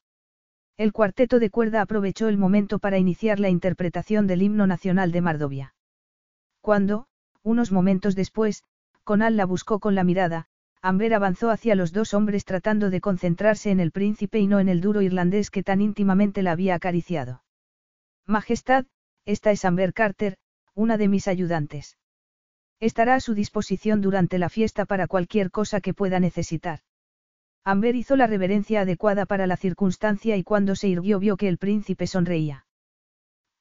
El cuarteto de cuerda aprovechó el momento para iniciar la interpretación del himno nacional de Mardovia. Cuando, unos momentos después, Conal la buscó con la mirada, Amber avanzó hacia los dos hombres tratando de concentrarse en el príncipe y no en el duro irlandés que tan íntimamente la había acariciado. Majestad, esta es Amber Carter, una de mis ayudantes. Estará a su disposición durante la fiesta para cualquier cosa que pueda necesitar. Amber hizo la reverencia adecuada para la circunstancia y cuando se irguió vio que el príncipe sonreía.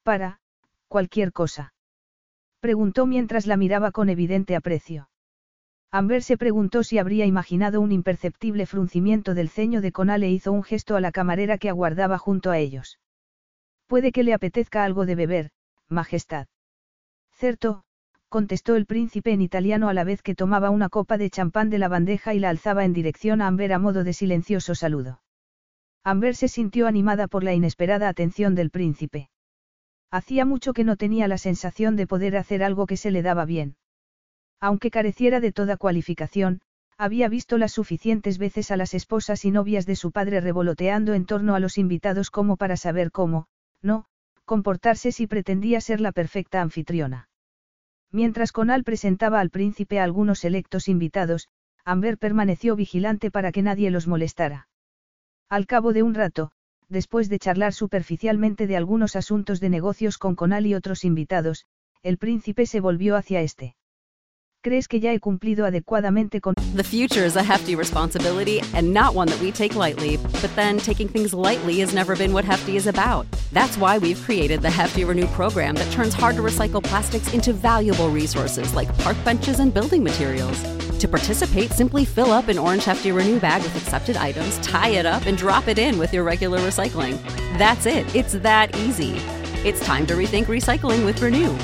Para, cualquier cosa. Preguntó mientras la miraba con evidente aprecio. Amber se preguntó si habría imaginado un imperceptible fruncimiento del ceño de Conal e hizo un gesto a la camarera que aguardaba junto a ellos. Puede que le apetezca algo de beber, Majestad. Cierto, contestó el príncipe en italiano a la vez que tomaba una copa de champán de la bandeja y la alzaba en dirección a Amber a modo de silencioso saludo. Amber se sintió animada por la inesperada atención del príncipe. Hacía mucho que no tenía la sensación de poder hacer algo que se le daba bien. Aunque careciera de toda cualificación, había visto las suficientes veces a las esposas y novias de su padre revoloteando en torno a los invitados como para saber cómo, no, comportarse si pretendía ser la perfecta anfitriona. Mientras Conal presentaba al príncipe a algunos electos invitados, Amber permaneció vigilante para que nadie los molestara. Al cabo de un rato, después de charlar superficialmente de algunos asuntos de negocios con Conal y otros invitados, el príncipe se volvió hacia este. ¿Crees que ya he cumplido adecuadamente con... The future is a hefty responsibility and not one that we take lightly, but then taking things lightly has never been what Hefty is about. That's why we've created the Hefty Renew program that turns hard to recycle plastics into valuable resources like park benches and building materials. To participate, simply fill up an orange Hefty Renew bag with accepted items, tie it up, and drop it in with your regular recycling. That's it, it's that easy. It's time to rethink recycling with Renew.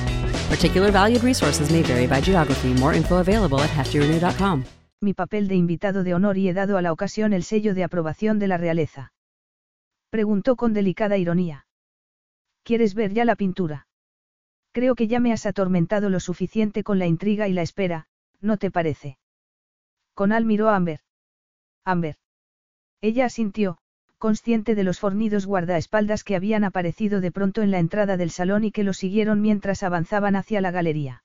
Particular valued resources may vary by geography. More info available at heftyrenew.com. Mi papel de invitado de honor y he dado a la ocasión el sello de aprobación de la realeza. Preguntó con delicada ironía. ¿Quieres ver ya la pintura? Creo que ya me has atormentado lo suficiente con la intriga y la espera, ¿no te parece? Conal miró a Amber. Amber. Ella asintió, consciente de los fornidos guardaespaldas que habían aparecido de pronto en la entrada del salón y que lo siguieron mientras avanzaban hacia la galería.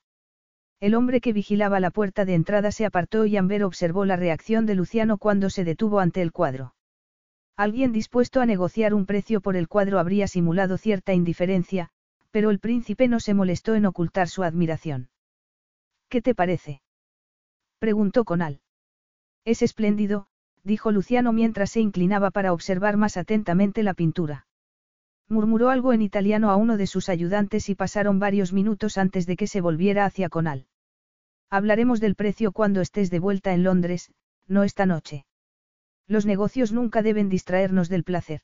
El hombre que vigilaba la puerta de entrada se apartó y Amber observó la reacción de Luciano cuando se detuvo ante el cuadro. Alguien dispuesto a negociar un precio por el cuadro habría simulado cierta indiferencia, pero el príncipe no se molestó en ocultar su admiración. ¿Qué te parece? preguntó Conal. Es espléndido, dijo Luciano mientras se inclinaba para observar más atentamente la pintura. Murmuró algo en italiano a uno de sus ayudantes y pasaron varios minutos antes de que se volviera hacia Conal. Hablaremos del precio cuando estés de vuelta en Londres, no esta noche. Los negocios nunca deben distraernos del placer.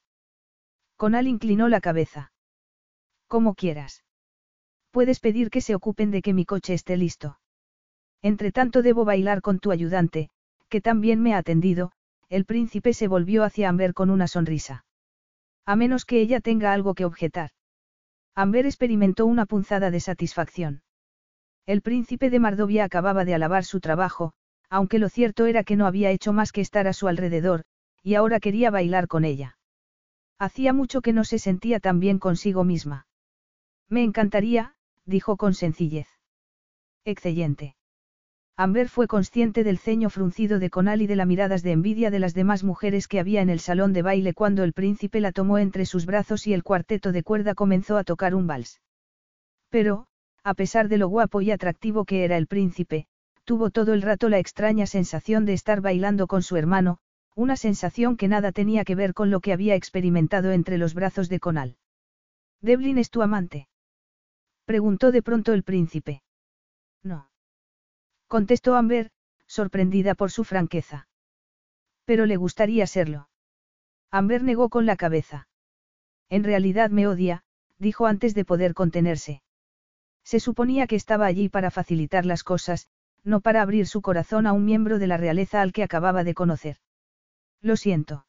Conal inclinó la cabeza. Como quieras. Puedes pedir que se ocupen de que mi coche esté listo. Entre tanto debo bailar con tu ayudante, que también me ha atendido, el príncipe se volvió hacia Amber con una sonrisa. A menos que ella tenga algo que objetar. Amber experimentó una punzada de satisfacción. El príncipe de Mardovia acababa de alabar su trabajo, aunque lo cierto era que no había hecho más que estar a su alrededor, y ahora quería bailar con ella. Hacía mucho que no se sentía tan bien consigo misma. Me encantaría, dijo con sencillez. Excelente. Amber fue consciente del ceño fruncido de Conal y de las miradas de envidia de las demás mujeres que había en el salón de baile cuando el príncipe la tomó entre sus brazos y el cuarteto de cuerda comenzó a tocar un vals. Pero, a pesar de lo guapo y atractivo que era el príncipe, tuvo todo el rato la extraña sensación de estar bailando con su hermano, una sensación que nada tenía que ver con lo que había experimentado entre los brazos de Conal. ¿Devlin es tu amante? Preguntó de pronto el príncipe. No contestó Amber, sorprendida por su franqueza. Pero le gustaría serlo. Amber negó con la cabeza. En realidad me odia, dijo antes de poder contenerse. Se suponía que estaba allí para facilitar las cosas, no para abrir su corazón a un miembro de la realeza al que acababa de conocer. Lo siento.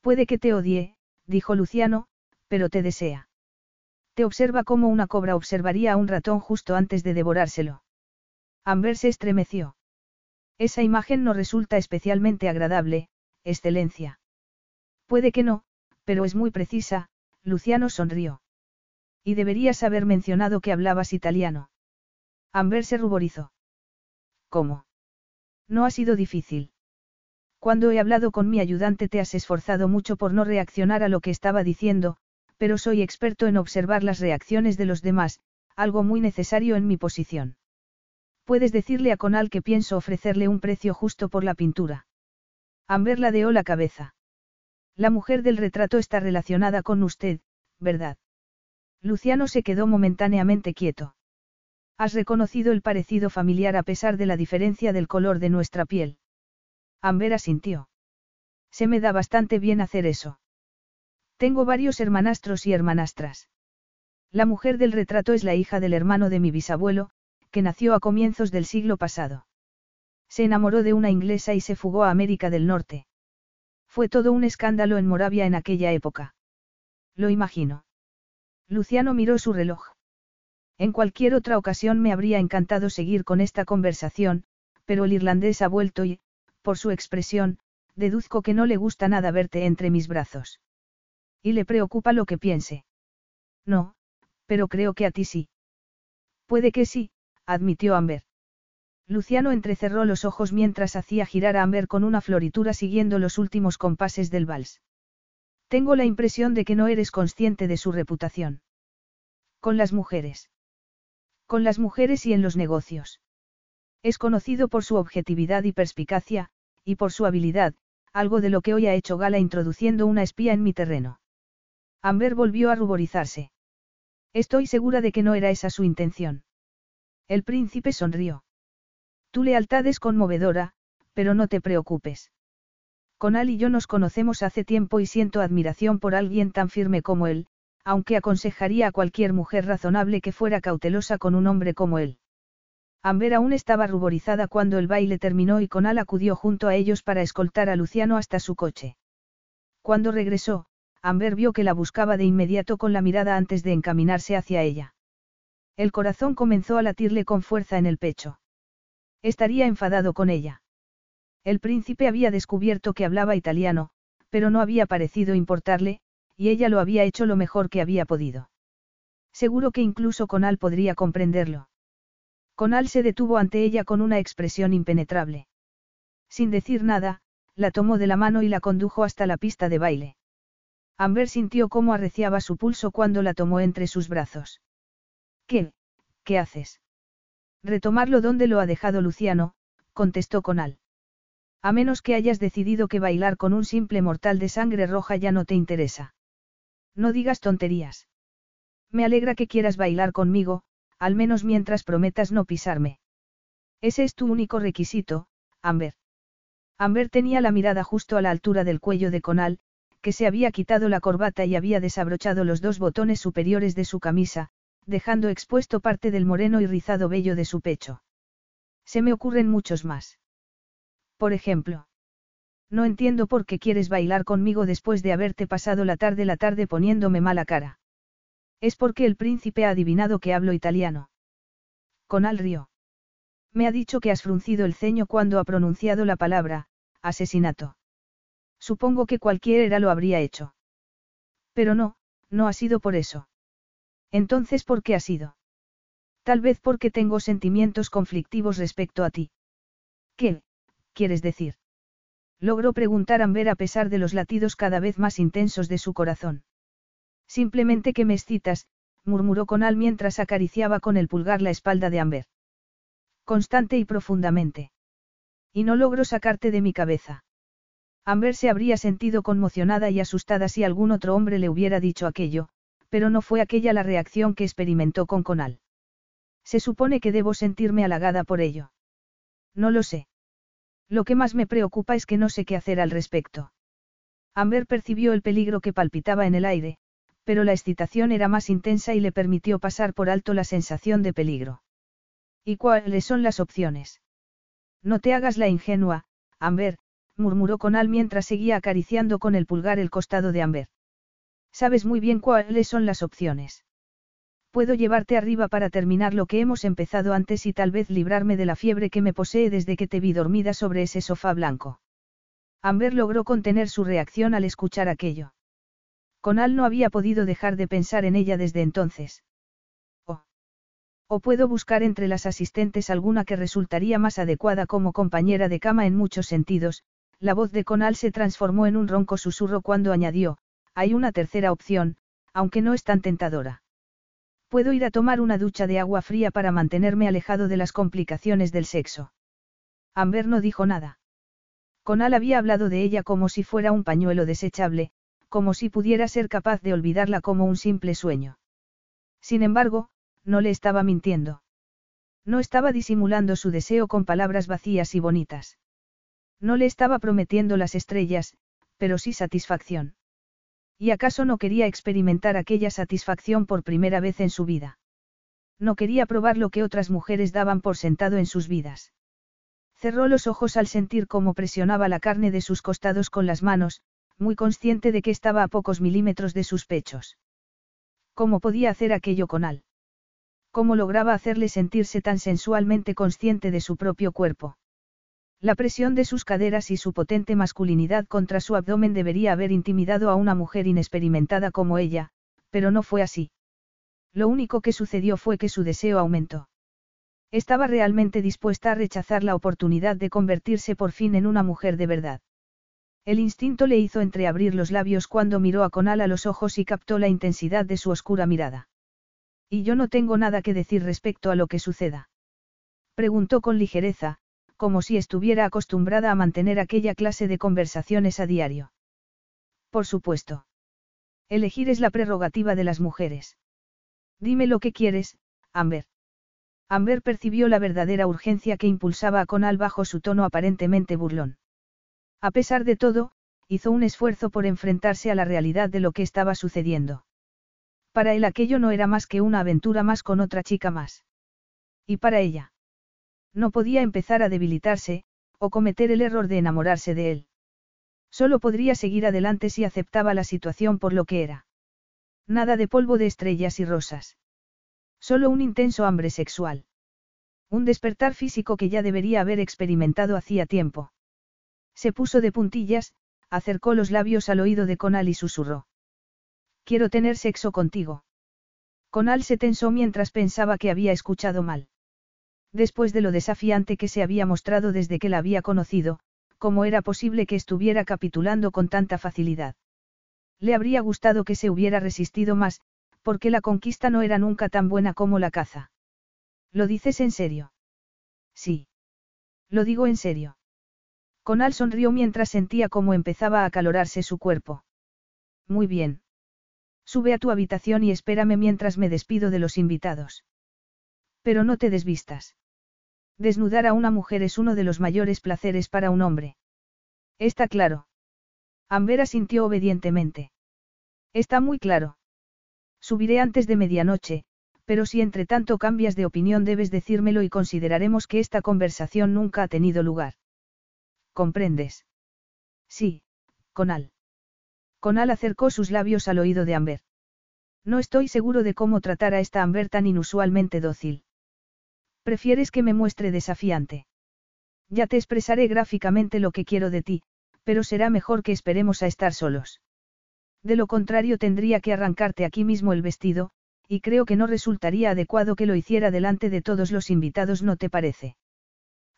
Puede que te odie, dijo Luciano, pero te desea. Te observa como una cobra observaría a un ratón justo antes de devorárselo. Amber se estremeció. Esa imagen no resulta especialmente agradable, excelencia. Puede que no, pero es muy precisa, Luciano sonrió. Y deberías haber mencionado que hablabas italiano. Amber se ruborizó. ¿Cómo? No ha sido difícil. Cuando he hablado con mi ayudante te has esforzado mucho por no reaccionar a lo que estaba diciendo, pero soy experto en observar las reacciones de los demás, algo muy necesario en mi posición. Puedes decirle a Conal que pienso ofrecerle un precio justo por la pintura. Amber ladeó la cabeza. La mujer del retrato está relacionada con usted, ¿verdad? Luciano se quedó momentáneamente quieto. Has reconocido el parecido familiar a pesar de la diferencia del color de nuestra piel. Amber asintió. Se me da bastante bien hacer eso. Tengo varios hermanastros y hermanastras. La mujer del retrato es la hija del hermano de mi bisabuelo, que nació a comienzos del siglo pasado. Se enamoró de una inglesa y se fugó a América del Norte. Fue todo un escándalo en Moravia en aquella época. Lo imagino. Luciano miró su reloj. En cualquier otra ocasión me habría encantado seguir con esta conversación, pero el irlandés ha vuelto y, por su expresión, deduzco que no le gusta nada verte entre mis brazos. Y le preocupa lo que piense. No, pero creo que a ti sí. Puede que sí, admitió Amber. Luciano entrecerró los ojos mientras hacía girar a Amber con una floritura siguiendo los últimos compases del vals. Tengo la impresión de que no eres consciente de su reputación. Con las mujeres. Con las mujeres y en los negocios. Es conocido por su objetividad y perspicacia, y por su habilidad, algo de lo que hoy ha hecho gala introduciendo una espía en mi terreno. Amber volvió a ruborizarse. Estoy segura de que no era esa su intención. El príncipe sonrió. Tu lealtad es conmovedora, pero no te preocupes. Conal y yo nos conocemos hace tiempo y siento admiración por alguien tan firme como él, aunque aconsejaría a cualquier mujer razonable que fuera cautelosa con un hombre como él. Amber aún estaba ruborizada cuando el baile terminó y Conal acudió junto a ellos para escoltar a Luciano hasta su coche. Cuando regresó, Amber vio que la buscaba de inmediato con la mirada antes de encaminarse hacia ella. El corazón comenzó a latirle con fuerza en el pecho. Estaría enfadado con ella. El príncipe había descubierto que hablaba italiano, pero no había parecido importarle, y ella lo había hecho lo mejor que había podido. Seguro que incluso Conal podría comprenderlo. Conal se detuvo ante ella con una expresión impenetrable. Sin decir nada, la tomó de la mano y la condujo hasta la pista de baile. Amber sintió cómo arreciaba su pulso cuando la tomó entre sus brazos. ¿Qué? ¿Qué haces? Retomarlo donde lo ha dejado Luciano, contestó Conal. A menos que hayas decidido que bailar con un simple mortal de sangre roja ya no te interesa. No digas tonterías. Me alegra que quieras bailar conmigo, al menos mientras prometas no pisarme. Ese es tu único requisito, Amber. Amber tenía la mirada justo a la altura del cuello de Conal, que se había quitado la corbata y había desabrochado los dos botones superiores de su camisa, dejando expuesto parte del moreno y rizado vello de su pecho. Se me ocurren muchos más. Por ejemplo. No entiendo por qué quieres bailar conmigo después de haberte pasado la tarde la tarde poniéndome mala cara. Es porque el príncipe ha adivinado que hablo italiano. Conal rió. Me ha dicho que has fruncido el ceño cuando ha pronunciado la palabra, asesinato. Supongo que cualquiera lo habría hecho. Pero no, no ha sido por eso. Entonces, ¿por qué ha sido? Tal vez porque tengo sentimientos conflictivos respecto a ti. ¿Qué, quieres decir? Logró preguntar Amber a pesar de los latidos cada vez más intensos de su corazón. Simplemente que me excitas, murmuró Conal mientras acariciaba con el pulgar la espalda de Amber. Constante y profundamente. Y no logro sacarte de mi cabeza. Amber se habría sentido conmocionada y asustada si algún otro hombre le hubiera dicho aquello, pero no fue aquella la reacción que experimentó con Conal. Se supone que debo sentirme halagada por ello. No lo sé. Lo que más me preocupa es que no sé qué hacer al respecto. Amber percibió el peligro que palpitaba en el aire, pero la excitación era más intensa y le permitió pasar por alto la sensación de peligro. ¿Y cuáles son las opciones? No te hagas la ingenua, Amber, murmuró Conal mientras seguía acariciando con el pulgar el costado de Amber. Sabes muy bien cuáles son las opciones. Puedo llevarte arriba para terminar lo que hemos empezado antes y tal vez librarme de la fiebre que me posee desde que te vi dormida sobre ese sofá blanco. Amber logró contener su reacción al escuchar aquello. Conal no había podido dejar de pensar en ella desde entonces. Oh. O puedo buscar entre las asistentes alguna que resultaría más adecuada como compañera de cama en muchos sentidos, la voz de Conal se transformó en un ronco susurro cuando añadió, hay una tercera opción, aunque no es tan tentadora. Puedo ir a tomar una ducha de agua fría para mantenerme alejado de las complicaciones del sexo. Amber no dijo nada. Conal había hablado de ella como si fuera un pañuelo desechable, como si pudiera ser capaz de olvidarla como un simple sueño. Sin embargo, no le estaba mintiendo. No estaba disimulando su deseo con palabras vacías y bonitas. No le estaba prometiendo las estrellas, pero sí satisfacción. ¿Y acaso no quería experimentar aquella satisfacción por primera vez en su vida? No quería probar lo que otras mujeres daban por sentado en sus vidas. Cerró los ojos al sentir cómo presionaba la carne de sus costados con las manos, muy consciente de que estaba a pocos milímetros de sus pechos. ¿Cómo podía hacer aquello con Al? ¿Cómo lograba hacerle sentirse tan sensualmente consciente de su propio cuerpo? La presión de sus caderas y su potente masculinidad contra su abdomen debería haber intimidado a una mujer inexperimentada como ella, pero no fue así. Lo único que sucedió fue que su deseo aumentó. Estaba realmente dispuesta a rechazar la oportunidad de convertirse por fin en una mujer de verdad. El instinto le hizo entreabrir los labios cuando miró a Conal a los ojos y captó la intensidad de su oscura mirada. Y yo no tengo nada que decir respecto a lo que suceda. Preguntó con ligereza, como si estuviera acostumbrada a mantener aquella clase de conversaciones a diario. Por supuesto. Elegir es la prerrogativa de las mujeres. Dime lo que quieres, Amber. Amber percibió la verdadera urgencia que impulsaba a Conal bajo su tono aparentemente burlón. A pesar de todo, hizo un esfuerzo por enfrentarse a la realidad de lo que estaba sucediendo. Para él aquello no era más que una aventura más con otra chica más. Y para ella. No podía empezar a debilitarse, o cometer el error de enamorarse de él. Solo podría seguir adelante si aceptaba la situación por lo que era. Nada de polvo de estrellas y rosas. Solo un intenso hambre sexual. Un despertar físico que ya debería haber experimentado hacía tiempo. Se puso de puntillas, acercó los labios al oído de Conal y susurró. Quiero tener sexo contigo. Conal se tensó mientras pensaba que había escuchado mal. Después de lo desafiante que se había mostrado desde que la había conocido, ¿cómo era posible que estuviera capitulando con tanta facilidad? Le habría gustado que se hubiera resistido más, porque la conquista no era nunca tan buena como la caza. ¿Lo dices en serio? Sí. Lo digo en serio. Conal sonrió mientras sentía cómo empezaba a acalorarse su cuerpo. Muy bien. Sube a tu habitación y espérame mientras me despido de los invitados. Pero no te desvistas. Desnudar a una mujer es uno de los mayores placeres para un hombre. Está claro. Ambera sintió obedientemente. Está muy claro. Subiré antes de medianoche, pero si entre tanto cambias de opinión debes decírmelo y consideraremos que esta conversación nunca ha tenido lugar. ¿Comprendes? Sí, Conal. Conal acercó sus labios al oído de Amber. No estoy seguro de cómo tratar a esta Amber tan inusualmente dócil. ¿Prefieres que me muestre desafiante? Ya te expresaré gráficamente lo que quiero de ti, pero será mejor que esperemos a estar solos. De lo contrario tendría que arrancarte aquí mismo el vestido, y creo que no resultaría adecuado que lo hiciera delante de todos los invitados, ¿no te parece?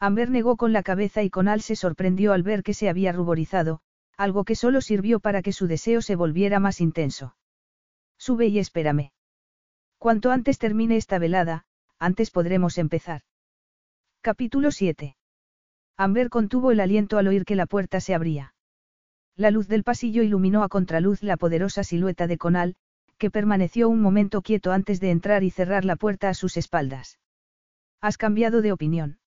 Amber negó con la cabeza y Conal se sorprendió al ver que se había ruborizado, algo que solo sirvió para que su deseo se volviera más intenso. Sube y espérame. Cuanto antes termine esta velada, antes podremos empezar. Capítulo 7. Amber contuvo el aliento al oír que la puerta se abría. La luz del pasillo iluminó a contraluz la poderosa silueta de Conal, que permaneció un momento quieto antes de entrar y cerrar la puerta a sus espaldas. ¿Has cambiado de opinión?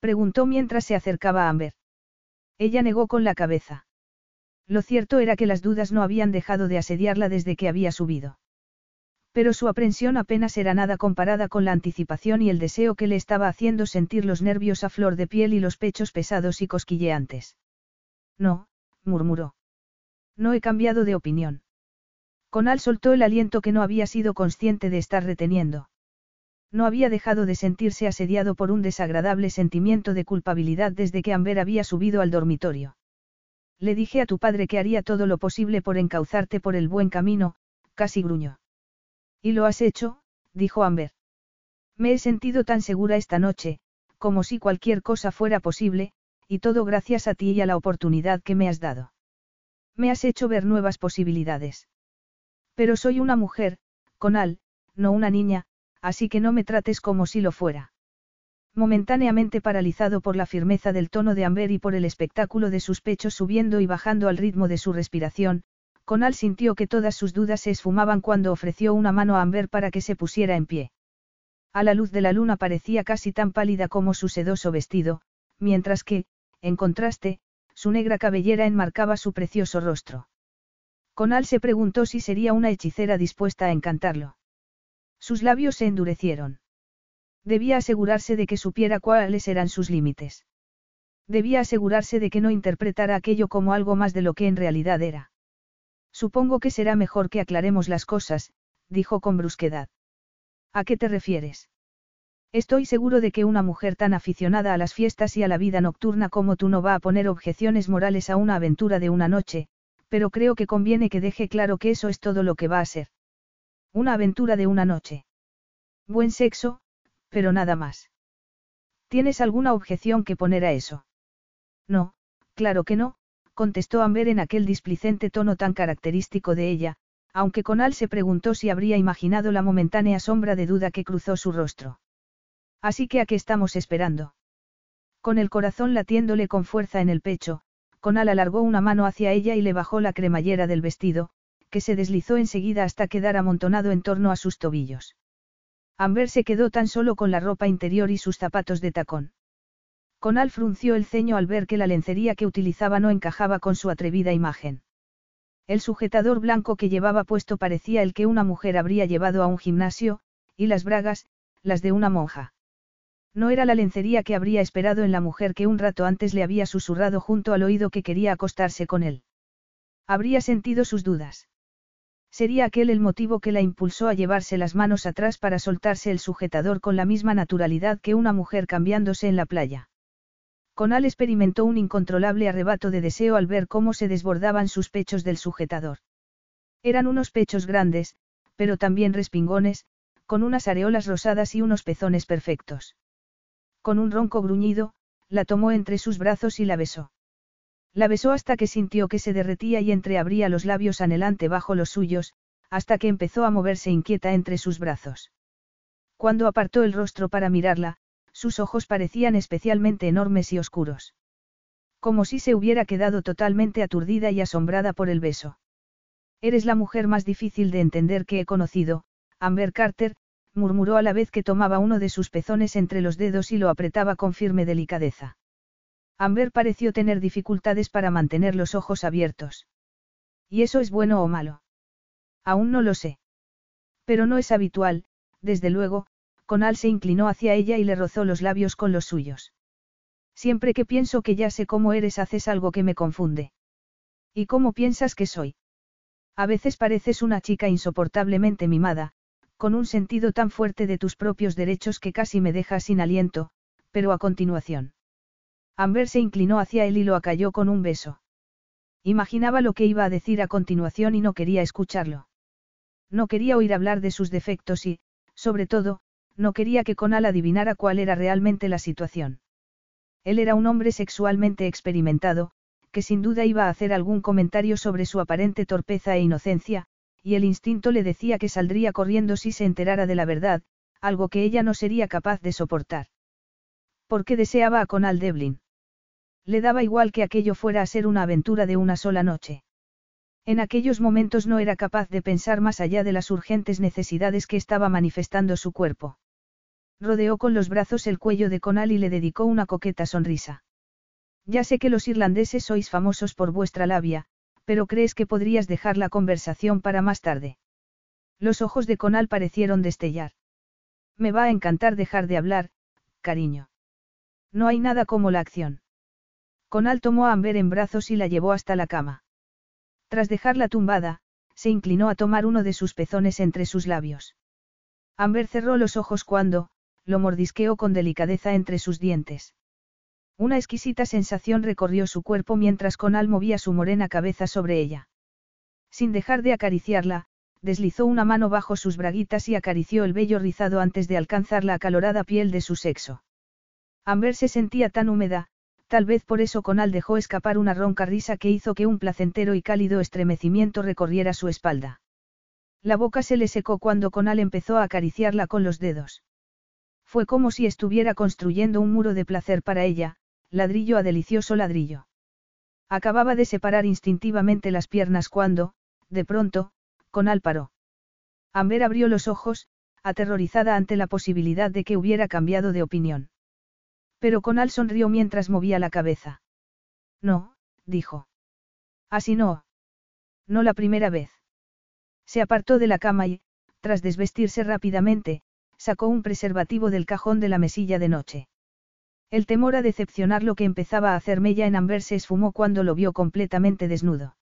Preguntó mientras se acercaba a Amber. Ella negó con la cabeza. Lo cierto era que las dudas no habían dejado de asediarla desde que había subido. Pero su aprensión apenas era nada comparada con la anticipación y el deseo que le estaba haciendo sentir los nervios a flor de piel y los pechos pesados y cosquilleantes. No, murmuró. No he cambiado de opinión. Conal soltó el aliento que no había sido consciente de estar reteniendo. No había dejado de sentirse asediado por un desagradable sentimiento de culpabilidad desde que Amber había subido al dormitorio. Le dije a tu padre que haría todo lo posible por encauzarte por el buen camino, casi gruñó. Y lo has hecho, dijo Amber. Me he sentido tan segura esta noche, como si cualquier cosa fuera posible, y todo gracias a ti y a la oportunidad que me has dado. Me has hecho ver nuevas posibilidades. Pero soy una mujer, Conal, no una niña, así que no me trates como si lo fuera. Momentáneamente paralizado por la firmeza del tono de Amber y por el espectáculo de sus pechos subiendo y bajando al ritmo de su respiración, Conal sintió que todas sus dudas se esfumaban cuando ofreció una mano a Amber para que se pusiera en pie. A la luz de la luna parecía casi tan pálida como su sedoso vestido, mientras que, en contraste, su negra cabellera enmarcaba su precioso rostro. Conal se preguntó si sería una hechicera dispuesta a encantarlo. Sus labios se endurecieron. Debía asegurarse de que supiera cuáles eran sus límites. Debía asegurarse de que no interpretara aquello como algo más de lo que en realidad era. Supongo que será mejor que aclaremos las cosas, dijo con brusquedad. ¿A qué te refieres? Estoy seguro de que una mujer tan aficionada a las fiestas y a la vida nocturna como tú no va a poner objeciones morales a una aventura de una noche, pero creo que conviene que deje claro que eso es todo lo que va a ser. Una aventura de una noche. Buen sexo, pero nada más. ¿Tienes alguna objeción que poner a eso? No, claro que no, contestó Amber en aquel displicente tono tan característico de ella, aunque Conal se preguntó si habría imaginado la momentánea sombra de duda que cruzó su rostro. Así que a qué estamos esperando. Con el corazón latiéndole con fuerza en el pecho, Conal alargó una mano hacia ella y le bajó la cremallera del vestido, que se deslizó enseguida hasta quedar amontonado en torno a sus tobillos. Amber se quedó tan solo con la ropa interior y sus zapatos de tacón. Conal frunció el ceño al ver que la lencería que utilizaba no encajaba con su atrevida imagen. El sujetador blanco que llevaba puesto parecía el que una mujer habría llevado a un gimnasio, y las bragas, las de una monja. No era la lencería que habría esperado en la mujer que un rato antes le había susurrado junto al oído que quería acostarse con él. Habría sentido sus dudas. Sería aquel el motivo que la impulsó a llevarse las manos atrás para soltarse el sujetador con la misma naturalidad que una mujer cambiándose en la playa. Conal experimentó un incontrolable arrebato de deseo al ver cómo se desbordaban sus pechos del sujetador. Eran unos pechos grandes, pero también respingones, con unas areolas rosadas y unos pezones perfectos. Con un ronco gruñido, la tomó entre sus brazos y la besó. La besó hasta que sintió que se derretía y entreabría los labios anhelante bajo los suyos, hasta que empezó a moverse inquieta entre sus brazos. Cuando apartó el rostro para mirarla, sus ojos parecían especialmente enormes y oscuros. Como si se hubiera quedado totalmente aturdida y asombrada por el beso. Eres la mujer más difícil de entender que he conocido, Amber Carter, murmuró a la vez que tomaba uno de sus pezones entre los dedos y lo apretaba con firme delicadeza. Amber pareció tener dificultades para mantener los ojos abiertos. ¿Y eso es bueno o malo? Aún no lo sé. Pero no es habitual, desde luego, Conal se inclinó hacia ella y le rozó los labios con los suyos. Siempre que pienso que ya sé cómo eres haces algo que me confunde. ¿Y cómo piensas que soy? A veces pareces una chica insoportablemente mimada, con un sentido tan fuerte de tus propios derechos que casi me dejas sin aliento, pero a continuación. Amber se inclinó hacia él y lo acalló con un beso. Imaginaba lo que iba a decir a continuación y no quería escucharlo. No quería oír hablar de sus defectos y, sobre todo, no quería que Conal adivinara cuál era realmente la situación. Él era un hombre sexualmente experimentado, que sin duda iba a hacer algún comentario sobre su aparente torpeza e inocencia, y el instinto le decía que saldría corriendo si se enterara de la verdad, algo que ella no sería capaz de soportar. ¿Por qué deseaba a Conal Devlin? Le daba igual que aquello fuera a ser una aventura de una sola noche. En aquellos momentos no era capaz de pensar más allá de las urgentes necesidades que estaba manifestando su cuerpo. Rodeó con los brazos el cuello de Conal y le dedicó una coqueta sonrisa. Ya sé que los irlandeses sois famosos por vuestra labia, pero crees que podrías dejar la conversación para más tarde. Los ojos de Conal parecieron destellar. Me va a encantar dejar de hablar, cariño. No hay nada como la acción. Conal tomó a Amber en brazos y la llevó hasta la cama. Tras dejarla tumbada, se inclinó a tomar uno de sus pezones entre sus labios. Amber cerró los ojos cuando, lo mordisqueó con delicadeza entre sus dientes. Una exquisita sensación recorrió su cuerpo mientras Conal movía su morena cabeza sobre ella. Sin dejar de acariciarla, deslizó una mano bajo sus braguitas y acarició el vello rizado antes de alcanzar la acalorada piel de su sexo. Amber se sentía tan húmeda, Tal vez por eso Conal dejó escapar una ronca risa que hizo que un placentero y cálido estremecimiento recorriera su espalda. La boca se le secó cuando Conal empezó a acariciarla con los dedos. Fue como si estuviera construyendo un muro de placer para ella, ladrillo a delicioso ladrillo. Acababa de separar instintivamente las piernas cuando, de pronto, Conal paró. Amber abrió los ojos, aterrorizada ante la posibilidad de que hubiera cambiado de opinión. Pero Conal sonrió mientras movía la cabeza. No, dijo. Así no. No la primera vez. Se apartó de la cama y, tras desvestirse rápidamente, sacó un preservativo del cajón de la mesilla de noche. El temor a decepcionar lo que empezaba a hacer mella en Amber se esfumó cuando lo vio completamente desnudo.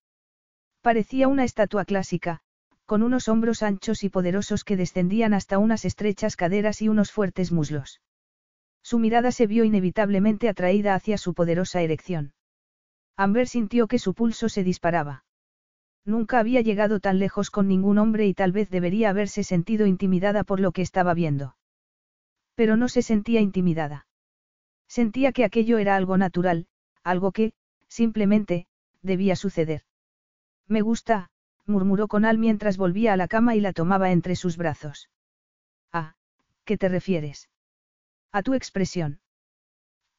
Parecía una estatua clásica, con unos hombros anchos y poderosos que descendían hasta unas estrechas caderas y unos fuertes muslos. Su mirada se vio inevitablemente atraída hacia su poderosa erección. Amber sintió que su pulso se disparaba. Nunca había llegado tan lejos con ningún hombre y tal vez debería haberse sentido intimidada por lo que estaba viendo. Pero no se sentía intimidada. Sentía que aquello era algo natural, algo que, simplemente, debía suceder. Me gusta, murmuró Conal mientras volvía a la cama y la tomaba entre sus brazos. Ah, ¿qué te refieres? A tu expresión.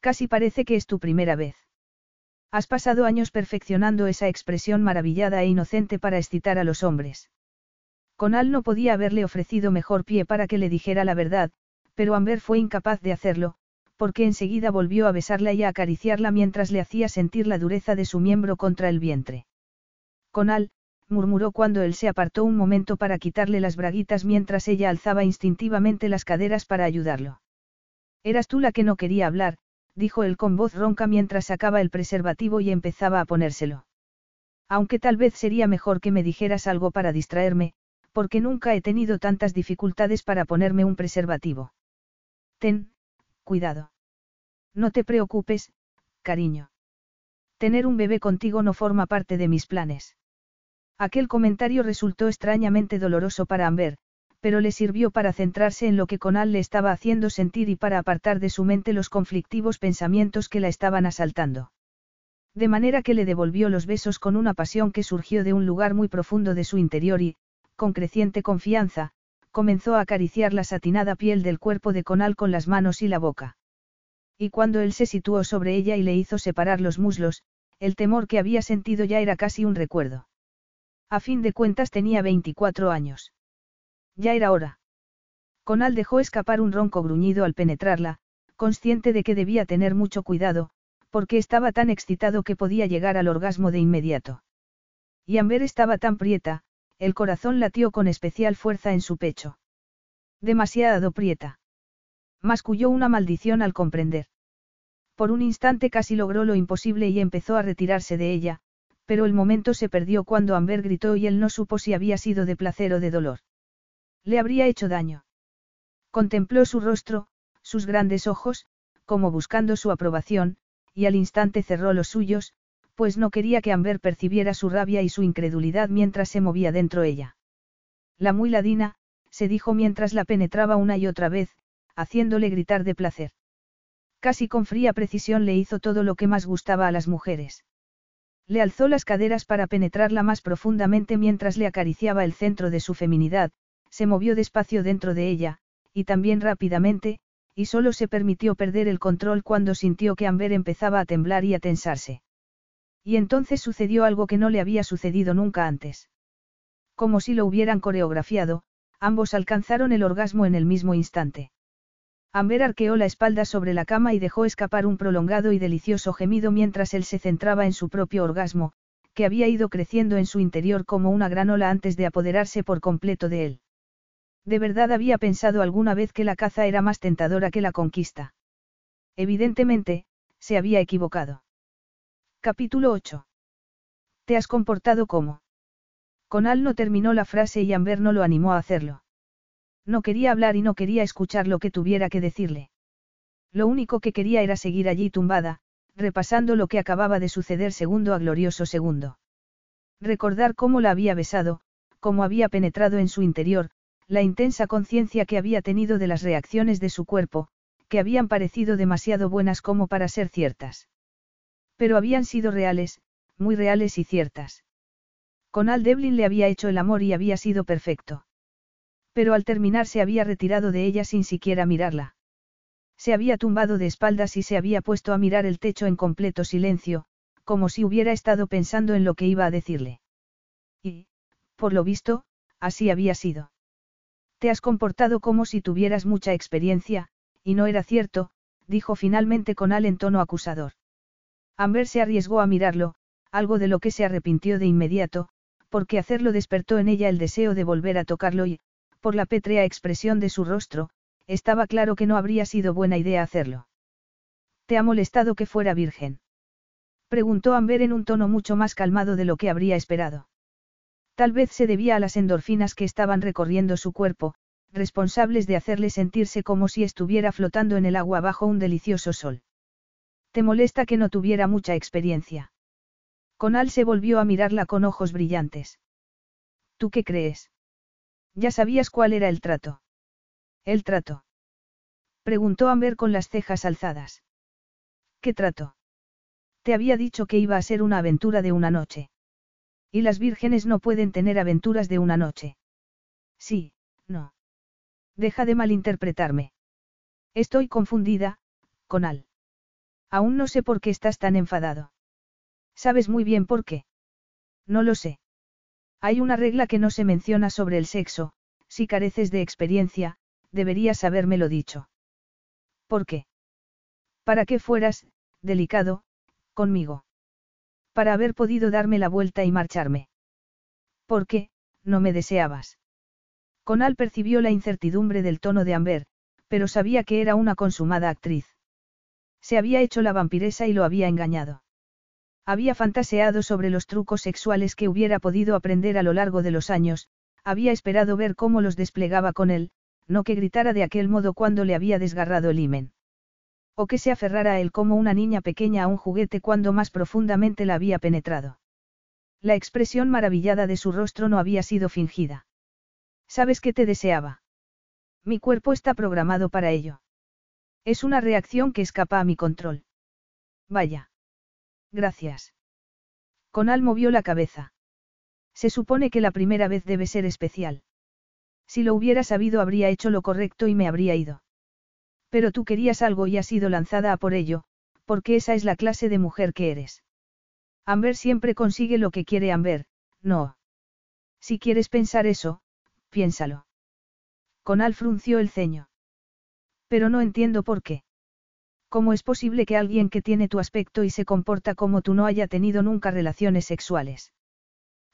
Casi parece que es tu primera vez. Has pasado años perfeccionando esa expresión maravillada e inocente para excitar a los hombres. Conal no podía haberle ofrecido mejor pie para que le dijera la verdad, pero Amber fue incapaz de hacerlo, porque enseguida volvió a besarla y a acariciarla mientras le hacía sentir la dureza de su miembro contra el vientre. Conal, murmuró cuando él se apartó un momento para quitarle las braguitas mientras ella alzaba instintivamente las caderas para ayudarlo. Eras tú la que no quería hablar, dijo él con voz ronca mientras sacaba el preservativo y empezaba a ponérselo. Aunque tal vez sería mejor que me dijeras algo para distraerme, porque nunca he tenido tantas dificultades para ponerme un preservativo. Ten, cuidado. No te preocupes, cariño. Tener un bebé contigo no forma parte de mis planes. Aquel comentario resultó extrañamente doloroso para Amber, pero le sirvió para centrarse en lo que Conal le estaba haciendo sentir y para apartar de su mente los conflictivos pensamientos que la estaban asaltando. De manera que le devolvió los besos con una pasión que surgió de un lugar muy profundo de su interior y, con creciente confianza, comenzó a acariciar la satinada piel del cuerpo de Conal con las manos y la boca. Y cuando él se situó sobre ella y le hizo separar los muslos, el temor que había sentido ya era casi un recuerdo. A fin de cuentas tenía 24 años. Ya era hora. Conal dejó escapar un ronco gruñido al penetrarla, consciente de que debía tener mucho cuidado, porque estaba tan excitado que podía llegar al orgasmo de inmediato. Y Amber estaba tan prieta, el corazón latió con especial fuerza en su pecho. Demasiado prieta. Masculló una maldición al comprender. Por un instante casi logró lo imposible y empezó a retirarse de ella, pero el momento se perdió cuando Amber gritó y él no supo si había sido de placer o de dolor. Le habría hecho daño. Contempló su rostro, sus grandes ojos, como buscando su aprobación, y al instante cerró los suyos, pues no quería que Amber percibiera su rabia y su incredulidad mientras se movía dentro ella. La muy ladina, se dijo mientras la penetraba una y otra vez, haciéndole gritar de placer. Casi con fría precisión le hizo todo lo que más gustaba a las mujeres. Le alzó las caderas para penetrarla más profundamente mientras le acariciaba el centro de su feminidad, se movió despacio dentro de ella, y también rápidamente, y solo se permitió perder el control cuando sintió que Amber empezaba a temblar y a tensarse. Y entonces sucedió algo que no le había sucedido nunca antes. Como si lo hubieran coreografiado, ambos alcanzaron el orgasmo en el mismo instante. Amber arqueó la espalda sobre la cama y dejó escapar un prolongado y delicioso gemido mientras él se centraba en su propio orgasmo, que había ido creciendo en su interior como una granola antes de apoderarse por completo de él. ¿De verdad había pensado alguna vez que la caza era más tentadora que la conquista? Evidentemente, se había equivocado. Capítulo 8. Te has comportado como. Conal no terminó la frase y Amber no lo animó a hacerlo. No quería hablar y no quería escuchar lo que tuviera que decirle. Lo único que quería era seguir allí tumbada, repasando lo que acababa de suceder segundo a glorioso segundo. Recordar cómo la había besado, cómo había penetrado en su interior, la intensa conciencia que había tenido de las reacciones de su cuerpo, que habían parecido demasiado buenas como para ser ciertas. Pero habían sido reales, muy reales y ciertas. Con Al Devlin le había hecho el amor y había sido perfecto. Pero al terminar se había retirado de ella sin siquiera mirarla. Se había tumbado de espaldas y se había puesto a mirar el techo en completo silencio, como si hubiera estado pensando en lo que iba a decirle. Y, por lo visto, así había sido. Te has comportado como si tuvieras mucha experiencia, y no era cierto, dijo finalmente con Al en tono acusador. Amber se arriesgó a mirarlo, algo de lo que se arrepintió de inmediato, porque hacerlo despertó en ella el deseo de volver a tocarlo y, por la pétrea expresión de su rostro, estaba claro que no habría sido buena idea hacerlo. ¿Te ha molestado que fuera virgen? Preguntó Amber en un tono mucho más calmado de lo que habría esperado. Tal vez se debía a las endorfinas que estaban recorriendo su cuerpo, responsables de hacerle sentirse como si estuviera flotando en el agua bajo un delicioso sol. ¿Te molesta que no tuviera mucha experiencia? Conal se volvió a mirarla con ojos brillantes. ¿Tú qué crees? Ya sabías cuál era el trato. ¿El trato? Preguntó Amber con las cejas alzadas. ¿Qué trato? Te había dicho que iba a ser una aventura de una noche. Y las vírgenes no pueden tener aventuras de una noche. Sí, no. Deja de malinterpretarme. Estoy confundida, Conal. Aún no sé por qué estás tan enfadado. Sabes muy bien por qué. No lo sé. Hay una regla que no se menciona sobre el sexo, si careces de experiencia, deberías habérmelo dicho. ¿Por qué? Para que fueras, delicado, conmigo. Para haber podido darme la vuelta y marcharme. ¿Por qué? No me deseabas. Conal percibió la incertidumbre del tono de Amber, pero sabía que era una consumada actriz. Se había hecho la vampiresa y lo había engañado. Había fantaseado sobre los trucos sexuales que hubiera podido aprender a lo largo de los años, había esperado ver cómo los desplegaba con él, no que gritara de aquel modo cuando le había desgarrado el himen. O que se aferrara a él como una niña pequeña a un juguete cuando más profundamente la había penetrado. La expresión maravillada de su rostro no había sido fingida. ¿Sabes qué te deseaba? Mi cuerpo está programado para ello. Es una reacción que escapa a mi control. Vaya. Gracias. Conal movió la cabeza. Se supone que la primera vez debe ser especial. Si lo hubiera sabido habría hecho lo correcto y me habría ido. Pero tú querías algo y has sido lanzada a por ello, porque esa es la clase de mujer que eres. Amber siempre consigue lo que quiere Amber, no. Si quieres pensar eso, piénsalo. Conal frunció el ceño. Pero no entiendo por qué. ¿Cómo es posible que alguien que tiene tu aspecto y se comporta como tú no haya tenido nunca relaciones sexuales?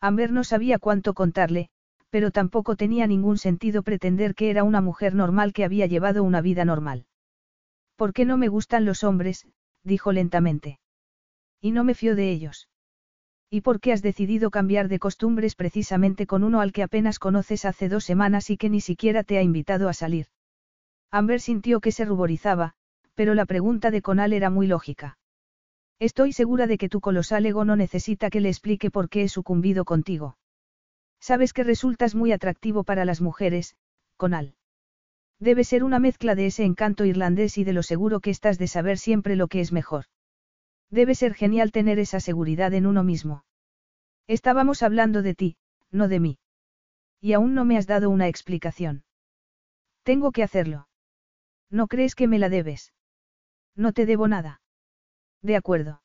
Amber no sabía cuánto contarle, pero tampoco tenía ningún sentido pretender que era una mujer normal que había llevado una vida normal. ¿Por qué no me gustan los hombres? dijo lentamente. Y no me fío de ellos. ¿Y por qué has decidido cambiar de costumbres precisamente con uno al que apenas conoces hace dos semanas y que ni siquiera te ha invitado a salir? Amber sintió que se ruborizaba, pero la pregunta de Conal era muy lógica. Estoy segura de que tu colosal ego no necesita que le explique por qué he sucumbido contigo. Sabes que resultas muy atractivo para las mujeres, Conal. Debe ser una mezcla de ese encanto irlandés y de lo seguro que estás de saber siempre lo que es mejor. Debe ser genial tener esa seguridad en uno mismo. Estábamos hablando de ti, no de mí. Y aún no me has dado una explicación. Tengo que hacerlo. ¿No crees que me la debes? No te debo nada. De acuerdo.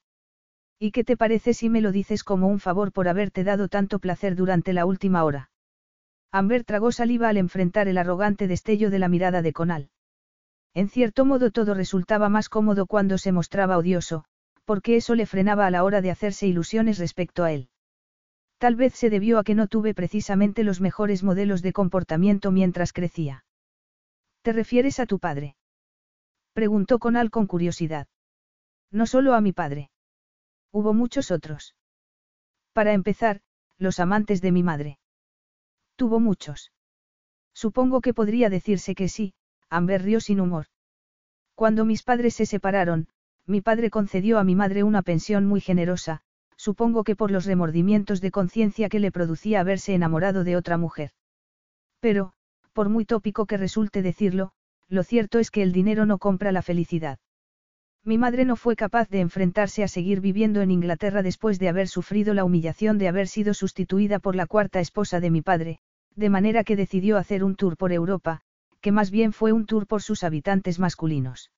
¿Y qué te parece si me lo dices como un favor por haberte dado tanto placer durante la última hora? Amber tragó saliva al enfrentar el arrogante destello de la mirada de Conal. En cierto modo todo resultaba más cómodo cuando se mostraba odioso, porque eso le frenaba a la hora de hacerse ilusiones respecto a él. Tal vez se debió a que no tuve precisamente los mejores modelos de comportamiento mientras crecía. ¿Te refieres a tu padre? Preguntó Conal con curiosidad. No solo a mi padre. Hubo muchos otros. Para empezar, los amantes de mi madre. Tuvo muchos. Supongo que podría decirse que sí, Amber rió sin humor. Cuando mis padres se separaron, mi padre concedió a mi madre una pensión muy generosa, supongo que por los remordimientos de conciencia que le producía haberse enamorado de otra mujer. Pero, por muy tópico que resulte decirlo, lo cierto es que el dinero no compra la felicidad. Mi madre no fue capaz de enfrentarse a seguir viviendo en Inglaterra después de haber sufrido la humillación de haber sido sustituida por la cuarta esposa de mi padre, de manera que decidió hacer un tour por Europa, que más bien fue un tour por sus habitantes masculinos.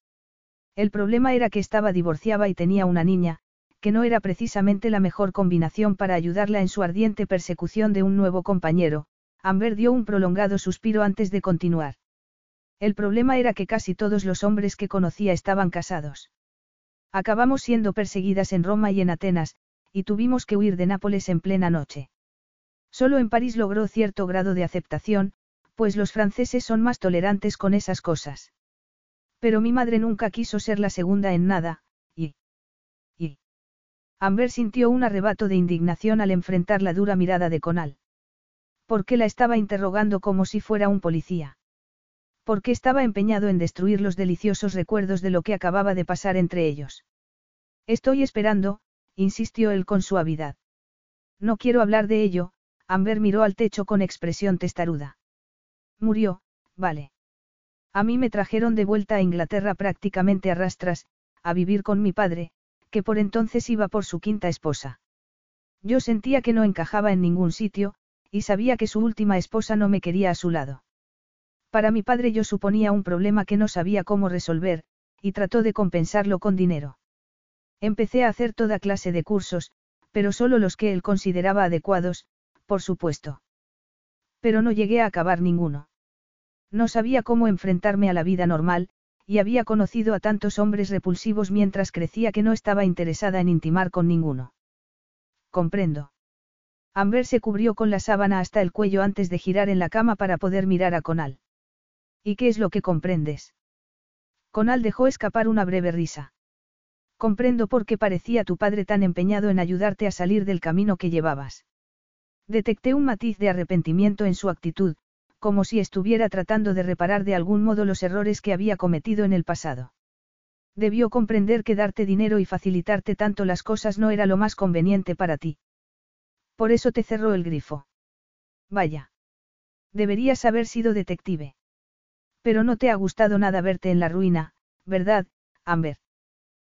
El problema era que estaba divorciada y tenía una niña, que no era precisamente la mejor combinación para ayudarla en su ardiente persecución de un nuevo compañero, Amber dio un prolongado suspiro antes de continuar. El problema era que casi todos los hombres que conocía estaban casados. Acabamos siendo perseguidas en Roma y en Atenas, y tuvimos que huir de Nápoles en plena noche. Solo en París logró cierto grado de aceptación, pues los franceses son más tolerantes con esas cosas. Pero mi madre nunca quiso ser la segunda en nada, y... y... Amber sintió un arrebato de indignación al enfrentar la dura mirada de Conal. ¿Por qué la estaba interrogando como si fuera un policía? ¿Por qué estaba empeñado en destruir los deliciosos recuerdos de lo que acababa de pasar entre ellos? Estoy esperando, insistió él con suavidad. No quiero hablar de ello, Amber miró al techo con expresión testaruda. Murió, vale. A mí me trajeron de vuelta a Inglaterra prácticamente a rastras, a vivir con mi padre, que por entonces iba por su quinta esposa. Yo sentía que no encajaba en ningún sitio, y sabía que su última esposa no me quería a su lado. Para mi padre yo suponía un problema que no sabía cómo resolver, y trató de compensarlo con dinero. Empecé a hacer toda clase de cursos, pero solo los que él consideraba adecuados, por supuesto. Pero no llegué a acabar ninguno. No sabía cómo enfrentarme a la vida normal, y había conocido a tantos hombres repulsivos mientras crecía que no estaba interesada en intimar con ninguno. Comprendo. Amber se cubrió con la sábana hasta el cuello antes de girar en la cama para poder mirar a Conal. ¿Y qué es lo que comprendes? Conal dejó escapar una breve risa. Comprendo por qué parecía tu padre tan empeñado en ayudarte a salir del camino que llevabas. Detecté un matiz de arrepentimiento en su actitud, como si estuviera tratando de reparar de algún modo los errores que había cometido en el pasado. Debió comprender que darte dinero y facilitarte tanto las cosas no era lo más conveniente para ti. Por eso te cerró el grifo. Vaya. Deberías haber sido detective. Pero no te ha gustado nada verte en la ruina, ¿verdad, Amber?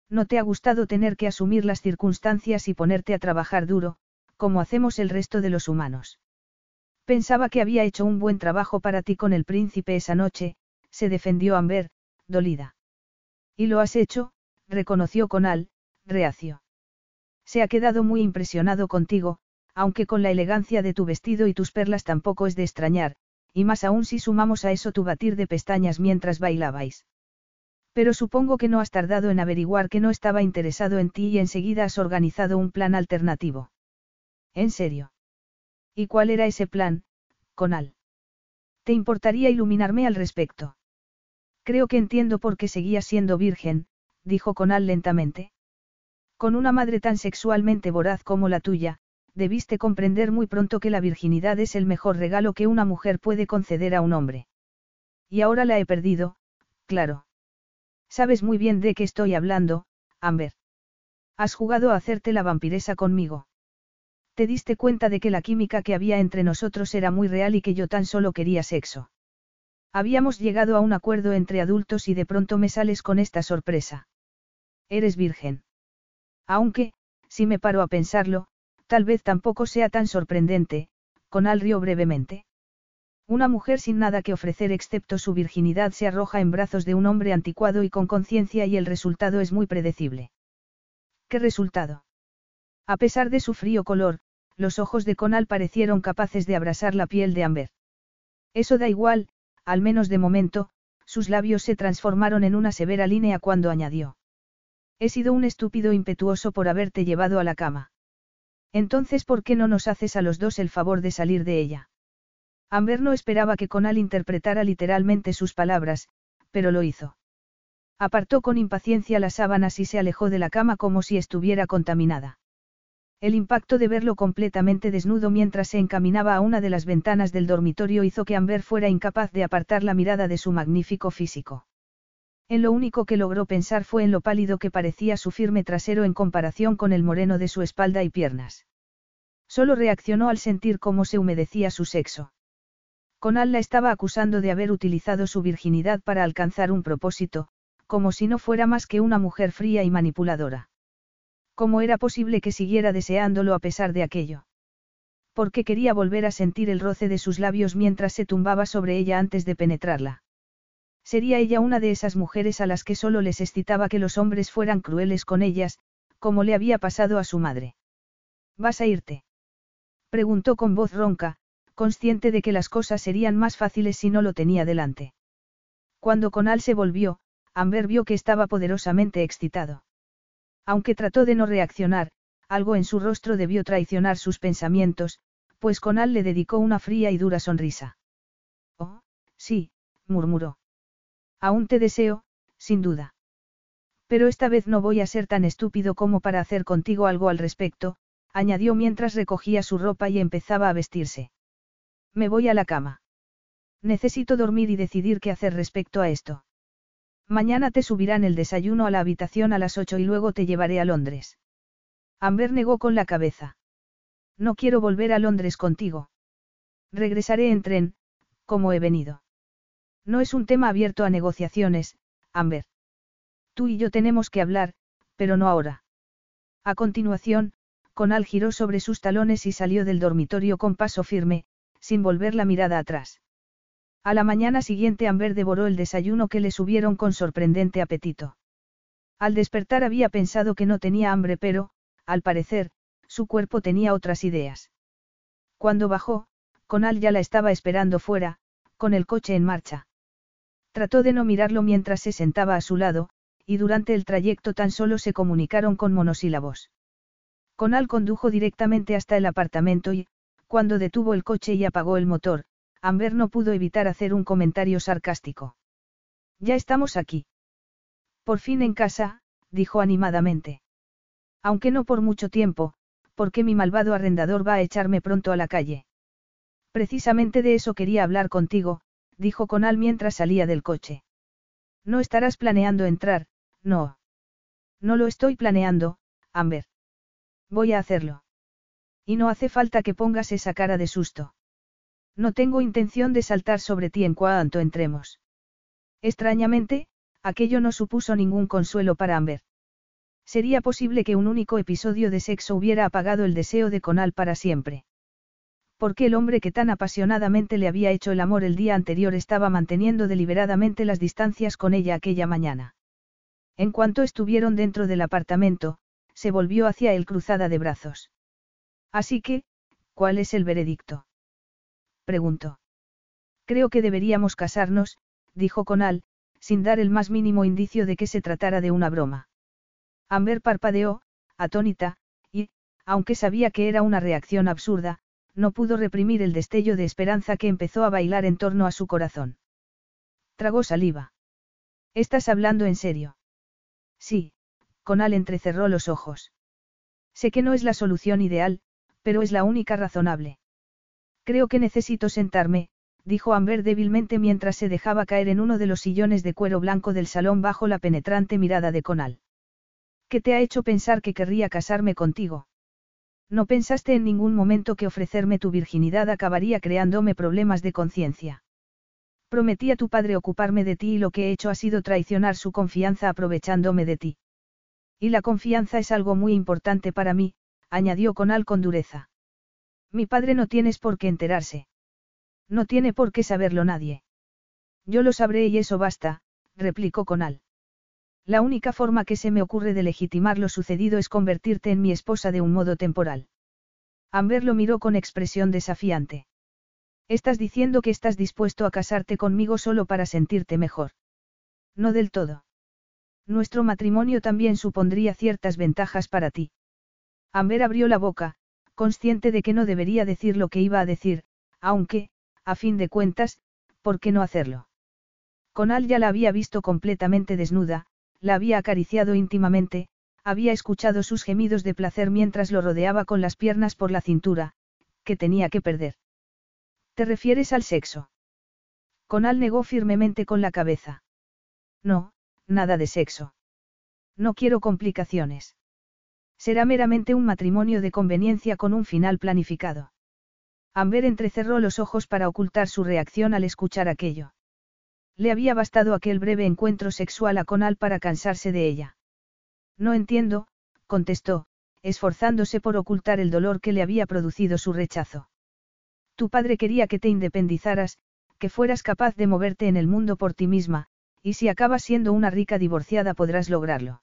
No te ha gustado tener que asumir las circunstancias y ponerte a trabajar duro, como hacemos el resto de los humanos. Pensaba que había hecho un buen trabajo para ti con el príncipe esa noche, se defendió Amber, dolida. Y lo has hecho, reconoció Conal, reacio. Se ha quedado muy impresionado contigo, aunque con la elegancia de tu vestido y tus perlas tampoco es de extrañar, y más aún si sumamos a eso tu batir de pestañas mientras bailabais. Pero supongo que no has tardado en averiguar que no estaba interesado en ti y enseguida has organizado un plan alternativo. ¿En serio? ¿Y cuál era ese plan, Conal? ¿Te importaría iluminarme al respecto? Creo que entiendo por qué seguías siendo virgen, dijo Conal lentamente. Con una madre tan sexualmente voraz como la tuya, debiste comprender muy pronto que la virginidad es el mejor regalo que una mujer puede conceder a un hombre. Y ahora la he perdido, claro. Sabes muy bien de qué estoy hablando, Amber. Has jugado a hacerte la vampiresa conmigo. Te diste cuenta de que la química que había entre nosotros era muy real y que yo tan solo quería sexo. Habíamos llegado a un acuerdo entre adultos y de pronto me sales con esta sorpresa. Eres virgen. Aunque, si me paro a pensarlo, Tal vez tampoco sea tan sorprendente, Conal rió brevemente. Una mujer sin nada que ofrecer excepto su virginidad se arroja en brazos de un hombre anticuado y con conciencia y el resultado es muy predecible. ¿Qué resultado? A pesar de su frío color, los ojos de Conal parecieron capaces de abrasar la piel de Amber. Eso da igual, al menos de momento, sus labios se transformaron en una severa línea cuando añadió. He sido un estúpido impetuoso por haberte llevado a la cama. Entonces, ¿por qué no nos haces a los dos el favor de salir de ella? Amber no esperaba que Conal interpretara literalmente sus palabras, pero lo hizo. Apartó con impaciencia las sábanas y se alejó de la cama como si estuviera contaminada. El impacto de verlo completamente desnudo mientras se encaminaba a una de las ventanas del dormitorio hizo que Amber fuera incapaz de apartar la mirada de su magnífico físico. En lo único que logró pensar fue en lo pálido que parecía su firme trasero en comparación con el moreno de su espalda y piernas. Solo reaccionó al sentir cómo se humedecía su sexo. Conal la estaba acusando de haber utilizado su virginidad para alcanzar un propósito, como si no fuera más que una mujer fría y manipuladora. ¿Cómo era posible que siguiera deseándolo a pesar de aquello? Porque quería volver a sentir el roce de sus labios mientras se tumbaba sobre ella antes de penetrarla. Sería ella una de esas mujeres a las que solo les excitaba que los hombres fueran crueles con ellas, como le había pasado a su madre. ¿Vas a irte? Preguntó con voz ronca, consciente de que las cosas serían más fáciles si no lo tenía delante. Cuando Conal se volvió, Amber vio que estaba poderosamente excitado. Aunque trató de no reaccionar, algo en su rostro debió traicionar sus pensamientos, pues Conal le dedicó una fría y dura sonrisa. Oh, sí, murmuró. Aún te deseo, sin duda. Pero esta vez no voy a ser tan estúpido como para hacer contigo algo al respecto, añadió mientras recogía su ropa y empezaba a vestirse. Me voy a la cama. Necesito dormir y decidir qué hacer respecto a esto. Mañana te subirán el desayuno a la habitación a las ocho y luego te llevaré a Londres. Amber negó con la cabeza. No quiero volver a Londres contigo. Regresaré en tren, como he venido. No es un tema abierto a negociaciones, Amber. Tú y yo tenemos que hablar, pero no ahora. A continuación, Conal giró sobre sus talones y salió del dormitorio con paso firme, sin volver la mirada atrás. A la mañana siguiente Amber devoró el desayuno que le subieron con sorprendente apetito. Al despertar había pensado que no tenía hambre pero, al parecer, su cuerpo tenía otras ideas. Cuando bajó, Conal ya la estaba esperando fuera, con el coche en marcha. Trató de no mirarlo mientras se sentaba a su lado, y durante el trayecto tan solo se comunicaron con monosílabos. Conal condujo directamente hasta el apartamento y, cuando detuvo el coche y apagó el motor, Amber no pudo evitar hacer un comentario sarcástico. Ya estamos aquí. Por fin en casa, dijo animadamente. Aunque no por mucho tiempo, porque mi malvado arrendador va a echarme pronto a la calle. Precisamente de eso quería hablar contigo, dijo Conal mientras salía del coche. No estarás planeando entrar, no. No lo estoy planeando, Amber. Voy a hacerlo. Y no hace falta que pongas esa cara de susto. No tengo intención de saltar sobre ti en cuanto entremos. Extrañamente, aquello no supuso ningún consuelo para Amber. Sería posible que un único episodio de sexo hubiera apagado el deseo de Conal para siempre. Porque el hombre que tan apasionadamente le había hecho el amor el día anterior estaba manteniendo deliberadamente las distancias con ella aquella mañana. En cuanto estuvieron dentro del apartamento, se volvió hacia él cruzada de brazos. Así que, ¿cuál es el veredicto? preguntó. Creo que deberíamos casarnos, dijo Conal, sin dar el más mínimo indicio de que se tratara de una broma. Amber parpadeó, atónita, y, aunque sabía que era una reacción absurda, no pudo reprimir el destello de esperanza que empezó a bailar en torno a su corazón. Tragó saliva. ¿Estás hablando en serio? Sí, Conal entrecerró los ojos. Sé que no es la solución ideal, pero es la única razonable. Creo que necesito sentarme, dijo Amber débilmente mientras se dejaba caer en uno de los sillones de cuero blanco del salón bajo la penetrante mirada de Conal. ¿Qué te ha hecho pensar que querría casarme contigo? No pensaste en ningún momento que ofrecerme tu virginidad acabaría creándome problemas de conciencia. Prometí a tu padre ocuparme de ti y lo que he hecho ha sido traicionar su confianza aprovechándome de ti. Y la confianza es algo muy importante para mí, añadió Conal con dureza. Mi padre no tienes por qué enterarse. No tiene por qué saberlo nadie. Yo lo sabré y eso basta, replicó Conal. La única forma que se me ocurre de legitimar lo sucedido es convertirte en mi esposa de un modo temporal. Amber lo miró con expresión desafiante. Estás diciendo que estás dispuesto a casarte conmigo solo para sentirte mejor. No del todo. Nuestro matrimonio también supondría ciertas ventajas para ti. Amber abrió la boca, consciente de que no debería decir lo que iba a decir, aunque, a fin de cuentas, ¿por qué no hacerlo? Conal ya la había visto completamente desnuda, la había acariciado íntimamente, había escuchado sus gemidos de placer mientras lo rodeaba con las piernas por la cintura, que tenía que perder. ¿Te refieres al sexo? Conal negó firmemente con la cabeza. No, nada de sexo. No quiero complicaciones. Será meramente un matrimonio de conveniencia con un final planificado. Amber entrecerró los ojos para ocultar su reacción al escuchar aquello. Le había bastado aquel breve encuentro sexual a Conal para cansarse de ella. No entiendo, contestó, esforzándose por ocultar el dolor que le había producido su rechazo. Tu padre quería que te independizaras, que fueras capaz de moverte en el mundo por ti misma, y si acabas siendo una rica divorciada podrás lograrlo.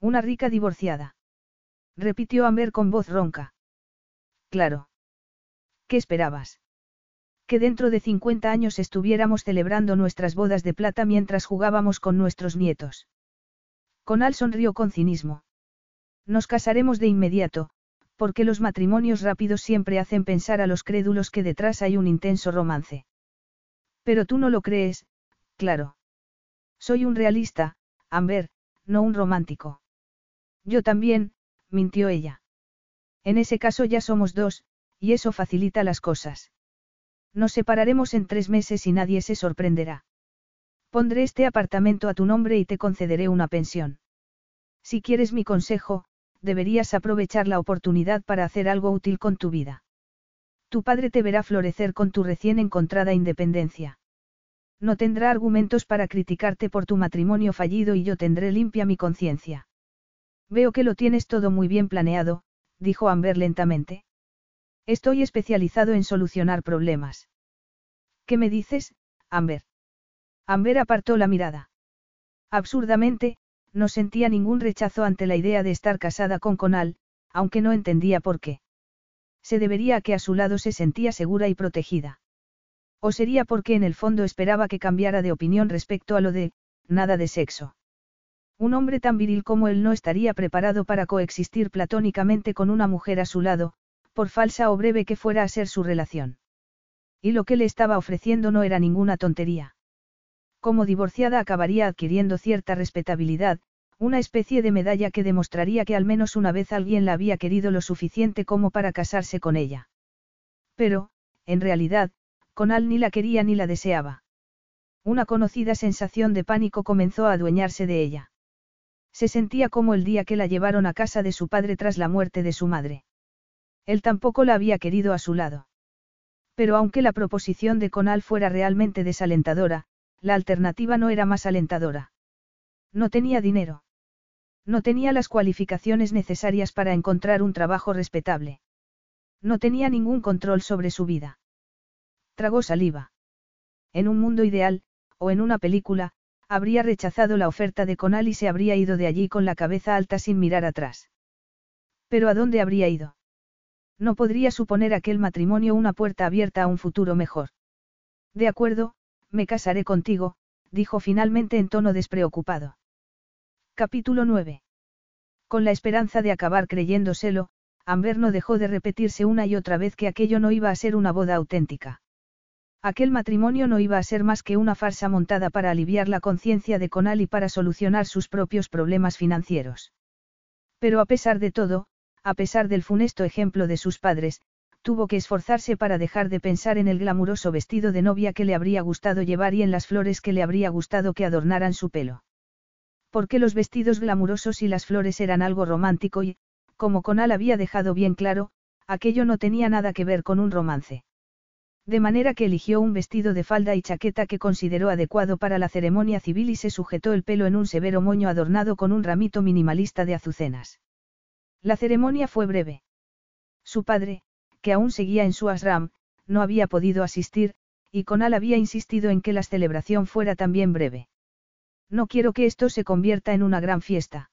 Una rica divorciada. Repitió Amber con voz ronca. Claro. ¿Qué esperabas? Que dentro de 50 años estuviéramos celebrando nuestras bodas de plata mientras jugábamos con nuestros nietos. Conal sonrió con cinismo. Nos casaremos de inmediato, porque los matrimonios rápidos siempre hacen pensar a los crédulos que detrás hay un intenso romance. Pero tú no lo crees, claro. Soy un realista, Amber, no un romántico. Yo también, mintió ella. En ese caso ya somos dos, y eso facilita las cosas. Nos separaremos en tres meses y nadie se sorprenderá. Pondré este apartamento a tu nombre y te concederé una pensión. Si quieres mi consejo, deberías aprovechar la oportunidad para hacer algo útil con tu vida. Tu padre te verá florecer con tu recién encontrada independencia. No tendrá argumentos para criticarte por tu matrimonio fallido y yo tendré limpia mi conciencia. Veo que lo tienes todo muy bien planeado, dijo Amber lentamente. Estoy especializado en solucionar problemas. ¿Qué me dices, Amber? Amber apartó la mirada. Absurdamente, no sentía ningún rechazo ante la idea de estar casada con Conal, aunque no entendía por qué. Se debería a que a su lado se sentía segura y protegida. O sería porque en el fondo esperaba que cambiara de opinión respecto a lo de, nada de sexo. Un hombre tan viril como él no estaría preparado para coexistir platónicamente con una mujer a su lado, por falsa o breve que fuera a ser su relación. Y lo que le estaba ofreciendo no era ninguna tontería. Como divorciada acabaría adquiriendo cierta respetabilidad, una especie de medalla que demostraría que al menos una vez alguien la había querido lo suficiente como para casarse con ella. Pero, en realidad, Conal ni la quería ni la deseaba. Una conocida sensación de pánico comenzó a adueñarse de ella. Se sentía como el día que la llevaron a casa de su padre tras la muerte de su madre. Él tampoco la había querido a su lado. Pero aunque la proposición de Conal fuera realmente desalentadora, la alternativa no era más alentadora. No tenía dinero. No tenía las cualificaciones necesarias para encontrar un trabajo respetable. No tenía ningún control sobre su vida. Tragó saliva. En un mundo ideal, o en una película, habría rechazado la oferta de Conal y se habría ido de allí con la cabeza alta sin mirar atrás. Pero ¿a dónde habría ido? No podría suponer aquel matrimonio una puerta abierta a un futuro mejor. De acuerdo, me casaré contigo, dijo finalmente en tono despreocupado. Capítulo 9. Con la esperanza de acabar creyéndoselo, Amber no dejó de repetirse una y otra vez que aquello no iba a ser una boda auténtica. Aquel matrimonio no iba a ser más que una farsa montada para aliviar la conciencia de Conal y para solucionar sus propios problemas financieros. Pero a pesar de todo, a pesar del funesto ejemplo de sus padres, tuvo que esforzarse para dejar de pensar en el glamuroso vestido de novia que le habría gustado llevar y en las flores que le habría gustado que adornaran su pelo. Porque los vestidos glamurosos y las flores eran algo romántico y, como Conal había dejado bien claro, aquello no tenía nada que ver con un romance. De manera que eligió un vestido de falda y chaqueta que consideró adecuado para la ceremonia civil y se sujetó el pelo en un severo moño adornado con un ramito minimalista de azucenas. La ceremonia fue breve. Su padre, que aún seguía en su ashram, no había podido asistir, y Conal había insistido en que la celebración fuera también breve. No quiero que esto se convierta en una gran fiesta.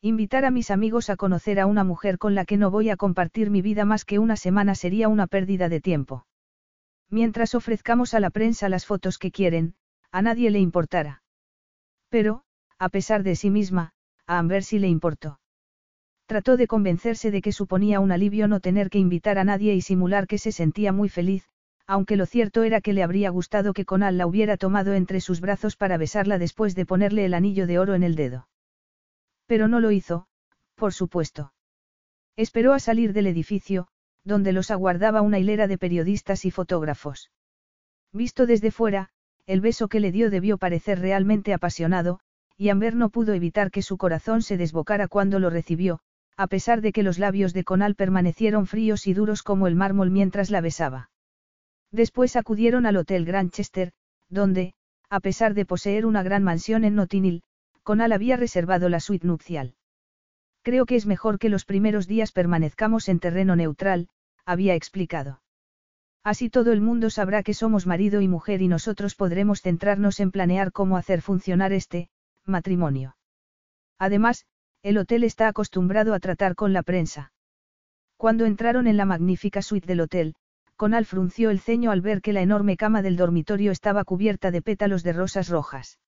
Invitar a mis amigos a conocer a una mujer con la que no voy a compartir mi vida más que una semana sería una pérdida de tiempo. Mientras ofrezcamos a la prensa las fotos que quieren, a nadie le importará. Pero, a pesar de sí misma, a Amber sí le importó. Trató de convencerse de que suponía un alivio no tener que invitar a nadie y simular que se sentía muy feliz, aunque lo cierto era que le habría gustado que Conal la hubiera tomado entre sus brazos para besarla después de ponerle el anillo de oro en el dedo. Pero no lo hizo, por supuesto. Esperó a salir del edificio, donde los aguardaba una hilera de periodistas y fotógrafos. Visto desde fuera, el beso que le dio debió parecer realmente apasionado, y Amber no pudo evitar que su corazón se desbocara cuando lo recibió, a pesar de que los labios de Conal permanecieron fríos y duros como el mármol mientras la besaba. Después acudieron al Hotel Granchester, donde, a pesar de poseer una gran mansión en Notinil, Conal había reservado la suite nupcial. Creo que es mejor que los primeros días permanezcamos en terreno neutral, había explicado. Así todo el mundo sabrá que somos marido y mujer y nosotros podremos centrarnos en planear cómo hacer funcionar este, matrimonio. Además, el hotel está acostumbrado a tratar con la prensa. Cuando entraron en la magnífica suite del hotel, Conal frunció el ceño al ver que la enorme cama del dormitorio estaba cubierta de pétalos de rosas rojas.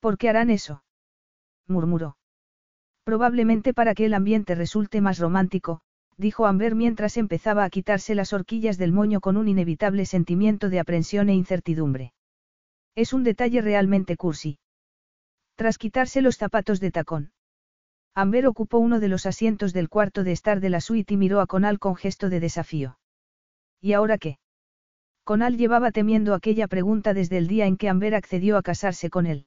¿Por qué harán eso? murmuró. Probablemente para que el ambiente resulte más romántico, dijo Amber mientras empezaba a quitarse las horquillas del moño con un inevitable sentimiento de aprensión e incertidumbre. Es un detalle realmente cursi. Tras quitarse los zapatos de tacón. Amber ocupó uno de los asientos del cuarto de estar de la suite y miró a Conal con gesto de desafío. ¿Y ahora qué? Conal llevaba temiendo aquella pregunta desde el día en que Amber accedió a casarse con él.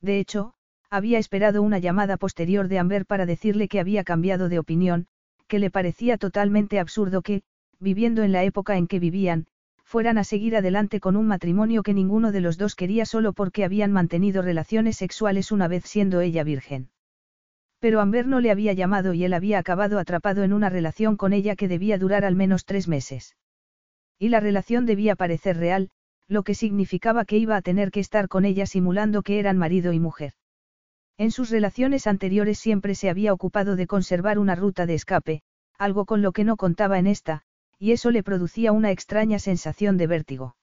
De hecho, había esperado una llamada posterior de Amber para decirle que había cambiado de opinión, que le parecía totalmente absurdo que, viviendo en la época en que vivían, fueran a seguir adelante con un matrimonio que ninguno de los dos quería solo porque habían mantenido relaciones sexuales una vez siendo ella virgen. Pero Amber no le había llamado y él había acabado atrapado en una relación con ella que debía durar al menos tres meses. Y la relación debía parecer real, lo que significaba que iba a tener que estar con ella simulando que eran marido y mujer. En sus relaciones anteriores siempre se había ocupado de conservar una ruta de escape, algo con lo que no contaba en esta, y eso le producía una extraña sensación de vértigo.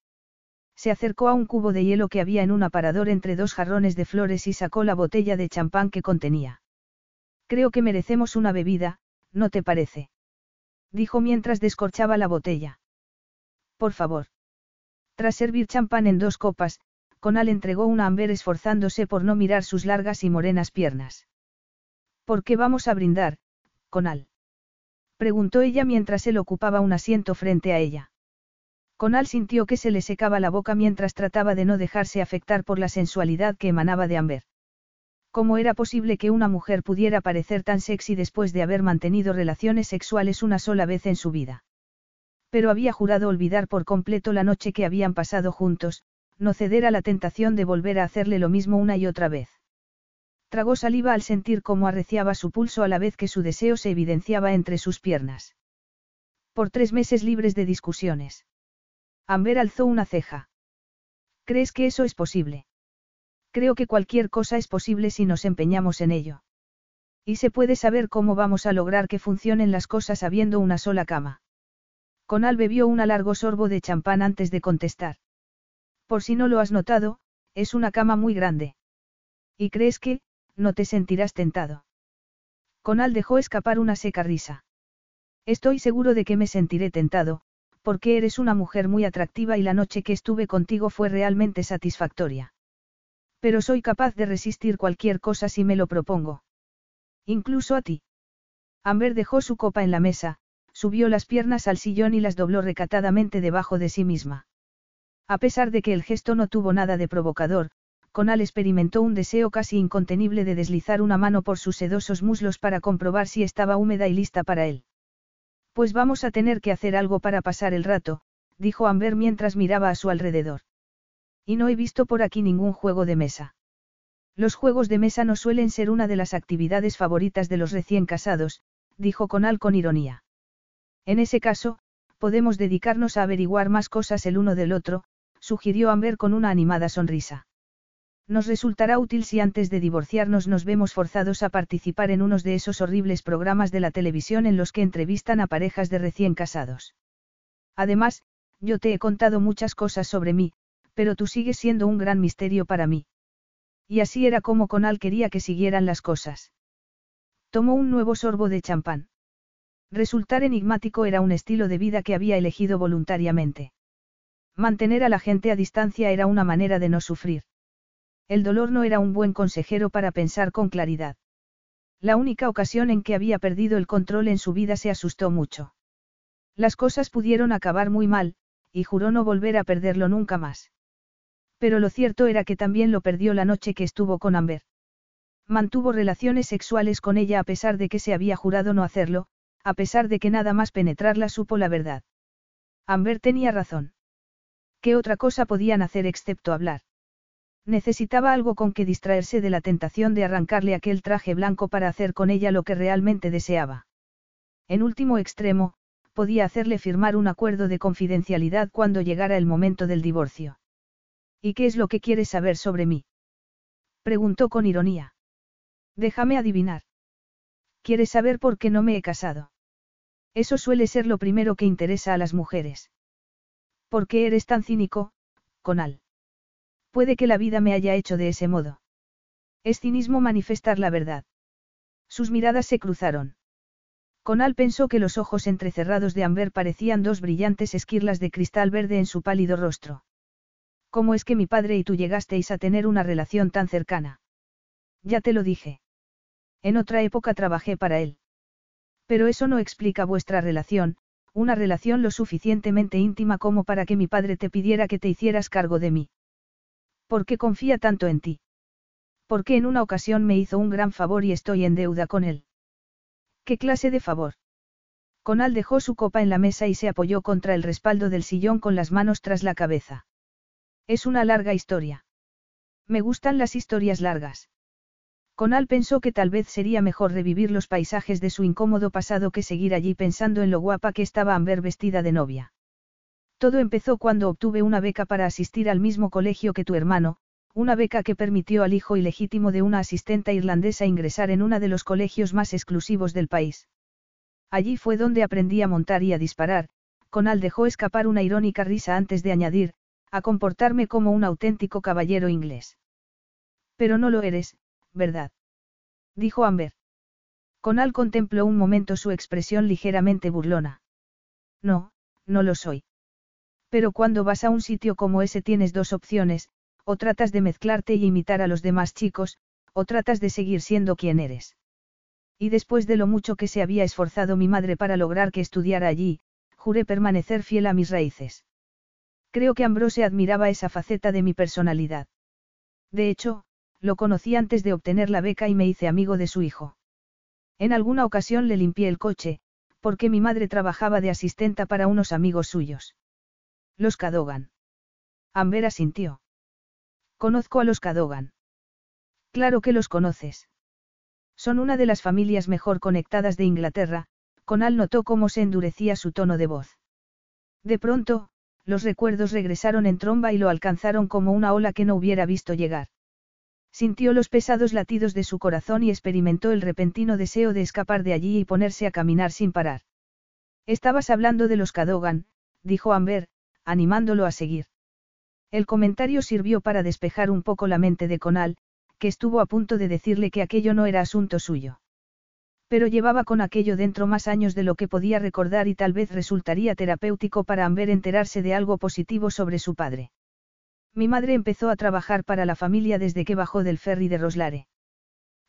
Se acercó a un cubo de hielo que había en un aparador entre dos jarrones de flores y sacó la botella de champán que contenía. Creo que merecemos una bebida, ¿no te parece? Dijo mientras descorchaba la botella. Por favor. Tras servir champán en dos copas, Conal entregó una Amber esforzándose por no mirar sus largas y morenas piernas. ¿Por qué vamos a brindar, Conal? Preguntó ella mientras él ocupaba un asiento frente a ella. Conal sintió que se le secaba la boca mientras trataba de no dejarse afectar por la sensualidad que emanaba de Amber. ¿Cómo era posible que una mujer pudiera parecer tan sexy después de haber mantenido relaciones sexuales una sola vez en su vida? Pero había jurado olvidar por completo la noche que habían pasado juntos, no ceder a la tentación de volver a hacerle lo mismo una y otra vez. Tragó saliva al sentir cómo arreciaba su pulso a la vez que su deseo se evidenciaba entre sus piernas. Por tres meses libres de discusiones. Amber alzó una ceja. ¿Crees que eso es posible? Creo que cualquier cosa es posible si nos empeñamos en ello. Y se puede saber cómo vamos a lograr que funcionen las cosas habiendo una sola cama. Conal bebió un largo sorbo de champán antes de contestar. Por si no lo has notado, es una cama muy grande. ¿Y crees que, no te sentirás tentado? Conal dejó escapar una seca risa. Estoy seguro de que me sentiré tentado, porque eres una mujer muy atractiva y la noche que estuve contigo fue realmente satisfactoria. Pero soy capaz de resistir cualquier cosa si me lo propongo. Incluso a ti. Amber dejó su copa en la mesa, subió las piernas al sillón y las dobló recatadamente debajo de sí misma. A pesar de que el gesto no tuvo nada de provocador, Conal experimentó un deseo casi incontenible de deslizar una mano por sus sedosos muslos para comprobar si estaba húmeda y lista para él. Pues vamos a tener que hacer algo para pasar el rato, dijo Amber mientras miraba a su alrededor. Y no he visto por aquí ningún juego de mesa. Los juegos de mesa no suelen ser una de las actividades favoritas de los recién casados, dijo Conal con ironía. En ese caso, podemos dedicarnos a averiguar más cosas el uno del otro, sugirió Amber con una animada sonrisa. Nos resultará útil si antes de divorciarnos nos vemos forzados a participar en unos de esos horribles programas de la televisión en los que entrevistan a parejas de recién casados. Además, yo te he contado muchas cosas sobre mí, pero tú sigues siendo un gran misterio para mí. Y así era como Conal quería que siguieran las cosas. Tomó un nuevo sorbo de champán. Resultar enigmático era un estilo de vida que había elegido voluntariamente. Mantener a la gente a distancia era una manera de no sufrir. El dolor no era un buen consejero para pensar con claridad. La única ocasión en que había perdido el control en su vida se asustó mucho. Las cosas pudieron acabar muy mal, y juró no volver a perderlo nunca más. Pero lo cierto era que también lo perdió la noche que estuvo con Amber. Mantuvo relaciones sexuales con ella a pesar de que se había jurado no hacerlo, a pesar de que nada más penetrarla supo la verdad. Amber tenía razón. ¿Qué otra cosa podían hacer excepto hablar? Necesitaba algo con que distraerse de la tentación de arrancarle aquel traje blanco para hacer con ella lo que realmente deseaba. En último extremo, podía hacerle firmar un acuerdo de confidencialidad cuando llegara el momento del divorcio. ¿Y qué es lo que quieres saber sobre mí? Preguntó con ironía. Déjame adivinar. ¿Quieres saber por qué no me he casado? Eso suele ser lo primero que interesa a las mujeres. ¿Por qué eres tan cínico, Conal? Puede que la vida me haya hecho de ese modo. Es cinismo manifestar la verdad. Sus miradas se cruzaron. Conal pensó que los ojos entrecerrados de Amber parecían dos brillantes esquirlas de cristal verde en su pálido rostro. ¿Cómo es que mi padre y tú llegasteis a tener una relación tan cercana? Ya te lo dije. En otra época trabajé para él. Pero eso no explica vuestra relación, una relación lo suficientemente íntima como para que mi padre te pidiera que te hicieras cargo de mí. ¿Por qué confía tanto en ti? Porque en una ocasión me hizo un gran favor y estoy en deuda con él. ¿Qué clase de favor? Conal dejó su copa en la mesa y se apoyó contra el respaldo del sillón con las manos tras la cabeza. Es una larga historia. Me gustan las historias largas. Conal pensó que tal vez sería mejor revivir los paisajes de su incómodo pasado que seguir allí pensando en lo guapa que estaba Amber vestida de novia. Todo empezó cuando obtuve una beca para asistir al mismo colegio que tu hermano, una beca que permitió al hijo ilegítimo de una asistenta irlandesa ingresar en uno de los colegios más exclusivos del país. Allí fue donde aprendí a montar y a disparar, Conal dejó escapar una irónica risa antes de añadir, a comportarme como un auténtico caballero inglés. Pero no lo eres, ¿verdad? Dijo Amber. Conal contempló un momento su expresión ligeramente burlona. No, no lo soy. Pero cuando vas a un sitio como ese tienes dos opciones, o tratas de mezclarte y imitar a los demás chicos, o tratas de seguir siendo quien eres. Y después de lo mucho que se había esforzado mi madre para lograr que estudiara allí, juré permanecer fiel a mis raíces. Creo que Ambrose admiraba esa faceta de mi personalidad. De hecho, lo conocí antes de obtener la beca y me hice amigo de su hijo. En alguna ocasión le limpié el coche, porque mi madre trabajaba de asistenta para unos amigos suyos. Los Cadogan. Amber asintió. Conozco a los Cadogan. Claro que los conoces. Son una de las familias mejor conectadas de Inglaterra, Conal notó cómo se endurecía su tono de voz. De pronto, los recuerdos regresaron en tromba y lo alcanzaron como una ola que no hubiera visto llegar. Sintió los pesados latidos de su corazón y experimentó el repentino deseo de escapar de allí y ponerse a caminar sin parar. Estabas hablando de los Cadogan, dijo Amber, animándolo a seguir. El comentario sirvió para despejar un poco la mente de Conal, que estuvo a punto de decirle que aquello no era asunto suyo. Pero llevaba con aquello dentro más años de lo que podía recordar y tal vez resultaría terapéutico para Amber enterarse de algo positivo sobre su padre. Mi madre empezó a trabajar para la familia desde que bajó del ferry de Roslare.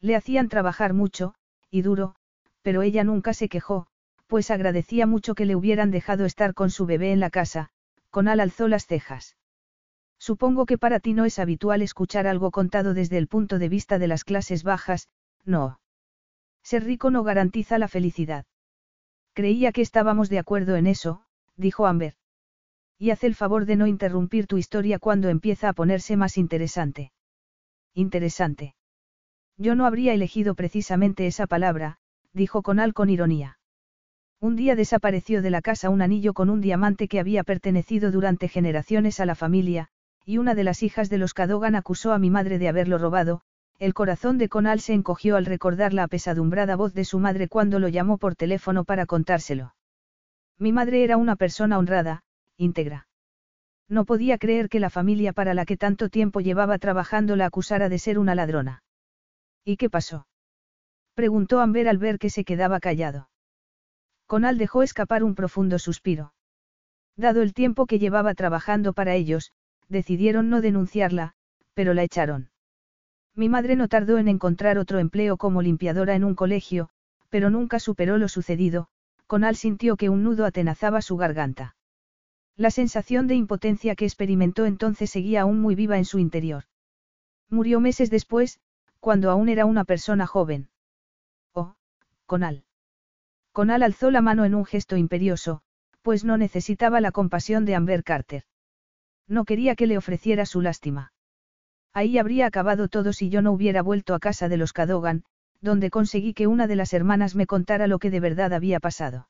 Le hacían trabajar mucho, y duro, pero ella nunca se quejó, pues agradecía mucho que le hubieran dejado estar con su bebé en la casa, Conal alzó las cejas. Supongo que para ti no es habitual escuchar algo contado desde el punto de vista de las clases bajas, no. Ser rico no garantiza la felicidad. Creía que estábamos de acuerdo en eso, dijo Amber. Y haz el favor de no interrumpir tu historia cuando empieza a ponerse más interesante. Interesante. Yo no habría elegido precisamente esa palabra, dijo Conal con ironía. Un día desapareció de la casa un anillo con un diamante que había pertenecido durante generaciones a la familia, y una de las hijas de los Cadogan acusó a mi madre de haberlo robado, el corazón de Conal se encogió al recordar la apesadumbrada voz de su madre cuando lo llamó por teléfono para contárselo. Mi madre era una persona honrada, íntegra. No podía creer que la familia para la que tanto tiempo llevaba trabajando la acusara de ser una ladrona. ¿Y qué pasó? preguntó Amber al ver que se quedaba callado. Conal dejó escapar un profundo suspiro. Dado el tiempo que llevaba trabajando para ellos, decidieron no denunciarla, pero la echaron. Mi madre no tardó en encontrar otro empleo como limpiadora en un colegio, pero nunca superó lo sucedido, Conal sintió que un nudo atenazaba su garganta. La sensación de impotencia que experimentó entonces seguía aún muy viva en su interior. Murió meses después, cuando aún era una persona joven. Oh, Conal. Conal alzó la mano en un gesto imperioso, pues no necesitaba la compasión de Amber Carter. No quería que le ofreciera su lástima. Ahí habría acabado todo si yo no hubiera vuelto a casa de los Cadogan, donde conseguí que una de las hermanas me contara lo que de verdad había pasado.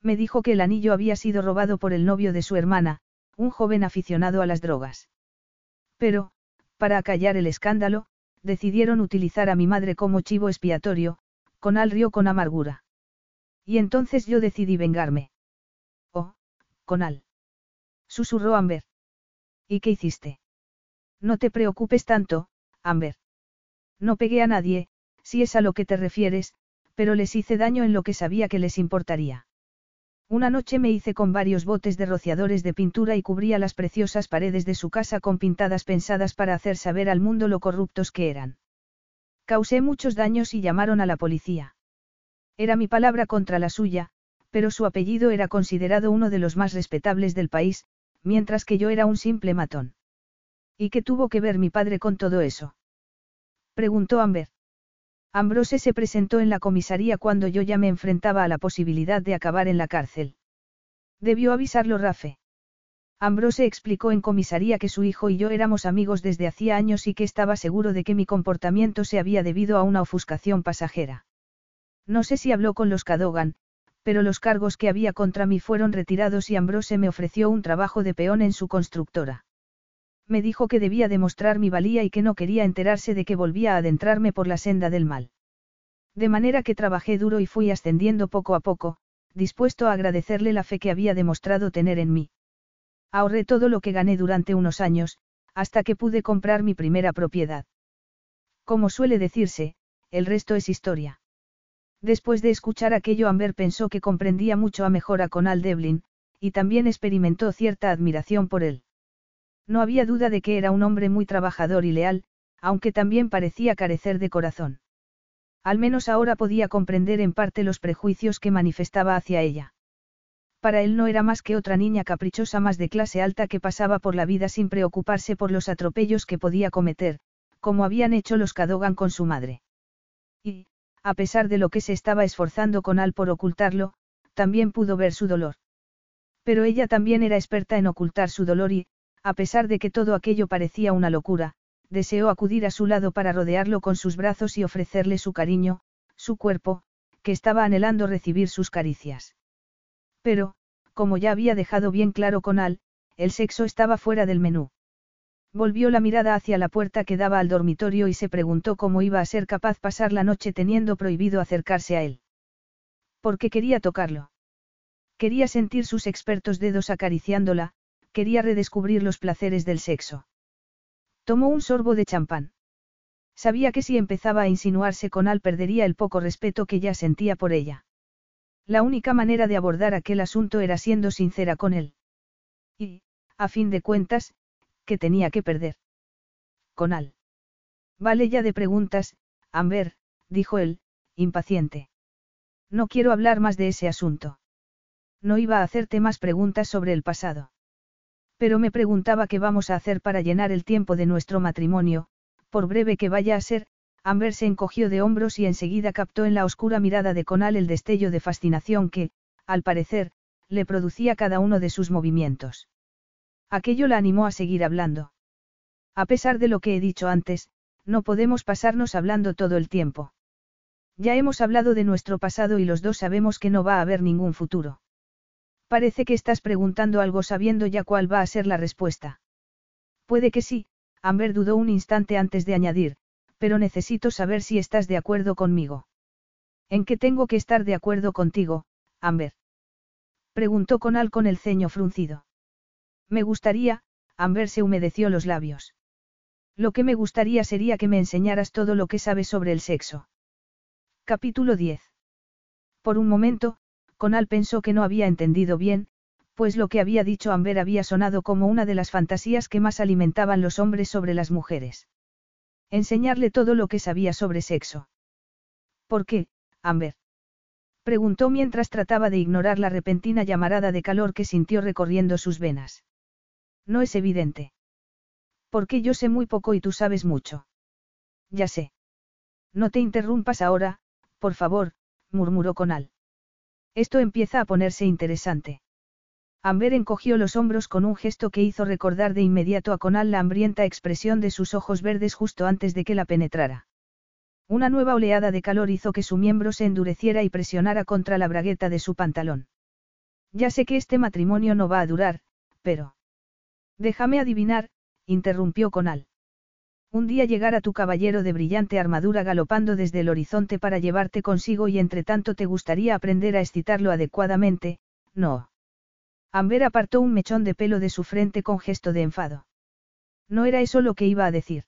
Me dijo que el anillo había sido robado por el novio de su hermana, un joven aficionado a las drogas. Pero, para acallar el escándalo, decidieron utilizar a mi madre como chivo expiatorio, con al río con amargura. Y entonces yo decidí vengarme. Oh, con al. Susurró Amber. ¿Y qué hiciste? No te preocupes tanto, Amber. No pegué a nadie, si es a lo que te refieres, pero les hice daño en lo que sabía que les importaría. Una noche me hice con varios botes de rociadores de pintura y cubría las preciosas paredes de su casa con pintadas pensadas para hacer saber al mundo lo corruptos que eran. Causé muchos daños y llamaron a la policía. Era mi palabra contra la suya, pero su apellido era considerado uno de los más respetables del país, mientras que yo era un simple matón. ¿Y qué tuvo que ver mi padre con todo eso? Preguntó Amber. Ambrose se presentó en la comisaría cuando yo ya me enfrentaba a la posibilidad de acabar en la cárcel. Debió avisarlo Rafe. Ambrose explicó en comisaría que su hijo y yo éramos amigos desde hacía años y que estaba seguro de que mi comportamiento se había debido a una ofuscación pasajera. No sé si habló con los Cadogan, pero los cargos que había contra mí fueron retirados y Ambrose me ofreció un trabajo de peón en su constructora. Me dijo que debía demostrar mi valía y que no quería enterarse de que volvía a adentrarme por la senda del mal. De manera que trabajé duro y fui ascendiendo poco a poco, dispuesto a agradecerle la fe que había demostrado tener en mí. Ahorré todo lo que gané durante unos años, hasta que pude comprar mi primera propiedad. Como suele decirse, el resto es historia. Después de escuchar aquello Amber pensó que comprendía mucho a mejor a Conal Devlin, y también experimentó cierta admiración por él. No había duda de que era un hombre muy trabajador y leal, aunque también parecía carecer de corazón. Al menos ahora podía comprender en parte los prejuicios que manifestaba hacia ella. Para él no era más que otra niña caprichosa más de clase alta que pasaba por la vida sin preocuparse por los atropellos que podía cometer, como habían hecho los Cadogan con su madre. Y, a pesar de lo que se estaba esforzando con Al por ocultarlo, también pudo ver su dolor. Pero ella también era experta en ocultar su dolor y, a pesar de que todo aquello parecía una locura, deseó acudir a su lado para rodearlo con sus brazos y ofrecerle su cariño, su cuerpo, que estaba anhelando recibir sus caricias. Pero, como ya había dejado bien claro con Al, el sexo estaba fuera del menú. Volvió la mirada hacia la puerta que daba al dormitorio y se preguntó cómo iba a ser capaz pasar la noche teniendo prohibido acercarse a él. Porque quería tocarlo. Quería sentir sus expertos dedos acariciándola, quería redescubrir los placeres del sexo. Tomó un sorbo de champán. Sabía que si empezaba a insinuarse con Al perdería el poco respeto que ya sentía por ella. La única manera de abordar aquel asunto era siendo sincera con él. Y, a fin de cuentas, ¿qué tenía que perder? Con Al. Vale ya de preguntas, Amber, dijo él, impaciente. No quiero hablar más de ese asunto. No iba a hacerte más preguntas sobre el pasado. Pero me preguntaba qué vamos a hacer para llenar el tiempo de nuestro matrimonio, por breve que vaya a ser, Amber se encogió de hombros y enseguida captó en la oscura mirada de Conal el destello de fascinación que, al parecer, le producía cada uno de sus movimientos. Aquello la animó a seguir hablando. A pesar de lo que he dicho antes, no podemos pasarnos hablando todo el tiempo. Ya hemos hablado de nuestro pasado y los dos sabemos que no va a haber ningún futuro. Parece que estás preguntando algo sabiendo ya cuál va a ser la respuesta. Puede que sí, Amber dudó un instante antes de añadir, pero necesito saber si estás de acuerdo conmigo. ¿En qué tengo que estar de acuerdo contigo, Amber? Preguntó Conal con el ceño fruncido. Me gustaría, Amber se humedeció los labios. Lo que me gustaría sería que me enseñaras todo lo que sabes sobre el sexo. Capítulo 10. Por un momento, Conal pensó que no había entendido bien, pues lo que había dicho Amber había sonado como una de las fantasías que más alimentaban los hombres sobre las mujeres. Enseñarle todo lo que sabía sobre sexo. ¿Por qué, Amber? Preguntó mientras trataba de ignorar la repentina llamarada de calor que sintió recorriendo sus venas. No es evidente. Porque yo sé muy poco y tú sabes mucho. Ya sé. No te interrumpas ahora, por favor, murmuró Conal. Esto empieza a ponerse interesante. Amber encogió los hombros con un gesto que hizo recordar de inmediato a Conal la hambrienta expresión de sus ojos verdes justo antes de que la penetrara. Una nueva oleada de calor hizo que su miembro se endureciera y presionara contra la bragueta de su pantalón. Ya sé que este matrimonio no va a durar, pero... Déjame adivinar, interrumpió Conal. Un día llegará tu caballero de brillante armadura galopando desde el horizonte para llevarte consigo y entre tanto te gustaría aprender a excitarlo adecuadamente, no. Amber apartó un mechón de pelo de su frente con gesto de enfado. No era eso lo que iba a decir.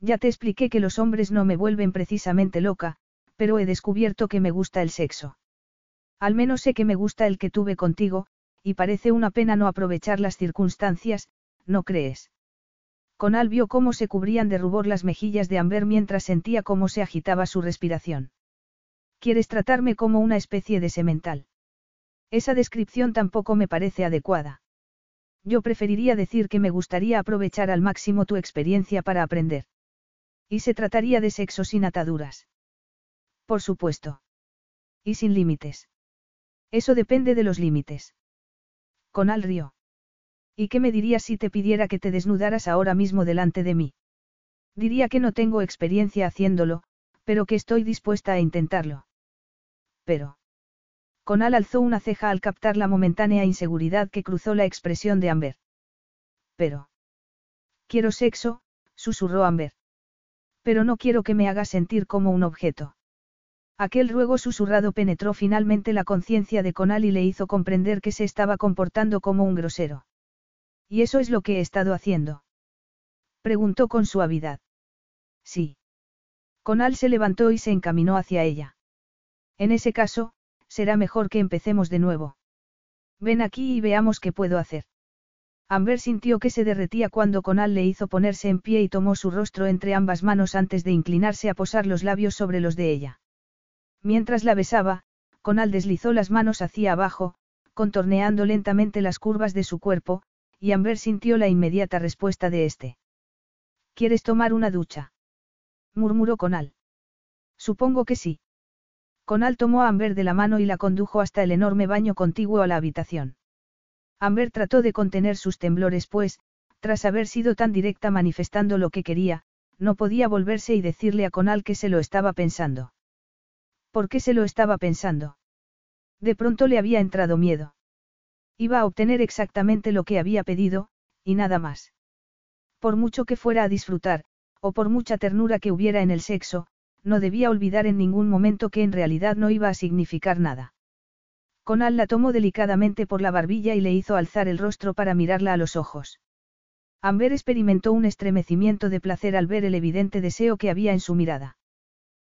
Ya te expliqué que los hombres no me vuelven precisamente loca, pero he descubierto que me gusta el sexo. Al menos sé que me gusta el que tuve contigo, y parece una pena no aprovechar las circunstancias, ¿no crees? Conal vio cómo se cubrían de rubor las mejillas de Amber mientras sentía cómo se agitaba su respiración. ¿Quieres tratarme como una especie de semental? Esa descripción tampoco me parece adecuada. Yo preferiría decir que me gustaría aprovechar al máximo tu experiencia para aprender. Y se trataría de sexo sin ataduras. Por supuesto. Y sin límites. Eso depende de los límites. Conal río. ¿Y qué me dirías si te pidiera que te desnudaras ahora mismo delante de mí? Diría que no tengo experiencia haciéndolo, pero que estoy dispuesta a intentarlo. Pero. Conal alzó una ceja al captar la momentánea inseguridad que cruzó la expresión de Amber. Pero. Quiero sexo, susurró Amber. Pero no quiero que me hagas sentir como un objeto. Aquel ruego susurrado penetró finalmente la conciencia de Conal y le hizo comprender que se estaba comportando como un grosero. ¿Y eso es lo que he estado haciendo? Preguntó con suavidad. Sí. Conal se levantó y se encaminó hacia ella. En ese caso, será mejor que empecemos de nuevo. Ven aquí y veamos qué puedo hacer. Amber sintió que se derretía cuando Conal le hizo ponerse en pie y tomó su rostro entre ambas manos antes de inclinarse a posar los labios sobre los de ella. Mientras la besaba, Conal deslizó las manos hacia abajo, contorneando lentamente las curvas de su cuerpo, y Amber sintió la inmediata respuesta de este. ¿Quieres tomar una ducha? murmuró Conal. Supongo que sí. Conal tomó a Amber de la mano y la condujo hasta el enorme baño contiguo a la habitación. Amber trató de contener sus temblores pues, tras haber sido tan directa manifestando lo que quería, no podía volverse y decirle a Conal que se lo estaba pensando. ¿Por qué se lo estaba pensando? De pronto le había entrado miedo. Iba a obtener exactamente lo que había pedido, y nada más. Por mucho que fuera a disfrutar, o por mucha ternura que hubiera en el sexo, no debía olvidar en ningún momento que en realidad no iba a significar nada. Conal la tomó delicadamente por la barbilla y le hizo alzar el rostro para mirarla a los ojos. Amber experimentó un estremecimiento de placer al ver el evidente deseo que había en su mirada.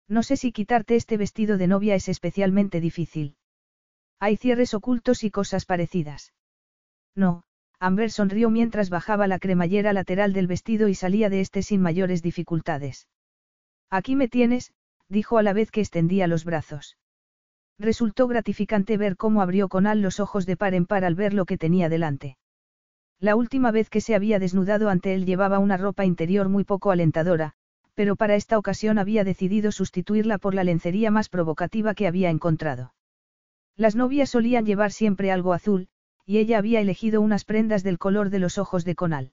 No sé si quitarte este vestido de novia es especialmente difícil. Hay cierres ocultos y cosas parecidas. No, Amber sonrió mientras bajaba la cremallera lateral del vestido y salía de este sin mayores dificultades. Aquí me tienes, dijo a la vez que extendía los brazos. Resultó gratificante ver cómo abrió Conal los ojos de par en par al ver lo que tenía delante. La última vez que se había desnudado ante él llevaba una ropa interior muy poco alentadora, pero para esta ocasión había decidido sustituirla por la lencería más provocativa que había encontrado. Las novias solían llevar siempre algo azul, y ella había elegido unas prendas del color de los ojos de Conal.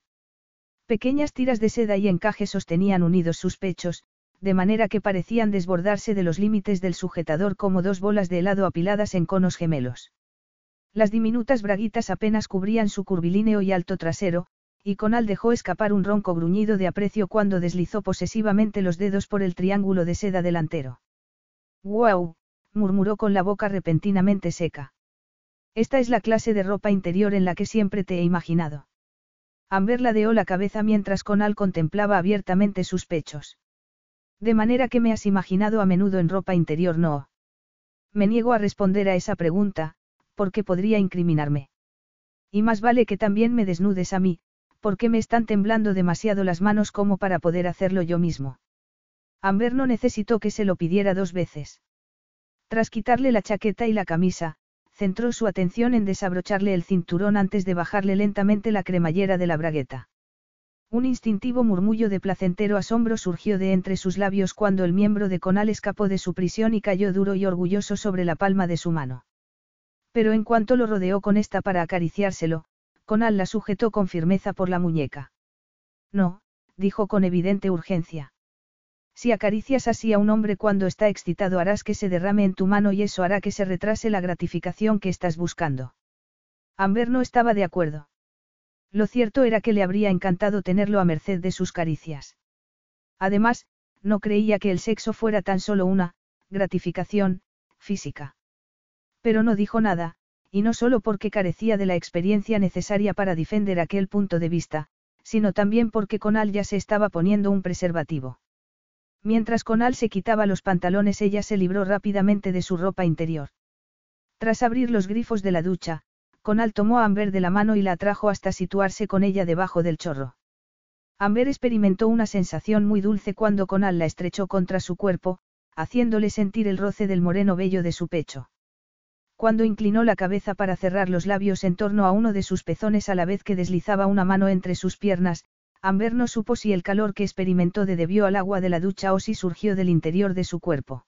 Pequeñas tiras de seda y encaje sostenían unidos sus pechos, de manera que parecían desbordarse de los límites del sujetador como dos bolas de helado apiladas en conos gemelos. Las diminutas braguitas apenas cubrían su curvilíneo y alto trasero, y Conal dejó escapar un ronco gruñido de aprecio cuando deslizó posesivamente los dedos por el triángulo de seda delantero. ¡Guau! Murmuró con la boca repentinamente seca. Esta es la clase de ropa interior en la que siempre te he imaginado. Amber ladeó la cabeza mientras Conal contemplaba abiertamente sus pechos. De manera que me has imaginado a menudo en ropa interior, no. Me niego a responder a esa pregunta, porque podría incriminarme. Y más vale que también me desnudes a mí, porque me están temblando demasiado las manos como para poder hacerlo yo mismo. Amber no necesitó que se lo pidiera dos veces. Tras quitarle la chaqueta y la camisa, centró su atención en desabrocharle el cinturón antes de bajarle lentamente la cremallera de la bragueta. Un instintivo murmullo de placentero asombro surgió de entre sus labios cuando el miembro de Conal escapó de su prisión y cayó duro y orgulloso sobre la palma de su mano. Pero en cuanto lo rodeó con esta para acariciárselo, Conal la sujetó con firmeza por la muñeca. No, dijo con evidente urgencia. Si acaricias así a un hombre cuando está excitado harás que se derrame en tu mano y eso hará que se retrase la gratificación que estás buscando. Amber no estaba de acuerdo. Lo cierto era que le habría encantado tenerlo a merced de sus caricias. Además, no creía que el sexo fuera tan solo una, gratificación, física. Pero no dijo nada, y no solo porque carecía de la experiencia necesaria para defender aquel punto de vista, sino también porque Conal ya se estaba poniendo un preservativo. Mientras Conal se quitaba los pantalones ella se libró rápidamente de su ropa interior. Tras abrir los grifos de la ducha, Conal tomó a Amber de la mano y la atrajo hasta situarse con ella debajo del chorro. Amber experimentó una sensación muy dulce cuando Conal la estrechó contra su cuerpo, haciéndole sentir el roce del moreno vello de su pecho. Cuando inclinó la cabeza para cerrar los labios en torno a uno de sus pezones a la vez que deslizaba una mano entre sus piernas, Amber no supo si el calor que experimentó de debió al agua de la ducha o si surgió del interior de su cuerpo.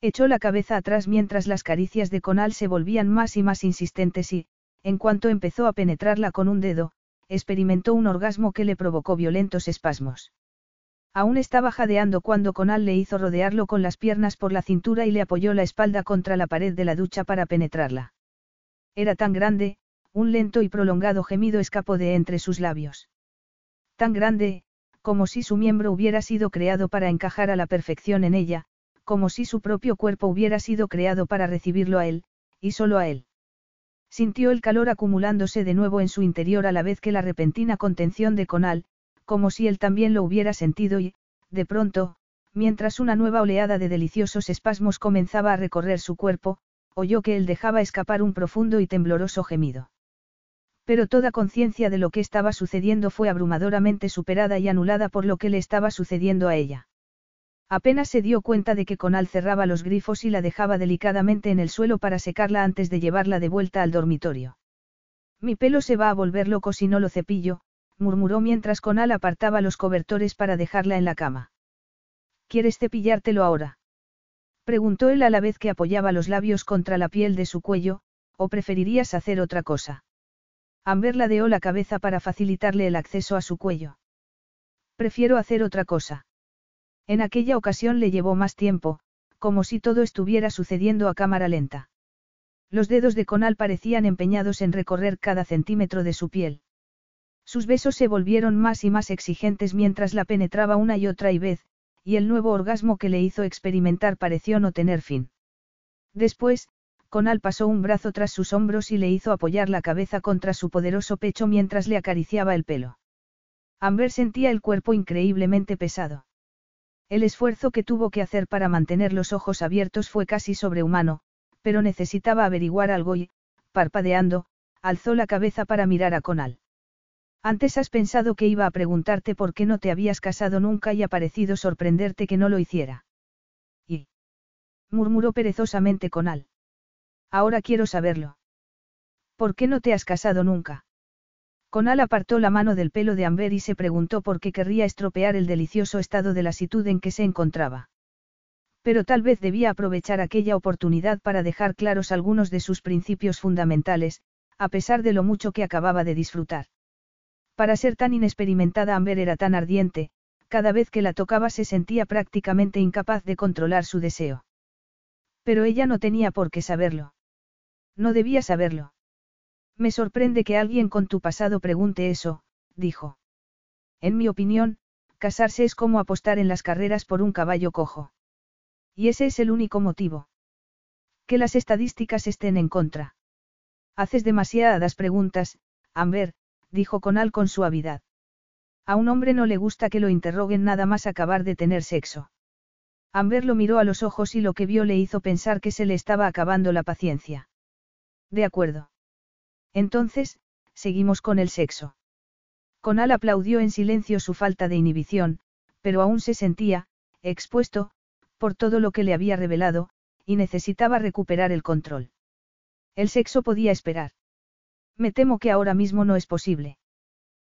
Echó la cabeza atrás mientras las caricias de Conal se volvían más y más insistentes y, en cuanto empezó a penetrarla con un dedo, experimentó un orgasmo que le provocó violentos espasmos. Aún estaba jadeando cuando Conal le hizo rodearlo con las piernas por la cintura y le apoyó la espalda contra la pared de la ducha para penetrarla. Era tan grande, un lento y prolongado gemido escapó de entre sus labios. Tan grande, como si su miembro hubiera sido creado para encajar a la perfección en ella, como si su propio cuerpo hubiera sido creado para recibirlo a él, y solo a él. Sintió el calor acumulándose de nuevo en su interior a la vez que la repentina contención de Conal, como si él también lo hubiera sentido y, de pronto, mientras una nueva oleada de deliciosos espasmos comenzaba a recorrer su cuerpo, oyó que él dejaba escapar un profundo y tembloroso gemido. Pero toda conciencia de lo que estaba sucediendo fue abrumadoramente superada y anulada por lo que le estaba sucediendo a ella. Apenas se dio cuenta de que Conal cerraba los grifos y la dejaba delicadamente en el suelo para secarla antes de llevarla de vuelta al dormitorio. Mi pelo se va a volver loco si no lo cepillo, murmuró mientras Conal apartaba los cobertores para dejarla en la cama. ¿Quieres cepillártelo ahora? Preguntó él a la vez que apoyaba los labios contra la piel de su cuello, ¿o preferirías hacer otra cosa? Amber ladeó la cabeza para facilitarle el acceso a su cuello. Prefiero hacer otra cosa. En aquella ocasión le llevó más tiempo, como si todo estuviera sucediendo a cámara lenta. Los dedos de Conal parecían empeñados en recorrer cada centímetro de su piel. Sus besos se volvieron más y más exigentes mientras la penetraba una y otra y vez, y el nuevo orgasmo que le hizo experimentar pareció no tener fin. Después, Conal pasó un brazo tras sus hombros y le hizo apoyar la cabeza contra su poderoso pecho mientras le acariciaba el pelo. Amber sentía el cuerpo increíblemente pesado. El esfuerzo que tuvo que hacer para mantener los ojos abiertos fue casi sobrehumano, pero necesitaba averiguar algo y, parpadeando, alzó la cabeza para mirar a Conal. Antes has pensado que iba a preguntarte por qué no te habías casado nunca y ha parecido sorprenderte que no lo hiciera. Y. murmuró perezosamente Conal. Ahora quiero saberlo. ¿Por qué no te has casado nunca? Conal apartó la mano del pelo de Amber y se preguntó por qué querría estropear el delicioso estado de lasitud en que se encontraba. Pero tal vez debía aprovechar aquella oportunidad para dejar claros algunos de sus principios fundamentales, a pesar de lo mucho que acababa de disfrutar. Para ser tan inexperimentada Amber era tan ardiente, cada vez que la tocaba se sentía prácticamente incapaz de controlar su deseo. Pero ella no tenía por qué saberlo. No debía saberlo. Me sorprende que alguien con tu pasado pregunte eso, dijo. En mi opinión, casarse es como apostar en las carreras por un caballo cojo. Y ese es el único motivo. Que las estadísticas estén en contra. Haces demasiadas preguntas, Amber, dijo Conal con suavidad. A un hombre no le gusta que lo interroguen nada más acabar de tener sexo. Amber lo miró a los ojos y lo que vio le hizo pensar que se le estaba acabando la paciencia. De acuerdo. Entonces, seguimos con el sexo. Conal aplaudió en silencio su falta de inhibición, pero aún se sentía, expuesto, por todo lo que le había revelado, y necesitaba recuperar el control. El sexo podía esperar. Me temo que ahora mismo no es posible.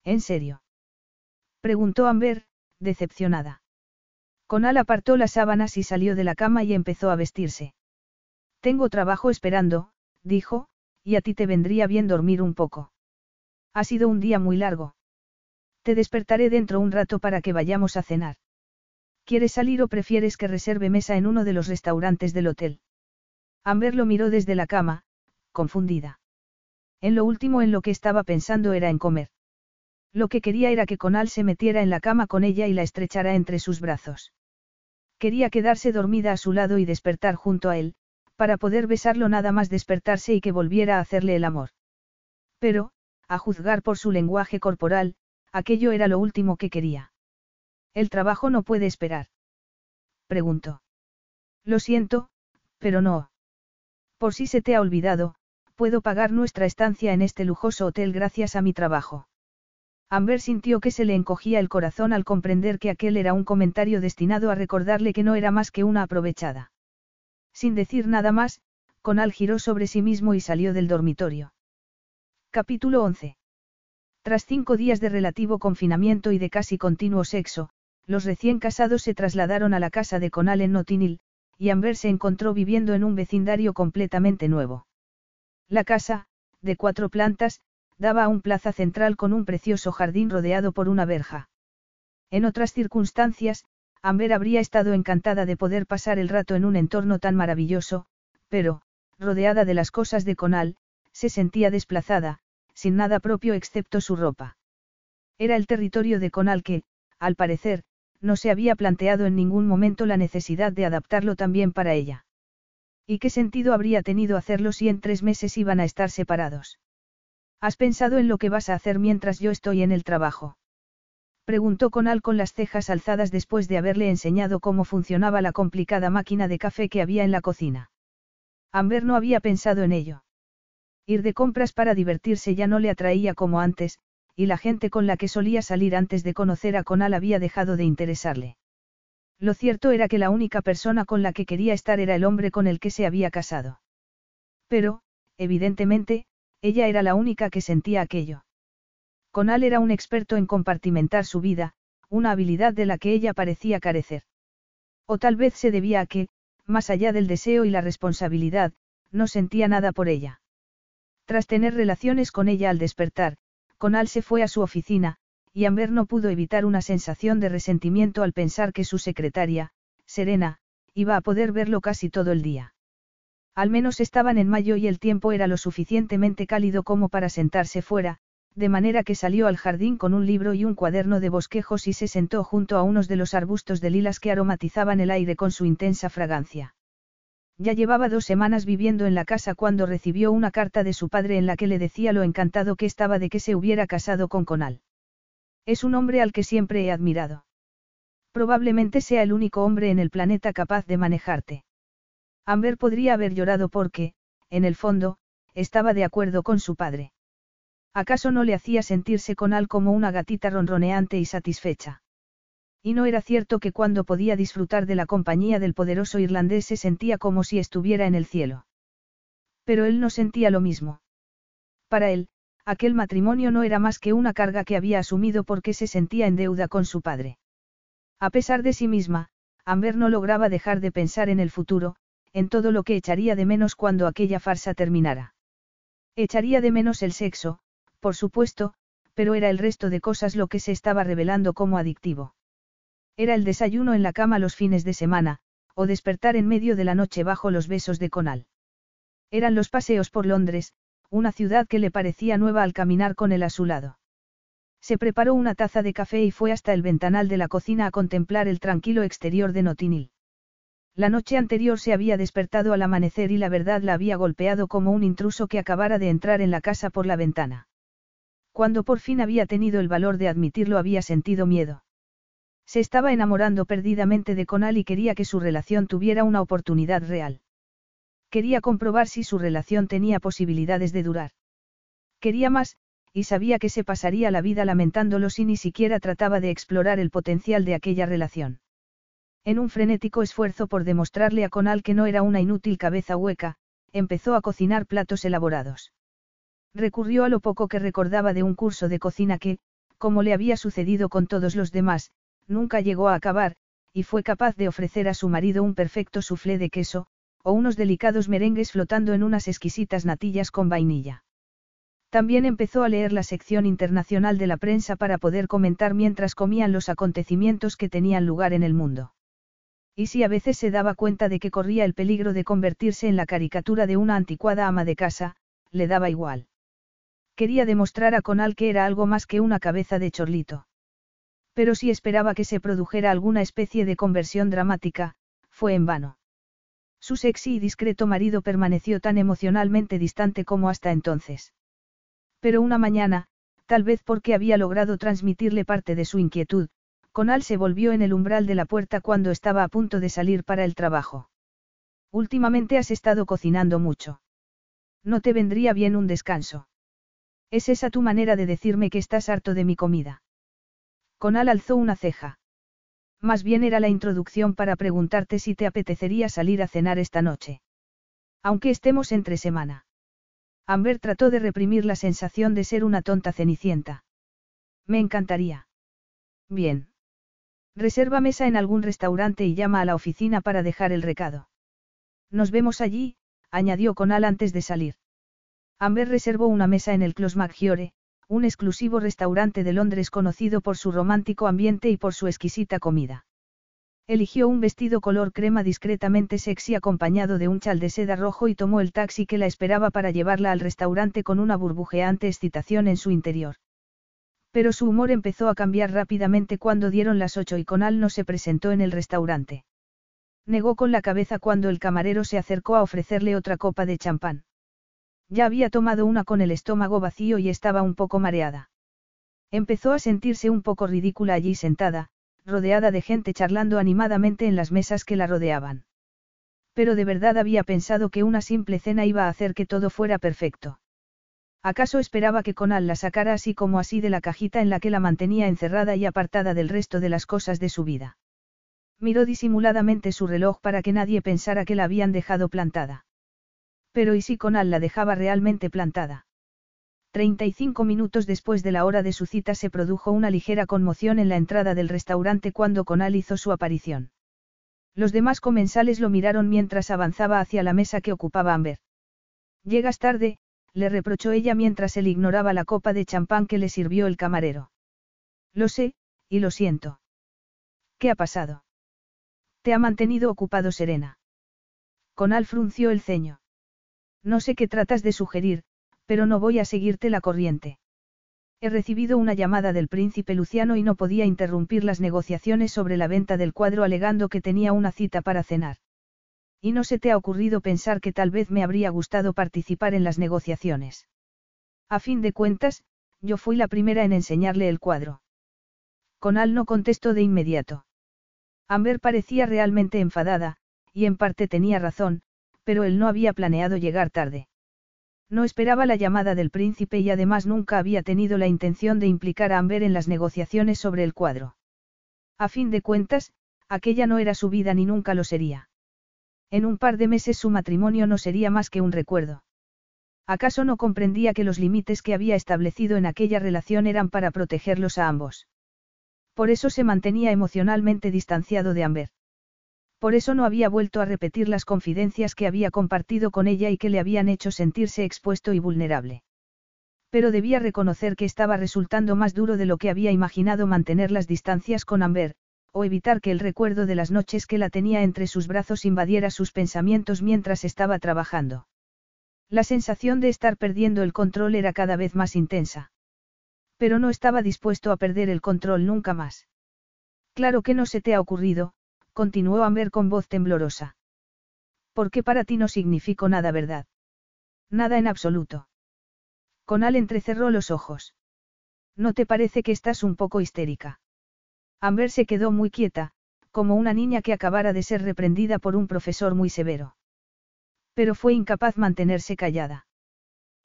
¿En serio? Preguntó Amber, decepcionada. Conal apartó las sábanas y salió de la cama y empezó a vestirse. Tengo trabajo esperando, dijo, y a ti te vendría bien dormir un poco. Ha sido un día muy largo. Te despertaré dentro un rato para que vayamos a cenar. ¿Quieres salir o prefieres que reserve mesa en uno de los restaurantes del hotel? Amber lo miró desde la cama, confundida. En lo último en lo que estaba pensando era en comer. Lo que quería era que Conal se metiera en la cama con ella y la estrechara entre sus brazos. Quería quedarse dormida a su lado y despertar junto a él, para poder besarlo nada más despertarse y que volviera a hacerle el amor. Pero, a juzgar por su lenguaje corporal, aquello era lo último que quería. El trabajo no puede esperar. Preguntó. Lo siento, pero no. Por si se te ha olvidado, puedo pagar nuestra estancia en este lujoso hotel gracias a mi trabajo. Amber sintió que se le encogía el corazón al comprender que aquel era un comentario destinado a recordarle que no era más que una aprovechada. Sin decir nada más, Conal giró sobre sí mismo y salió del dormitorio. Capítulo 11. Tras cinco días de relativo confinamiento y de casi continuo sexo, los recién casados se trasladaron a la casa de Conal en Notinil, y Amber se encontró viviendo en un vecindario completamente nuevo. La casa, de cuatro plantas, daba a un plaza central con un precioso jardín rodeado por una verja. En otras circunstancias, Amber habría estado encantada de poder pasar el rato en un entorno tan maravilloso, pero, rodeada de las cosas de Conal, se sentía desplazada, sin nada propio excepto su ropa. Era el territorio de Conal que, al parecer, no se había planteado en ningún momento la necesidad de adaptarlo también para ella. ¿Y qué sentido habría tenido hacerlo si en tres meses iban a estar separados? ¿Has pensado en lo que vas a hacer mientras yo estoy en el trabajo? Preguntó Conal con las cejas alzadas después de haberle enseñado cómo funcionaba la complicada máquina de café que había en la cocina. Amber no había pensado en ello. Ir de compras para divertirse ya no le atraía como antes, y la gente con la que solía salir antes de conocer a Conal había dejado de interesarle. Lo cierto era que la única persona con la que quería estar era el hombre con el que se había casado. Pero, evidentemente, ella era la única que sentía aquello. Conal era un experto en compartimentar su vida, una habilidad de la que ella parecía carecer. O tal vez se debía a que, más allá del deseo y la responsabilidad, no sentía nada por ella. Tras tener relaciones con ella al despertar, Conal se fue a su oficina, y Amber no pudo evitar una sensación de resentimiento al pensar que su secretaria, Serena, iba a poder verlo casi todo el día. Al menos estaban en mayo y el tiempo era lo suficientemente cálido como para sentarse fuera, de manera que salió al jardín con un libro y un cuaderno de bosquejos y se sentó junto a unos de los arbustos de lilas que aromatizaban el aire con su intensa fragancia. Ya llevaba dos semanas viviendo en la casa cuando recibió una carta de su padre en la que le decía lo encantado que estaba de que se hubiera casado con Conal. Es un hombre al que siempre he admirado. Probablemente sea el único hombre en el planeta capaz de manejarte. Amber podría haber llorado porque, en el fondo, estaba de acuerdo con su padre. ¿Acaso no le hacía sentirse con Al como una gatita ronroneante y satisfecha? Y no era cierto que cuando podía disfrutar de la compañía del poderoso irlandés se sentía como si estuviera en el cielo. Pero él no sentía lo mismo. Para él, aquel matrimonio no era más que una carga que había asumido porque se sentía en deuda con su padre. A pesar de sí misma, Amber no lograba dejar de pensar en el futuro, en todo lo que echaría de menos cuando aquella farsa terminara. Echaría de menos el sexo, por supuesto, pero era el resto de cosas lo que se estaba revelando como adictivo. Era el desayuno en la cama los fines de semana, o despertar en medio de la noche bajo los besos de Conal. Eran los paseos por Londres, una ciudad que le parecía nueva al caminar con él a su lado. Se preparó una taza de café y fue hasta el ventanal de la cocina a contemplar el tranquilo exterior de Notinil. La noche anterior se había despertado al amanecer y la verdad la había golpeado como un intruso que acabara de entrar en la casa por la ventana. Cuando por fin había tenido el valor de admitirlo había sentido miedo. Se estaba enamorando perdidamente de Conal y quería que su relación tuviera una oportunidad real. Quería comprobar si su relación tenía posibilidades de durar. Quería más, y sabía que se pasaría la vida lamentándolo si ni siquiera trataba de explorar el potencial de aquella relación. En un frenético esfuerzo por demostrarle a Conal que no era una inútil cabeza hueca, empezó a cocinar platos elaborados. Recurrió a lo poco que recordaba de un curso de cocina que, como le había sucedido con todos los demás, nunca llegó a acabar, y fue capaz de ofrecer a su marido un perfecto soufflé de queso, o unos delicados merengues flotando en unas exquisitas natillas con vainilla. También empezó a leer la sección internacional de la prensa para poder comentar mientras comían los acontecimientos que tenían lugar en el mundo. Y si a veces se daba cuenta de que corría el peligro de convertirse en la caricatura de una anticuada ama de casa, le daba igual. Quería demostrar a Conal que era algo más que una cabeza de chorlito. Pero si esperaba que se produjera alguna especie de conversión dramática, fue en vano. Su sexy y discreto marido permaneció tan emocionalmente distante como hasta entonces. Pero una mañana, tal vez porque había logrado transmitirle parte de su inquietud, Conal se volvió en el umbral de la puerta cuando estaba a punto de salir para el trabajo. Últimamente has estado cocinando mucho. No te vendría bien un descanso. ¿Es esa tu manera de decirme que estás harto de mi comida? Conal alzó una ceja. Más bien era la introducción para preguntarte si te apetecería salir a cenar esta noche. Aunque estemos entre semana. Amber trató de reprimir la sensación de ser una tonta cenicienta. Me encantaría. Bien. Reserva mesa en algún restaurante y llama a la oficina para dejar el recado. Nos vemos allí, añadió Conal antes de salir. Amber reservó una mesa en el Clos Maggiore, un exclusivo restaurante de Londres conocido por su romántico ambiente y por su exquisita comida. Eligió un vestido color crema discretamente sexy acompañado de un chal de seda rojo y tomó el taxi que la esperaba para llevarla al restaurante con una burbujeante excitación en su interior. Pero su humor empezó a cambiar rápidamente cuando dieron las ocho y Conal no se presentó en el restaurante. Negó con la cabeza cuando el camarero se acercó a ofrecerle otra copa de champán. Ya había tomado una con el estómago vacío y estaba un poco mareada. Empezó a sentirse un poco ridícula allí sentada, rodeada de gente charlando animadamente en las mesas que la rodeaban. Pero de verdad había pensado que una simple cena iba a hacer que todo fuera perfecto. ¿Acaso esperaba que Conal la sacara así como así de la cajita en la que la mantenía encerrada y apartada del resto de las cosas de su vida? Miró disimuladamente su reloj para que nadie pensara que la habían dejado plantada. Pero ¿y si Conal la dejaba realmente plantada? 35 minutos después de la hora de su cita se produjo una ligera conmoción en la entrada del restaurante cuando Conal hizo su aparición. Los demás comensales lo miraron mientras avanzaba hacia la mesa que ocupaba Amber. Llegas tarde, le reprochó ella mientras él ignoraba la copa de champán que le sirvió el camarero. Lo sé, y lo siento. ¿Qué ha pasado? Te ha mantenido ocupado Serena. Conal frunció el ceño. No sé qué tratas de sugerir, pero no voy a seguirte la corriente. He recibido una llamada del príncipe Luciano y no podía interrumpir las negociaciones sobre la venta del cuadro alegando que tenía una cita para cenar. ¿Y no se te ha ocurrido pensar que tal vez me habría gustado participar en las negociaciones? A fin de cuentas, yo fui la primera en enseñarle el cuadro. Conal no contestó de inmediato. Amber parecía realmente enfadada, y en parte tenía razón, pero él no había planeado llegar tarde. No esperaba la llamada del príncipe y además nunca había tenido la intención de implicar a Amber en las negociaciones sobre el cuadro. A fin de cuentas, aquella no era su vida ni nunca lo sería. En un par de meses su matrimonio no sería más que un recuerdo. ¿Acaso no comprendía que los límites que había establecido en aquella relación eran para protegerlos a ambos? Por eso se mantenía emocionalmente distanciado de Amber. Por eso no había vuelto a repetir las confidencias que había compartido con ella y que le habían hecho sentirse expuesto y vulnerable. Pero debía reconocer que estaba resultando más duro de lo que había imaginado mantener las distancias con Amber, o evitar que el recuerdo de las noches que la tenía entre sus brazos invadiera sus pensamientos mientras estaba trabajando. La sensación de estar perdiendo el control era cada vez más intensa. Pero no estaba dispuesto a perder el control nunca más. Claro que no se te ha ocurrido, continuó Amber con voz temblorosa. ¿Por qué para ti no significó nada verdad? Nada en absoluto. Conal entrecerró los ojos. ¿No te parece que estás un poco histérica? Amber se quedó muy quieta, como una niña que acabara de ser reprendida por un profesor muy severo. Pero fue incapaz mantenerse callada.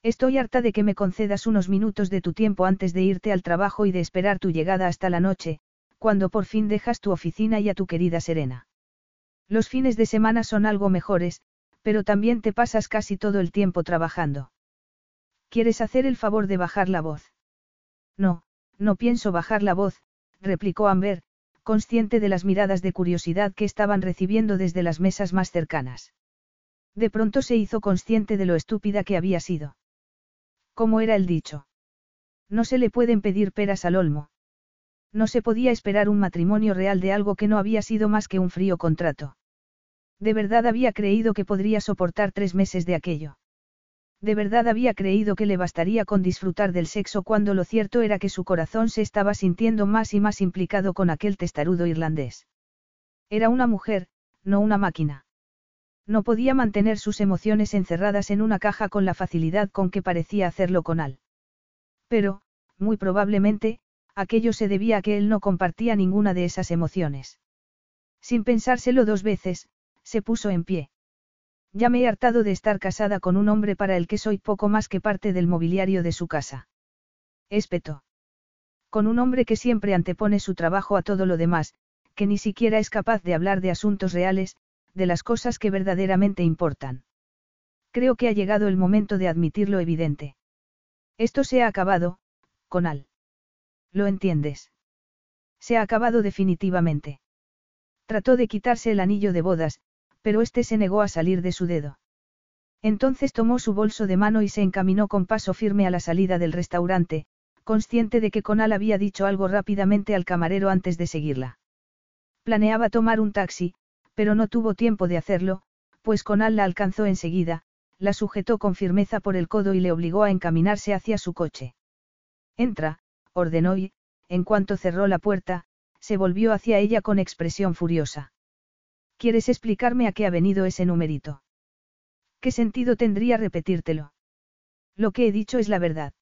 Estoy harta de que me concedas unos minutos de tu tiempo antes de irte al trabajo y de esperar tu llegada hasta la noche, cuando por fin dejas tu oficina y a tu querida Serena. Los fines de semana son algo mejores, pero también te pasas casi todo el tiempo trabajando. ¿Quieres hacer el favor de bajar la voz? No, no pienso bajar la voz, replicó Amber, consciente de las miradas de curiosidad que estaban recibiendo desde las mesas más cercanas. De pronto se hizo consciente de lo estúpida que había sido. ¿Cómo era el dicho? No se le pueden pedir peras al olmo. No se podía esperar un matrimonio real de algo que no había sido más que un frío contrato. De verdad había creído que podría soportar tres meses de aquello. De verdad había creído que le bastaría con disfrutar del sexo cuando lo cierto era que su corazón se estaba sintiendo más y más implicado con aquel testarudo irlandés. Era una mujer, no una máquina. No podía mantener sus emociones encerradas en una caja con la facilidad con que parecía hacerlo con Al. Pero, muy probablemente, aquello se debía a que él no compartía ninguna de esas emociones. Sin pensárselo dos veces, se puso en pie. Ya me he hartado de estar casada con un hombre para el que soy poco más que parte del mobiliario de su casa. Espeto. Con un hombre que siempre antepone su trabajo a todo lo demás, que ni siquiera es capaz de hablar de asuntos reales, de las cosas que verdaderamente importan. Creo que ha llegado el momento de admitir lo evidente. Esto se ha acabado, con Al. ¿Lo entiendes? Se ha acabado definitivamente. Trató de quitarse el anillo de bodas, pero este se negó a salir de su dedo. Entonces tomó su bolso de mano y se encaminó con paso firme a la salida del restaurante, consciente de que Conal había dicho algo rápidamente al camarero antes de seguirla. Planeaba tomar un taxi, pero no tuvo tiempo de hacerlo, pues Conal la alcanzó enseguida, la sujetó con firmeza por el codo y le obligó a encaminarse hacia su coche. Entra, ordenó y, en cuanto cerró la puerta, se volvió hacia ella con expresión furiosa. ¿Quieres explicarme a qué ha venido ese numerito? ¿Qué sentido tendría repetírtelo? Lo que he dicho es la verdad.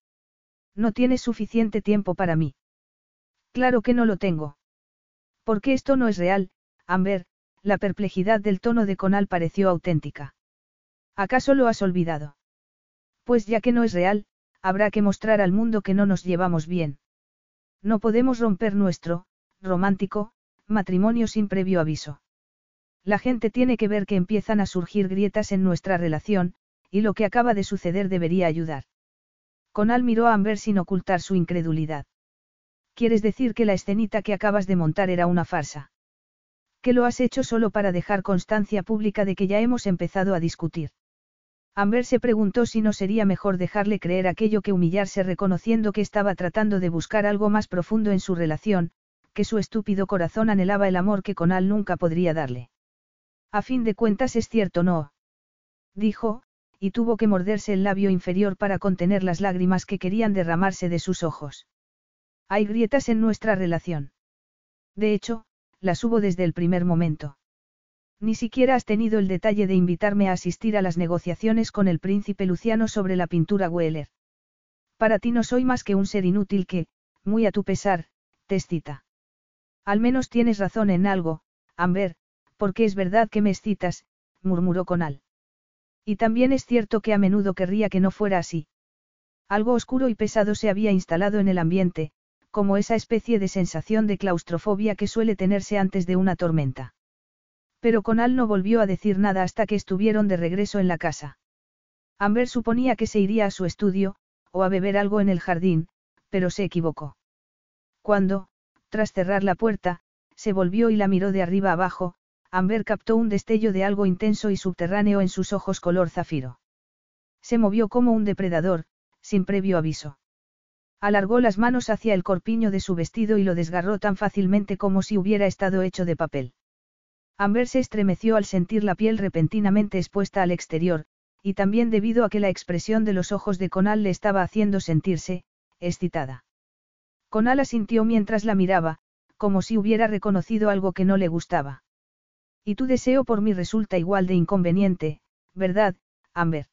No tienes suficiente tiempo para mí. Claro que no lo tengo. Porque esto no es real, Amber, la perplejidad del tono de Conal pareció auténtica. ¿Acaso lo has olvidado? Pues ya que no es real, habrá que mostrar al mundo que no nos llevamos bien. No podemos romper nuestro, romántico, matrimonio sin previo aviso. La gente tiene que ver que empiezan a surgir grietas en nuestra relación, y lo que acaba de suceder debería ayudar. Conal miró a Amber sin ocultar su incredulidad. ¿Quieres decir que la escenita que acabas de montar era una farsa? Que lo has hecho solo para dejar constancia pública de que ya hemos empezado a discutir. Amber se preguntó si no sería mejor dejarle creer aquello que humillarse reconociendo que estaba tratando de buscar algo más profundo en su relación, que su estúpido corazón anhelaba el amor que Conal nunca podría darle. A fin de cuentas es cierto, no. Dijo, y tuvo que morderse el labio inferior para contener las lágrimas que querían derramarse de sus ojos. Hay grietas en nuestra relación. De hecho, las hubo desde el primer momento. Ni siquiera has tenido el detalle de invitarme a asistir a las negociaciones con el príncipe Luciano sobre la pintura Weller. Para ti no soy más que un ser inútil que, muy a tu pesar, te excita. Al menos tienes razón en algo, Amber, porque es verdad que me excitas, murmuró Conal. Y también es cierto que a menudo querría que no fuera así. Algo oscuro y pesado se había instalado en el ambiente, como esa especie de sensación de claustrofobia que suele tenerse antes de una tormenta. Pero Conal no volvió a decir nada hasta que estuvieron de regreso en la casa. Amber suponía que se iría a su estudio, o a beber algo en el jardín, pero se equivocó. Cuando, tras cerrar la puerta, se volvió y la miró de arriba abajo, Amber captó un destello de algo intenso y subterráneo en sus ojos color zafiro. Se movió como un depredador, sin previo aviso. Alargó las manos hacia el corpiño de su vestido y lo desgarró tan fácilmente como si hubiera estado hecho de papel. Amber se estremeció al sentir la piel repentinamente expuesta al exterior, y también debido a que la expresión de los ojos de Conal le estaba haciendo sentirse, excitada. Conal asintió mientras la miraba, como si hubiera reconocido algo que no le gustaba. Y tu deseo por mí resulta igual de inconveniente, ¿verdad, Amber?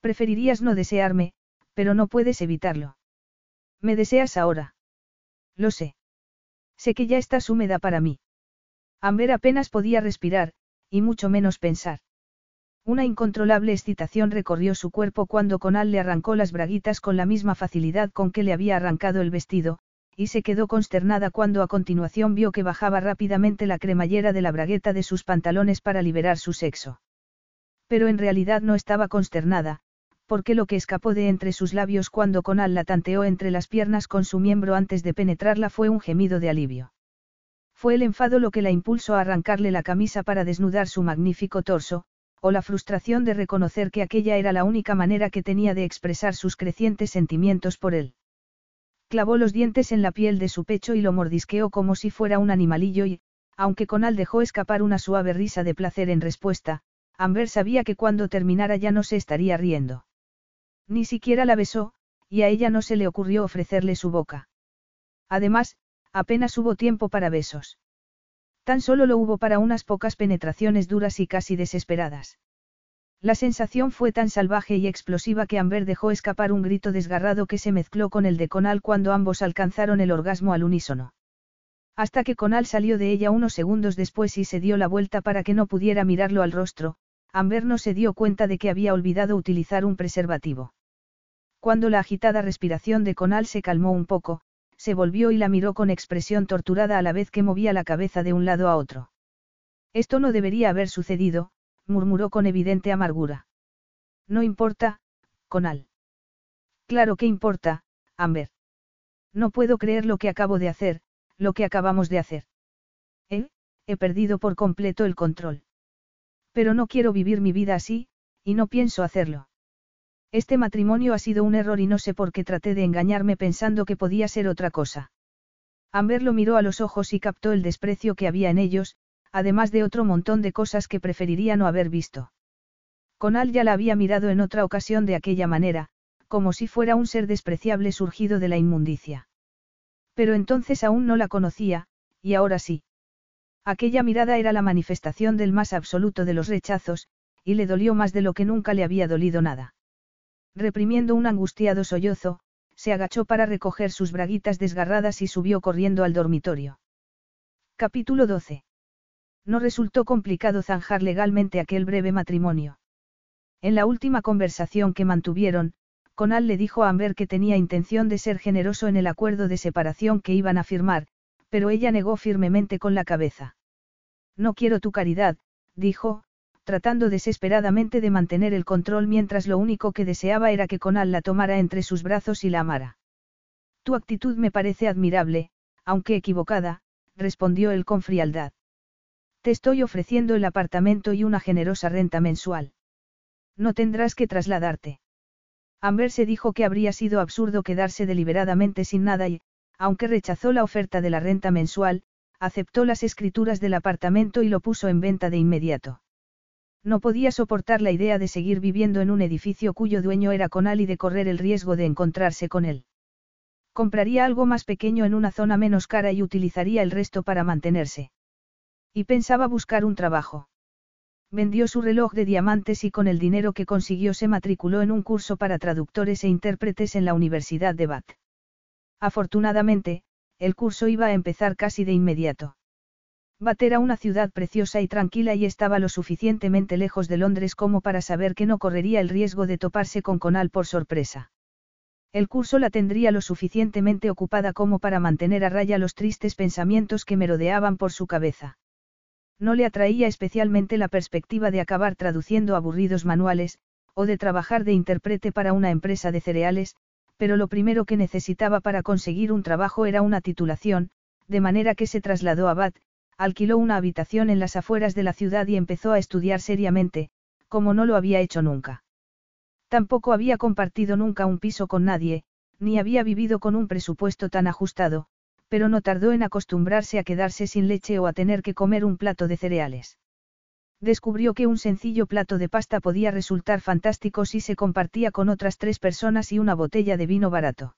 Preferirías no desearme, pero no puedes evitarlo. Me deseas ahora. Lo sé. Sé que ya estás húmeda para mí. Amber apenas podía respirar, y mucho menos pensar. Una incontrolable excitación recorrió su cuerpo cuando Conal le arrancó las braguitas con la misma facilidad con que le había arrancado el vestido, y se quedó consternada cuando a continuación vio que bajaba rápidamente la cremallera de la bragueta de sus pantalones para liberar su sexo. Pero en realidad no estaba consternada, porque lo que escapó de entre sus labios cuando Conal la tanteó entre las piernas con su miembro antes de penetrarla fue un gemido de alivio. Fue el enfado lo que la impulsó a arrancarle la camisa para desnudar su magnífico torso, o la frustración de reconocer que aquella era la única manera que tenía de expresar sus crecientes sentimientos por él. Clavó los dientes en la piel de su pecho y lo mordisqueó como si fuera un animalillo y, aunque Conal dejó escapar una suave risa de placer en respuesta, Amber sabía que cuando terminara ya no se estaría riendo. Ni siquiera la besó, y a ella no se le ocurrió ofrecerle su boca. Además, apenas hubo tiempo para besos. Tan solo lo hubo para unas pocas penetraciones duras y casi desesperadas. La sensación fue tan salvaje y explosiva que Amber dejó escapar un grito desgarrado que se mezcló con el de Conal cuando ambos alcanzaron el orgasmo al unísono. Hasta que Conal salió de ella unos segundos después y se dio la vuelta para que no pudiera mirarlo al rostro, Amber no se dio cuenta de que había olvidado utilizar un preservativo. Cuando la agitada respiración de Conal se calmó un poco, se volvió y la miró con expresión torturada a la vez que movía la cabeza de un lado a otro. Esto no debería haber sucedido, murmuró con evidente amargura. No importa, Conal. Claro que importa, Amber. No puedo creer lo que acabo de hacer, lo que acabamos de hacer. ¿Eh? He perdido por completo el control. Pero no quiero vivir mi vida así, y no pienso hacerlo. Este matrimonio ha sido un error y no sé por qué traté de engañarme pensando que podía ser otra cosa. Amber lo miró a los ojos y captó el desprecio que había en ellos, además de otro montón de cosas que preferiría no haber visto. Conal ya la había mirado en otra ocasión de aquella manera, como si fuera un ser despreciable surgido de la inmundicia. Pero entonces aún no la conocía, y ahora sí. Aquella mirada era la manifestación del más absoluto de los rechazos, y le dolió más de lo que nunca le había dolido nada. Reprimiendo un angustiado sollozo, se agachó para recoger sus braguitas desgarradas y subió corriendo al dormitorio. Capítulo 12. No resultó complicado zanjar legalmente aquel breve matrimonio. En la última conversación que mantuvieron, Conal le dijo a Amber que tenía intención de ser generoso en el acuerdo de separación que iban a firmar, pero ella negó firmemente con la cabeza. No quiero tu caridad, dijo, tratando desesperadamente de mantener el control mientras lo único que deseaba era que Conal la tomara entre sus brazos y la amara. Tu actitud me parece admirable, aunque equivocada, respondió él con frialdad. Te estoy ofreciendo el apartamento y una generosa renta mensual. No tendrás que trasladarte. Amber se dijo que habría sido absurdo quedarse deliberadamente sin nada y, aunque rechazó la oferta de la renta mensual, aceptó las escrituras del apartamento y lo puso en venta de inmediato. No podía soportar la idea de seguir viviendo en un edificio cuyo dueño era Conal y de correr el riesgo de encontrarse con él. Compraría algo más pequeño en una zona menos cara y utilizaría el resto para mantenerse. Y pensaba buscar un trabajo. Vendió su reloj de diamantes y con el dinero que consiguió se matriculó en un curso para traductores e intérpretes en la Universidad de Bath. Afortunadamente, el curso iba a empezar casi de inmediato. Bath era una ciudad preciosa y tranquila y estaba lo suficientemente lejos de Londres como para saber que no correría el riesgo de toparse con Conal por sorpresa. El curso la tendría lo suficientemente ocupada como para mantener a raya los tristes pensamientos que merodeaban por su cabeza. No le atraía especialmente la perspectiva de acabar traduciendo aburridos manuales, o de trabajar de intérprete para una empresa de cereales, pero lo primero que necesitaba para conseguir un trabajo era una titulación, de manera que se trasladó a Bath, alquiló una habitación en las afueras de la ciudad y empezó a estudiar seriamente, como no lo había hecho nunca. Tampoco había compartido nunca un piso con nadie, ni había vivido con un presupuesto tan ajustado, pero no tardó en acostumbrarse a quedarse sin leche o a tener que comer un plato de cereales. Descubrió que un sencillo plato de pasta podía resultar fantástico si se compartía con otras tres personas y una botella de vino barato.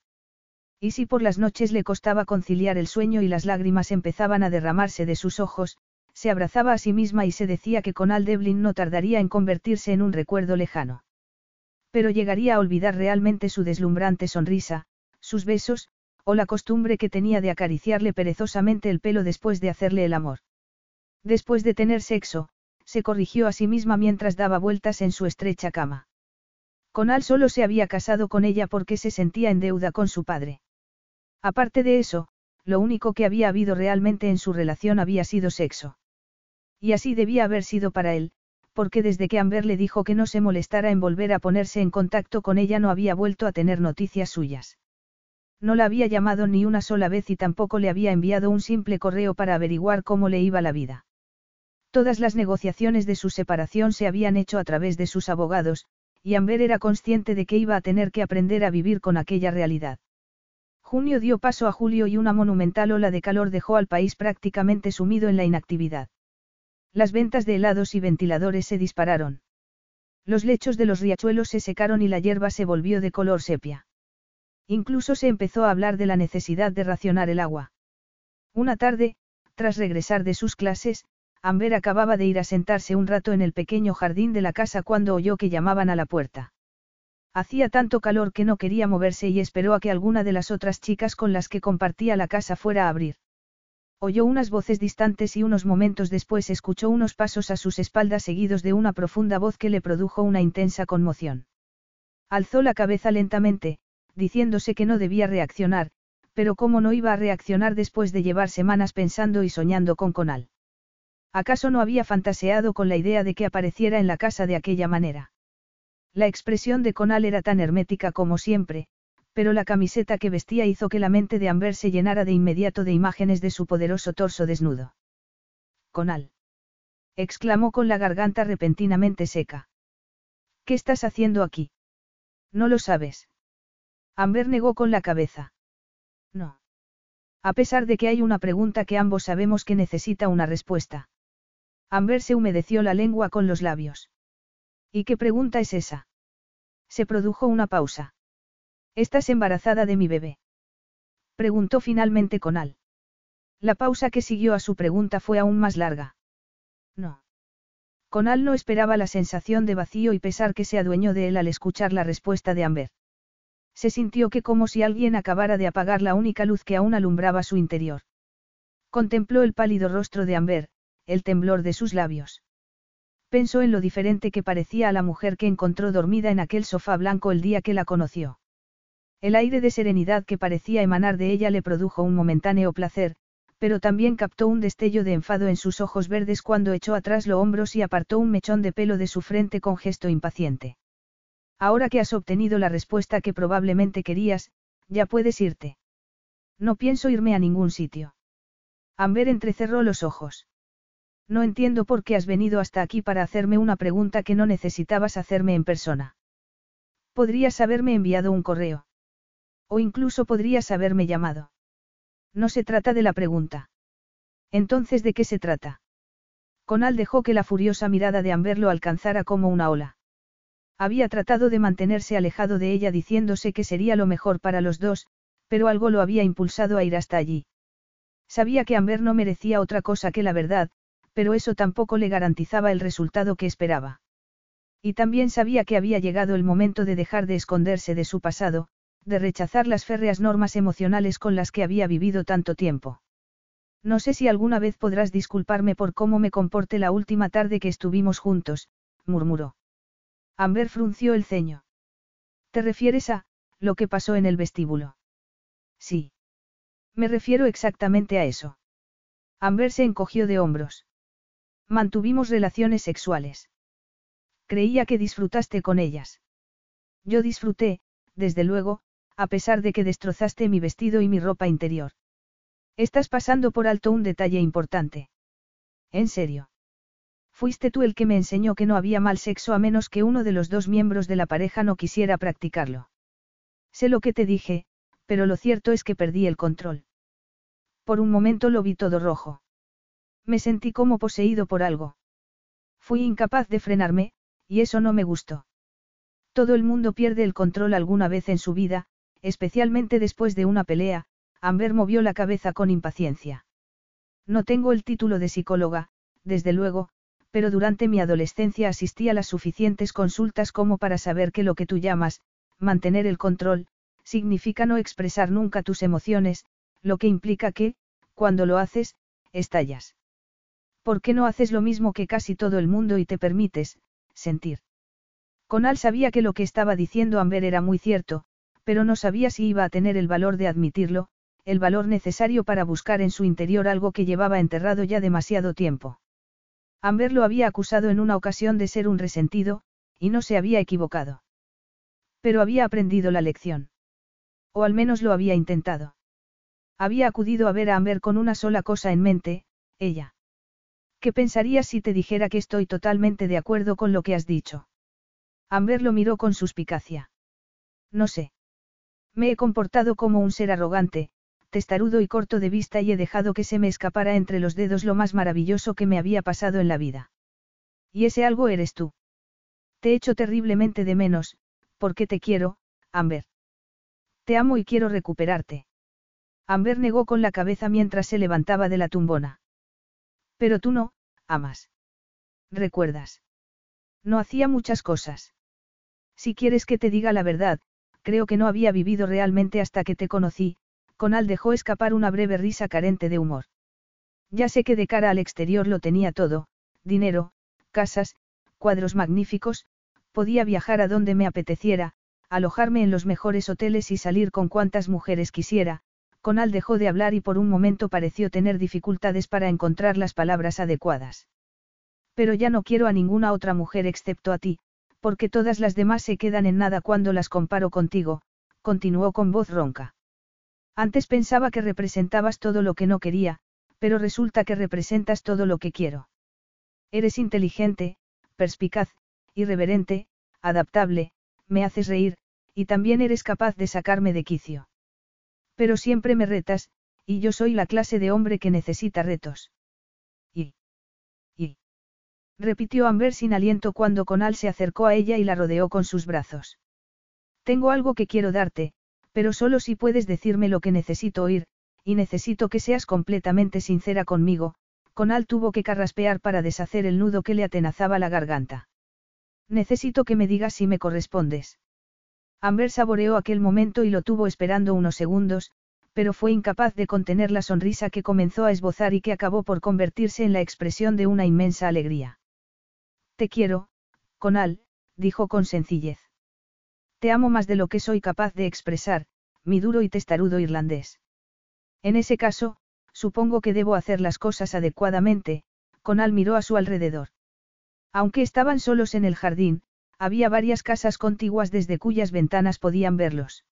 Y si por las noches le costaba conciliar el sueño y las lágrimas empezaban a derramarse de sus ojos, se abrazaba a sí misma y se decía que con Aldevlin no tardaría en convertirse en un recuerdo lejano. Pero llegaría a olvidar realmente su deslumbrante sonrisa, sus besos, o la costumbre que tenía de acariciarle perezosamente el pelo después de hacerle el amor. Después de tener sexo, se corrigió a sí misma mientras daba vueltas en su estrecha cama. Conal solo se había casado con ella porque se sentía en deuda con su padre. Aparte de eso, lo único que había habido realmente en su relación había sido sexo. Y así debía haber sido para él, porque desde que Amber le dijo que no se molestara en volver a ponerse en contacto con ella no había vuelto a tener noticias suyas. No la había llamado ni una sola vez y tampoco le había enviado un simple correo para averiguar cómo le iba la vida. Todas las negociaciones de su separación se habían hecho a través de sus abogados, y Amber era consciente de que iba a tener que aprender a vivir con aquella realidad. Junio dio paso a julio y una monumental ola de calor dejó al país prácticamente sumido en la inactividad. Las ventas de helados y ventiladores se dispararon. Los lechos de los riachuelos se secaron y la hierba se volvió de color sepia. Incluso se empezó a hablar de la necesidad de racionar el agua. Una tarde, tras regresar de sus clases, Amber acababa de ir a sentarse un rato en el pequeño jardín de la casa cuando oyó que llamaban a la puerta. Hacía tanto calor que no quería moverse y esperó a que alguna de las otras chicas con las que compartía la casa fuera a abrir. Oyó unas voces distantes y unos momentos después escuchó unos pasos a sus espaldas seguidos de una profunda voz que le produjo una intensa conmoción. Alzó la cabeza lentamente, diciéndose que no debía reaccionar, pero cómo no iba a reaccionar después de llevar semanas pensando y soñando con Conal. ¿Acaso no había fantaseado con la idea de que apareciera en la casa de aquella manera? La expresión de Conal era tan hermética como siempre, pero la camiseta que vestía hizo que la mente de Amber se llenara de inmediato de imágenes de su poderoso torso desnudo. Conal. exclamó con la garganta repentinamente seca. ¿Qué estás haciendo aquí? No lo sabes. Amber negó con la cabeza. No. A pesar de que hay una pregunta que ambos sabemos que necesita una respuesta. Amber se humedeció la lengua con los labios. ¿Y qué pregunta es esa? Se produjo una pausa. ¿Estás embarazada de mi bebé? Preguntó finalmente Conal. La pausa que siguió a su pregunta fue aún más larga. No. Conal no esperaba la sensación de vacío y pesar que se adueñó de él al escuchar la respuesta de Amber. Se sintió que como si alguien acabara de apagar la única luz que aún alumbraba su interior. Contempló el pálido rostro de Amber, el temblor de sus labios. Pensó en lo diferente que parecía a la mujer que encontró dormida en aquel sofá blanco el día que la conoció. El aire de serenidad que parecía emanar de ella le produjo un momentáneo placer, pero también captó un destello de enfado en sus ojos verdes cuando echó atrás los hombros y apartó un mechón de pelo de su frente con gesto impaciente. Ahora que has obtenido la respuesta que probablemente querías, ya puedes irte. No pienso irme a ningún sitio. Amber entrecerró los ojos. No entiendo por qué has venido hasta aquí para hacerme una pregunta que no necesitabas hacerme en persona. Podrías haberme enviado un correo. O incluso podrías haberme llamado. No se trata de la pregunta. Entonces, ¿de qué se trata? Conal dejó que la furiosa mirada de Amber lo alcanzara como una ola. Había tratado de mantenerse alejado de ella diciéndose que sería lo mejor para los dos, pero algo lo había impulsado a ir hasta allí. Sabía que Amber no merecía otra cosa que la verdad, pero eso tampoco le garantizaba el resultado que esperaba. Y también sabía que había llegado el momento de dejar de esconderse de su pasado, de rechazar las férreas normas emocionales con las que había vivido tanto tiempo. No sé si alguna vez podrás disculparme por cómo me comporté la última tarde que estuvimos juntos, murmuró. Amber frunció el ceño. ¿Te refieres a, lo que pasó en el vestíbulo? Sí. Me refiero exactamente a eso. Amber se encogió de hombros. Mantuvimos relaciones sexuales. Creía que disfrutaste con ellas. Yo disfruté, desde luego, a pesar de que destrozaste mi vestido y mi ropa interior. Estás pasando por alto un detalle importante. En serio. Fuiste tú el que me enseñó que no había mal sexo a menos que uno de los dos miembros de la pareja no quisiera practicarlo. Sé lo que te dije, pero lo cierto es que perdí el control. Por un momento lo vi todo rojo. Me sentí como poseído por algo. Fui incapaz de frenarme, y eso no me gustó. Todo el mundo pierde el control alguna vez en su vida, especialmente después de una pelea, Amber movió la cabeza con impaciencia. No tengo el título de psicóloga, desde luego, pero durante mi adolescencia asistí a las suficientes consultas como para saber que lo que tú llamas, mantener el control, significa no expresar nunca tus emociones, lo que implica que, cuando lo haces, estallas. ¿Por qué no haces lo mismo que casi todo el mundo y te permites, sentir? Conal sabía que lo que estaba diciendo Amber era muy cierto, pero no sabía si iba a tener el valor de admitirlo, el valor necesario para buscar en su interior algo que llevaba enterrado ya demasiado tiempo. Amber lo había acusado en una ocasión de ser un resentido, y no se había equivocado. Pero había aprendido la lección. O al menos lo había intentado. Había acudido a ver a Amber con una sola cosa en mente, ella. ¿Qué pensarías si te dijera que estoy totalmente de acuerdo con lo que has dicho? Amber lo miró con suspicacia. No sé. Me he comportado como un ser arrogante, testarudo y corto de vista y he dejado que se me escapara entre los dedos lo más maravilloso que me había pasado en la vida. Y ese algo eres tú. Te echo terriblemente de menos, porque te quiero, Amber. Te amo y quiero recuperarte. Amber negó con la cabeza mientras se levantaba de la tumbona. Pero tú no, amas. ¿Recuerdas? No hacía muchas cosas. Si quieres que te diga la verdad, creo que no había vivido realmente hasta que te conocí, Conal dejó escapar una breve risa carente de humor. Ya sé que de cara al exterior lo tenía todo, dinero, casas, cuadros magníficos, podía viajar a donde me apeteciera, alojarme en los mejores hoteles y salir con cuantas mujeres quisiera, Conal dejó de hablar y por un momento pareció tener dificultades para encontrar las palabras adecuadas. Pero ya no quiero a ninguna otra mujer excepto a ti, porque todas las demás se quedan en nada cuando las comparo contigo, continuó con voz ronca. Antes pensaba que representabas todo lo que no quería, pero resulta que representas todo lo que quiero. Eres inteligente, perspicaz, irreverente, adaptable, me haces reír, y también eres capaz de sacarme de quicio. Pero siempre me retas, y yo soy la clase de hombre que necesita retos. Y. Y. Repitió Amber sin aliento cuando Conal se acercó a ella y la rodeó con sus brazos. Tengo algo que quiero darte, pero solo si puedes decirme lo que necesito oír, y necesito que seas completamente sincera conmigo, Conal tuvo que carraspear para deshacer el nudo que le atenazaba la garganta. Necesito que me digas si me correspondes. Amber saboreó aquel momento y lo tuvo esperando unos segundos, pero fue incapaz de contener la sonrisa que comenzó a esbozar y que acabó por convertirse en la expresión de una inmensa alegría. Te quiero, Conal, dijo con sencillez. Te amo más de lo que soy capaz de expresar, mi duro y testarudo irlandés. En ese caso, supongo que debo hacer las cosas adecuadamente, Conal miró a su alrededor. Aunque estaban solos en el jardín, había varias casas contiguas desde cuyas ventanas podían verlos.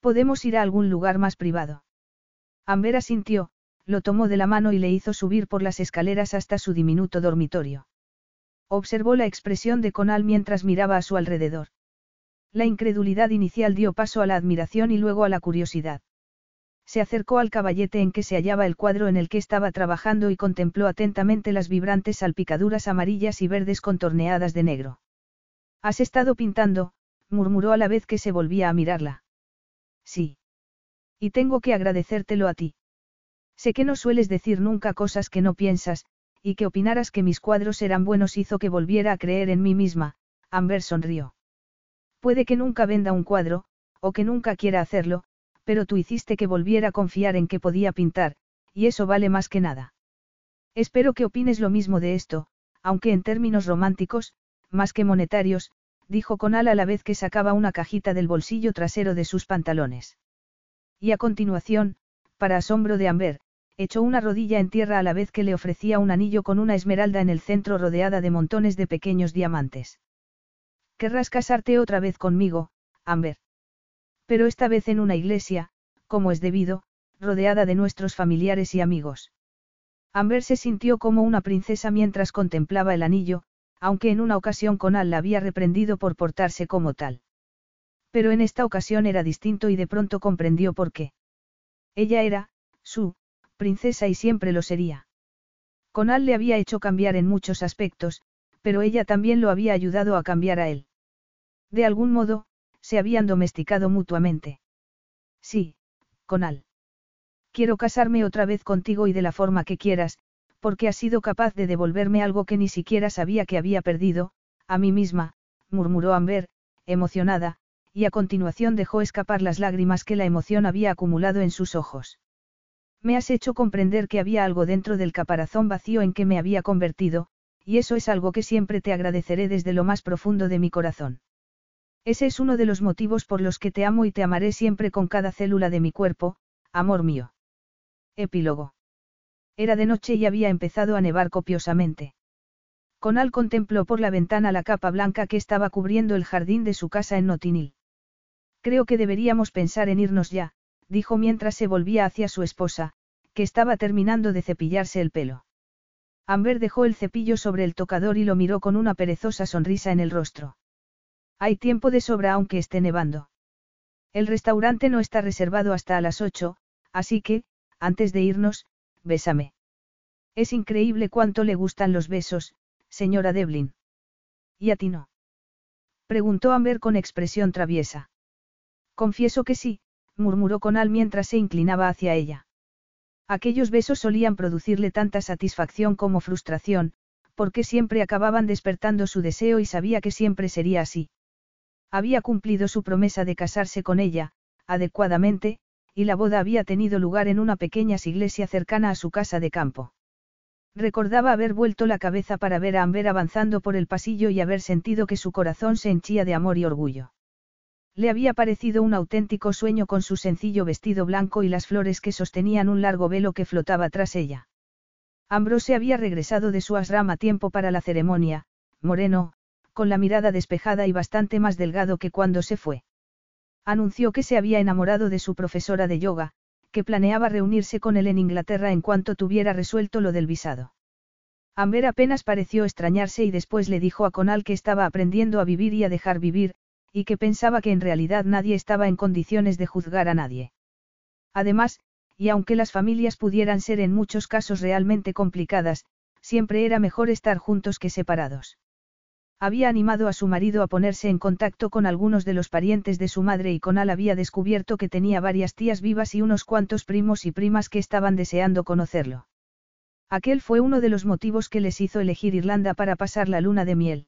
Podemos ir a algún lugar más privado. Amber asintió, lo tomó de la mano y le hizo subir por las escaleras hasta su diminuto dormitorio. Observó la expresión de Conal mientras miraba a su alrededor. La incredulidad inicial dio paso a la admiración y luego a la curiosidad. Se acercó al caballete en que se hallaba el cuadro en el que estaba trabajando y contempló atentamente las vibrantes salpicaduras amarillas y verdes contorneadas de negro. Has estado pintando, murmuró a la vez que se volvía a mirarla. Sí. Y tengo que agradecértelo a ti. Sé que no sueles decir nunca cosas que no piensas, y que opinaras que mis cuadros eran buenos hizo que volviera a creer en mí misma, Amber sonrió. Puede que nunca venda un cuadro, o que nunca quiera hacerlo, pero tú hiciste que volviera a confiar en que podía pintar, y eso vale más que nada. Espero que opines lo mismo de esto, aunque en términos románticos, más que monetarios, dijo Conal a la vez que sacaba una cajita del bolsillo trasero de sus pantalones. Y a continuación, para asombro de Amber, echó una rodilla en tierra a la vez que le ofrecía un anillo con una esmeralda en el centro rodeada de montones de pequeños diamantes. Querrás casarte otra vez conmigo, Amber. Pero esta vez en una iglesia, como es debido, rodeada de nuestros familiares y amigos. Amber se sintió como una princesa mientras contemplaba el anillo, aunque en una ocasión Conal la había reprendido por portarse como tal. Pero en esta ocasión era distinto y de pronto comprendió por qué. Ella era, su, princesa y siempre lo sería. Conal le había hecho cambiar en muchos aspectos, pero ella también lo había ayudado a cambiar a él. De algún modo, se habían domesticado mutuamente. Sí, Conal. Quiero casarme otra vez contigo y de la forma que quieras, porque has sido capaz de devolverme algo que ni siquiera sabía que había perdido, a mí misma, murmuró Amber, emocionada, y a continuación dejó escapar las lágrimas que la emoción había acumulado en sus ojos. Me has hecho comprender que había algo dentro del caparazón vacío en que me había convertido, y eso es algo que siempre te agradeceré desde lo más profundo de mi corazón. Ese es uno de los motivos por los que te amo y te amaré siempre con cada célula de mi cuerpo, amor mío. Epílogo. Era de noche y había empezado a nevar copiosamente. Conal contempló por la ventana la capa blanca que estaba cubriendo el jardín de su casa en Notinil. Creo que deberíamos pensar en irnos ya, dijo mientras se volvía hacia su esposa, que estaba terminando de cepillarse el pelo. Amber dejó el cepillo sobre el tocador y lo miró con una perezosa sonrisa en el rostro. Hay tiempo de sobra aunque esté nevando. El restaurante no está reservado hasta a las ocho, así que, antes de irnos, bésame. Es increíble cuánto le gustan los besos, señora Devlin. ¿Y a ti no? Preguntó Amber con expresión traviesa. Confieso que sí, murmuró Conal mientras se inclinaba hacia ella. Aquellos besos solían producirle tanta satisfacción como frustración, porque siempre acababan despertando su deseo y sabía que siempre sería así. Había cumplido su promesa de casarse con ella, adecuadamente, y la boda había tenido lugar en una pequeña iglesia cercana a su casa de campo. Recordaba haber vuelto la cabeza para ver a Amber avanzando por el pasillo y haber sentido que su corazón se henchía de amor y orgullo. Le había parecido un auténtico sueño con su sencillo vestido blanco y las flores que sostenían un largo velo que flotaba tras ella. Ambrose había regresado de su ashram a tiempo para la ceremonia, moreno, con la mirada despejada y bastante más delgado que cuando se fue. Anunció que se había enamorado de su profesora de yoga, que planeaba reunirse con él en Inglaterra en cuanto tuviera resuelto lo del visado. Amber apenas pareció extrañarse y después le dijo a Conal que estaba aprendiendo a vivir y a dejar vivir, y que pensaba que en realidad nadie estaba en condiciones de juzgar a nadie. Además, y aunque las familias pudieran ser en muchos casos realmente complicadas, siempre era mejor estar juntos que separados. Había animado a su marido a ponerse en contacto con algunos de los parientes de su madre y Conal había descubierto que tenía varias tías vivas y unos cuantos primos y primas que estaban deseando conocerlo. Aquel fue uno de los motivos que les hizo elegir Irlanda para pasar la luna de miel.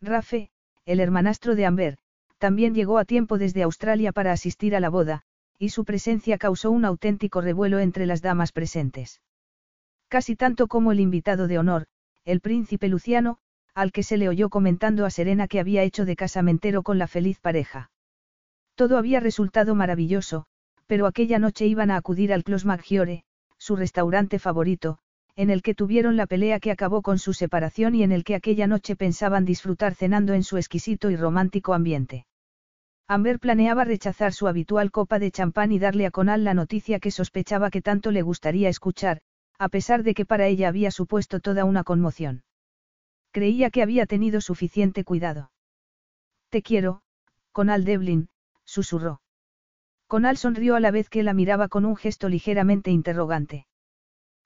Rafe, el hermanastro de Amber, también llegó a tiempo desde Australia para asistir a la boda, y su presencia causó un auténtico revuelo entre las damas presentes. Casi tanto como el invitado de honor, el príncipe Luciano, al que se le oyó comentando a Serena que había hecho de casamentero con la feliz pareja. Todo había resultado maravilloso, pero aquella noche iban a acudir al Clos Maggiore, su restaurante favorito, en el que tuvieron la pelea que acabó con su separación y en el que aquella noche pensaban disfrutar cenando en su exquisito y romántico ambiente. Amber planeaba rechazar su habitual copa de champán y darle a Conal la noticia que sospechaba que tanto le gustaría escuchar, a pesar de que para ella había supuesto toda una conmoción. Creía que había tenido suficiente cuidado. Te quiero, Conal Devlin, susurró. Conal sonrió a la vez que la miraba con un gesto ligeramente interrogante.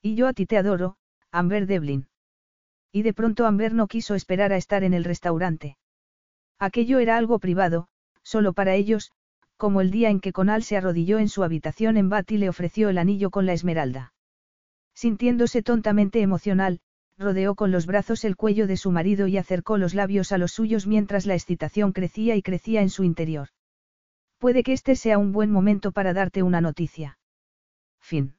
Y yo a ti te adoro, Amber Devlin. Y de pronto Amber no quiso esperar a estar en el restaurante. Aquello era algo privado, solo para ellos, como el día en que Conal se arrodilló en su habitación en Bath y le ofreció el anillo con la esmeralda. Sintiéndose tontamente emocional, rodeó con los brazos el cuello de su marido y acercó los labios a los suyos mientras la excitación crecía y crecía en su interior. Puede que este sea un buen momento para darte una noticia. Fin.